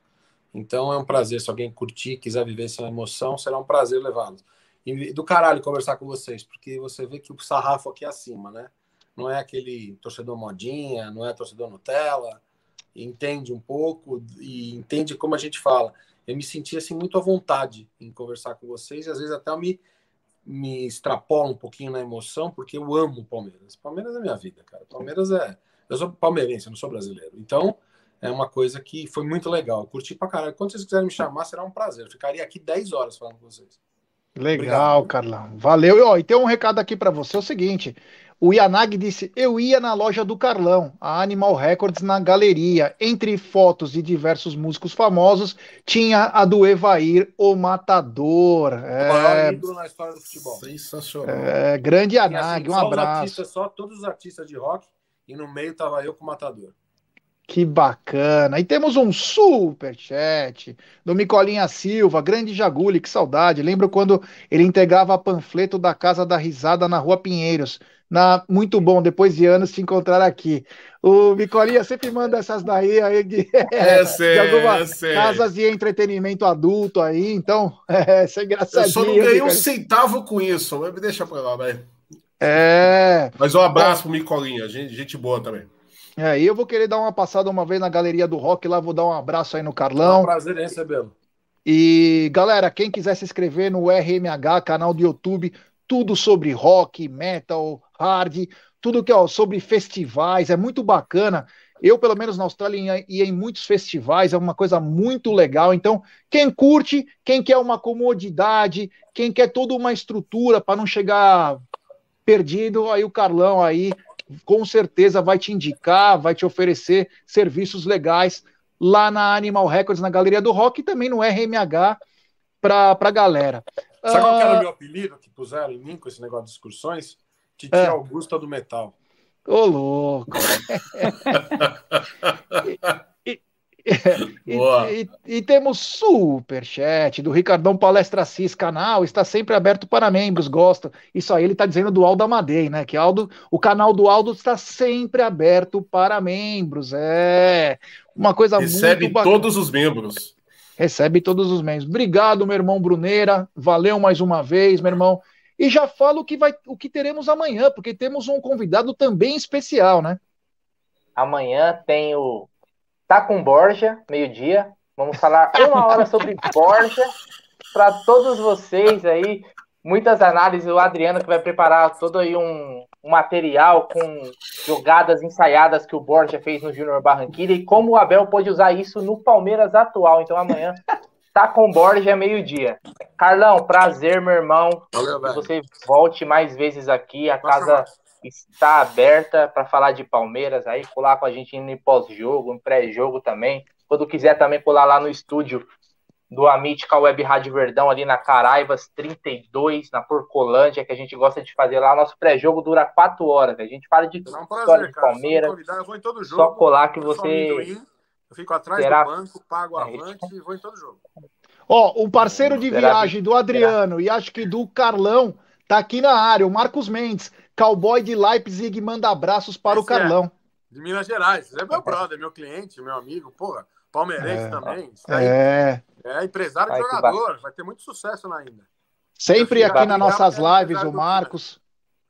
Speaker 5: Então é um prazer, se alguém curtir, quiser viver essa emoção, será um prazer levá-los. E do caralho conversar com vocês, porque você vê que o sarrafo aqui é acima, né? Não é aquele torcedor modinha, não é torcedor Nutella, entende um pouco e entende como a gente fala. Eu me senti assim muito à vontade em conversar com vocês e às vezes até eu me me extrapola um pouquinho na emoção porque eu amo o Palmeiras. Palmeiras é minha vida, cara. Palmeiras é eu sou palmeirense, eu não sou brasileiro. Então, é uma coisa que foi muito legal. Eu curti pra caralho. Quando vocês quiserem me chamar, será um prazer. Eu ficaria aqui 10 horas falando com vocês.
Speaker 1: Legal, Obrigado. Carlão. Valeu. E, ó, e tem um recado aqui para você: é o seguinte. O Yanag disse: Eu ia na loja do Carlão, a Animal Records, na galeria. Entre fotos de diversos músicos famosos, tinha a do Evair, o Matador. É... O maior ídolo na história do futebol. Sensacional. É, grande Yanag, assim, um abraço.
Speaker 5: só todos os artistas de rock, e no meio tava eu com o Matador.
Speaker 1: Que bacana. E temos um super chat do Micolinha Silva, grande Jaguli, que saudade. Lembro quando ele entregava panfleto da Casa da Risada na Rua Pinheiros. Na, muito bom, depois de anos, te encontrar aqui. O Micolinha sempre manda essas daí aí de, <laughs> é,
Speaker 4: de algumas
Speaker 1: é casas de entretenimento adulto aí, então <laughs> é, isso é engraçadinho. Eu
Speaker 4: só não ganhei um centavo com isso, mas me deixa pra lá, vai.
Speaker 1: É.
Speaker 4: Mas um abraço pro Micolinha, gente, gente boa também.
Speaker 1: É, e eu vou querer dar uma passada uma vez na galeria do rock lá, vou dar um abraço aí no Carlão. É um
Speaker 5: prazer em recebê-lo.
Speaker 1: E galera, quem quiser se inscrever no RMH, canal do YouTube, tudo sobre rock, metal, hard, tudo que é sobre festivais, é muito bacana. Eu, pelo menos na Austrália, ia em muitos festivais, é uma coisa muito legal. Então, quem curte, quem quer uma comodidade, quem quer toda uma estrutura para não chegar perdido, aí o Carlão aí com certeza vai te indicar, vai te oferecer serviços legais lá na Animal Records, na Galeria do Rock e também no RMH para a galera.
Speaker 5: Sabe qual era o ah. meu apelido que puseram em mim com esse negócio de excursões? Titi é. Augusta do Metal.
Speaker 1: Ô, louco! <laughs> e, e, e, e, temos super chat do Ricardão Palestra Cis, canal está sempre aberto para membros, gosto. Isso aí ele está dizendo do Aldo Amadei, né? Que Aldo, o canal do Aldo está sempre aberto para membros. É uma coisa
Speaker 4: Recebe muito bacana. todos os membros.
Speaker 1: Recebe todos os membros. Obrigado, meu irmão Bruneira. Valeu mais uma vez, meu irmão. E já falo o que, vai, o que teremos amanhã, porque temos um convidado também especial, né?
Speaker 2: Amanhã tem o Tá com Borja, meio-dia. Vamos falar uma hora sobre Borja para todos vocês aí. Muitas análises. O Adriano que vai preparar todo aí um, um material com jogadas ensaiadas que o Borja fez no Júnior Barranquilla e como o Abel pode usar isso no Palmeiras atual. Então amanhã tá com Borja meio-dia. Carlão, prazer, meu irmão. Valeu, que você volte mais vezes aqui. A casa está aberta para falar de Palmeiras aí, colar com a gente no pós-jogo, no pré-jogo também. Quando quiser também colar lá no estúdio do Amítica Web Rádio Verdão, ali na Caraivas 32, na Porcolândia, que a gente gosta de fazer lá. Nosso pré-jogo dura quatro horas. A gente fala de é um prazer, história de Palmeiras. Eu vou em todo jogo. Só colar que você.
Speaker 5: Eu fico atrás terá... do banco, pago é avante e vou em todo jogo.
Speaker 1: Ó, oh, um parceiro de viagem do Adriano e acho que do Carlão tá aqui na área, o Marcos Mendes. Cowboy de Leipzig manda abraços para Esse o é Carlão.
Speaker 5: É de Minas Gerais. É meu brother, meu cliente, meu amigo, porra. Palmeirense é, também.
Speaker 1: É.
Speaker 5: É empresário e jogador. Vai ter muito sucesso lá ainda.
Speaker 1: Sempre aqui nas nossas lives, o Marcos.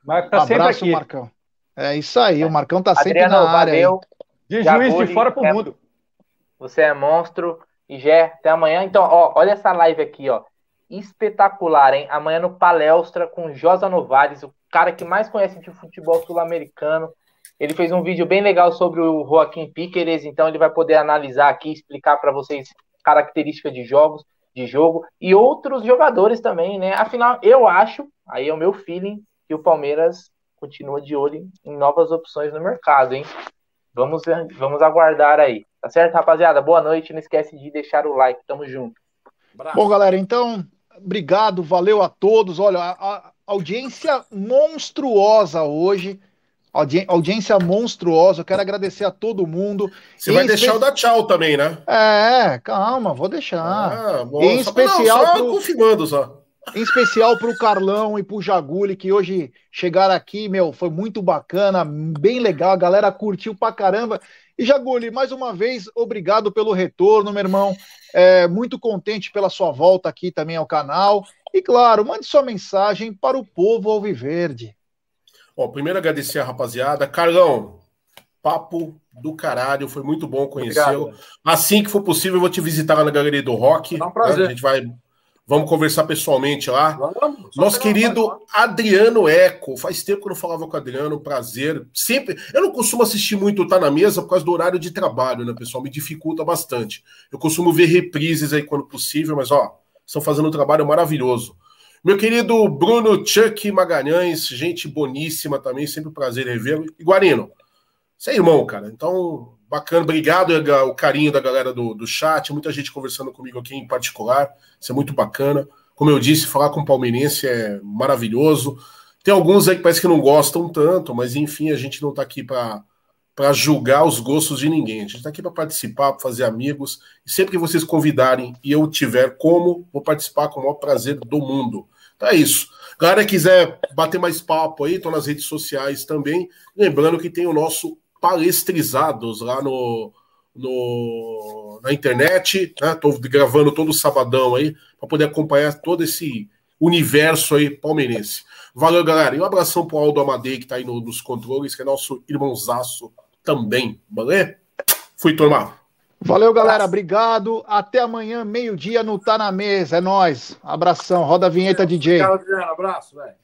Speaker 3: Marcos tá Abraço, aqui.
Speaker 1: Marcão. É isso aí, o Marcão tá sempre Adriano, na área. Valeu.
Speaker 3: De juiz de fora pro é, mundo.
Speaker 2: Você é monstro. E Gé, até amanhã. Então, ó, olha essa live aqui, ó. Espetacular, hein? Amanhã no Palestra com Josa Novares, o cara que mais conhece de futebol sul-americano. Ele fez um vídeo bem legal sobre o Joaquim Piqueres, então ele vai poder analisar aqui, explicar para vocês características de jogos, de jogo e outros jogadores também, né? Afinal, eu acho, aí é o meu feeling, que o Palmeiras continua de olho em novas opções no mercado, hein? Vamos, vamos aguardar aí. Tá certo, rapaziada? Boa noite. Não esquece de deixar o like. Tamo junto.
Speaker 1: Bom, galera, então, obrigado, valeu a todos. Olha, a, a audiência monstruosa hoje. Audi audiência monstruosa. Eu quero agradecer a todo mundo.
Speaker 4: Você vai deixar o da tchau também, né?
Speaker 1: É, calma, vou deixar. Ah, bom, em só especial. Não, só pro...
Speaker 4: confirmando só.
Speaker 1: Em especial para o Carlão e para o Jaguli, que hoje chegaram aqui, meu, foi muito bacana, bem legal, a galera curtiu pra caramba. E Jaguli, mais uma vez, obrigado pelo retorno, meu irmão. É, muito contente pela sua volta aqui também ao canal. E claro, mande sua mensagem para o povo alviverde.
Speaker 4: Ó, primeiro agradecer a rapaziada. Carlão, papo do caralho, foi muito bom conhecê-lo. Assim que for possível, eu vou te visitar lá na Galeria do Rock. É um prazer. Né? A gente vai Vamos conversar pessoalmente lá. Vamos, Nosso querido Adriano Eco. Faz tempo que eu não falava com o Adriano, prazer. Sempre. Eu não costumo assistir muito Tá na Mesa por causa do horário de trabalho, né, pessoal? Me dificulta bastante. Eu costumo ver reprises aí quando possível, mas ó, estão fazendo um trabalho maravilhoso. Meu querido Bruno Chuck Magalhães, gente boníssima também, sempre um prazer revê-lo. E Guarino, você é irmão, cara. Então, Bacana, obrigado o carinho da galera do, do chat, muita gente conversando comigo aqui em particular, isso é muito bacana. Como eu disse, falar com palmeirense é maravilhoso. Tem alguns aí que parece que não gostam tanto, mas enfim, a gente não está aqui para julgar os gostos de ninguém. A gente está aqui para participar, para fazer amigos. E sempre que vocês convidarem e eu tiver como, vou participar com o maior prazer do mundo. Então é isso. Galera, quiser bater mais papo aí, estou nas redes sociais também. Lembrando que tem o nosso palestrizados lá no, no na internet. Estou né? gravando todo sabadão aí para poder acompanhar todo esse universo aí palmeirense. Valeu, galera. E um abração pro Aldo Amadei, que está aí no, nos controles, que é nosso irmãozaço também. Valeu? Fui, turma.
Speaker 1: Valeu, galera. Obrigado. Até amanhã, meio-dia, não Tá na Mesa. É nós. Abração. Roda a vinheta, Valeu, DJ.
Speaker 5: Obrigado, galera. Abraço, velho.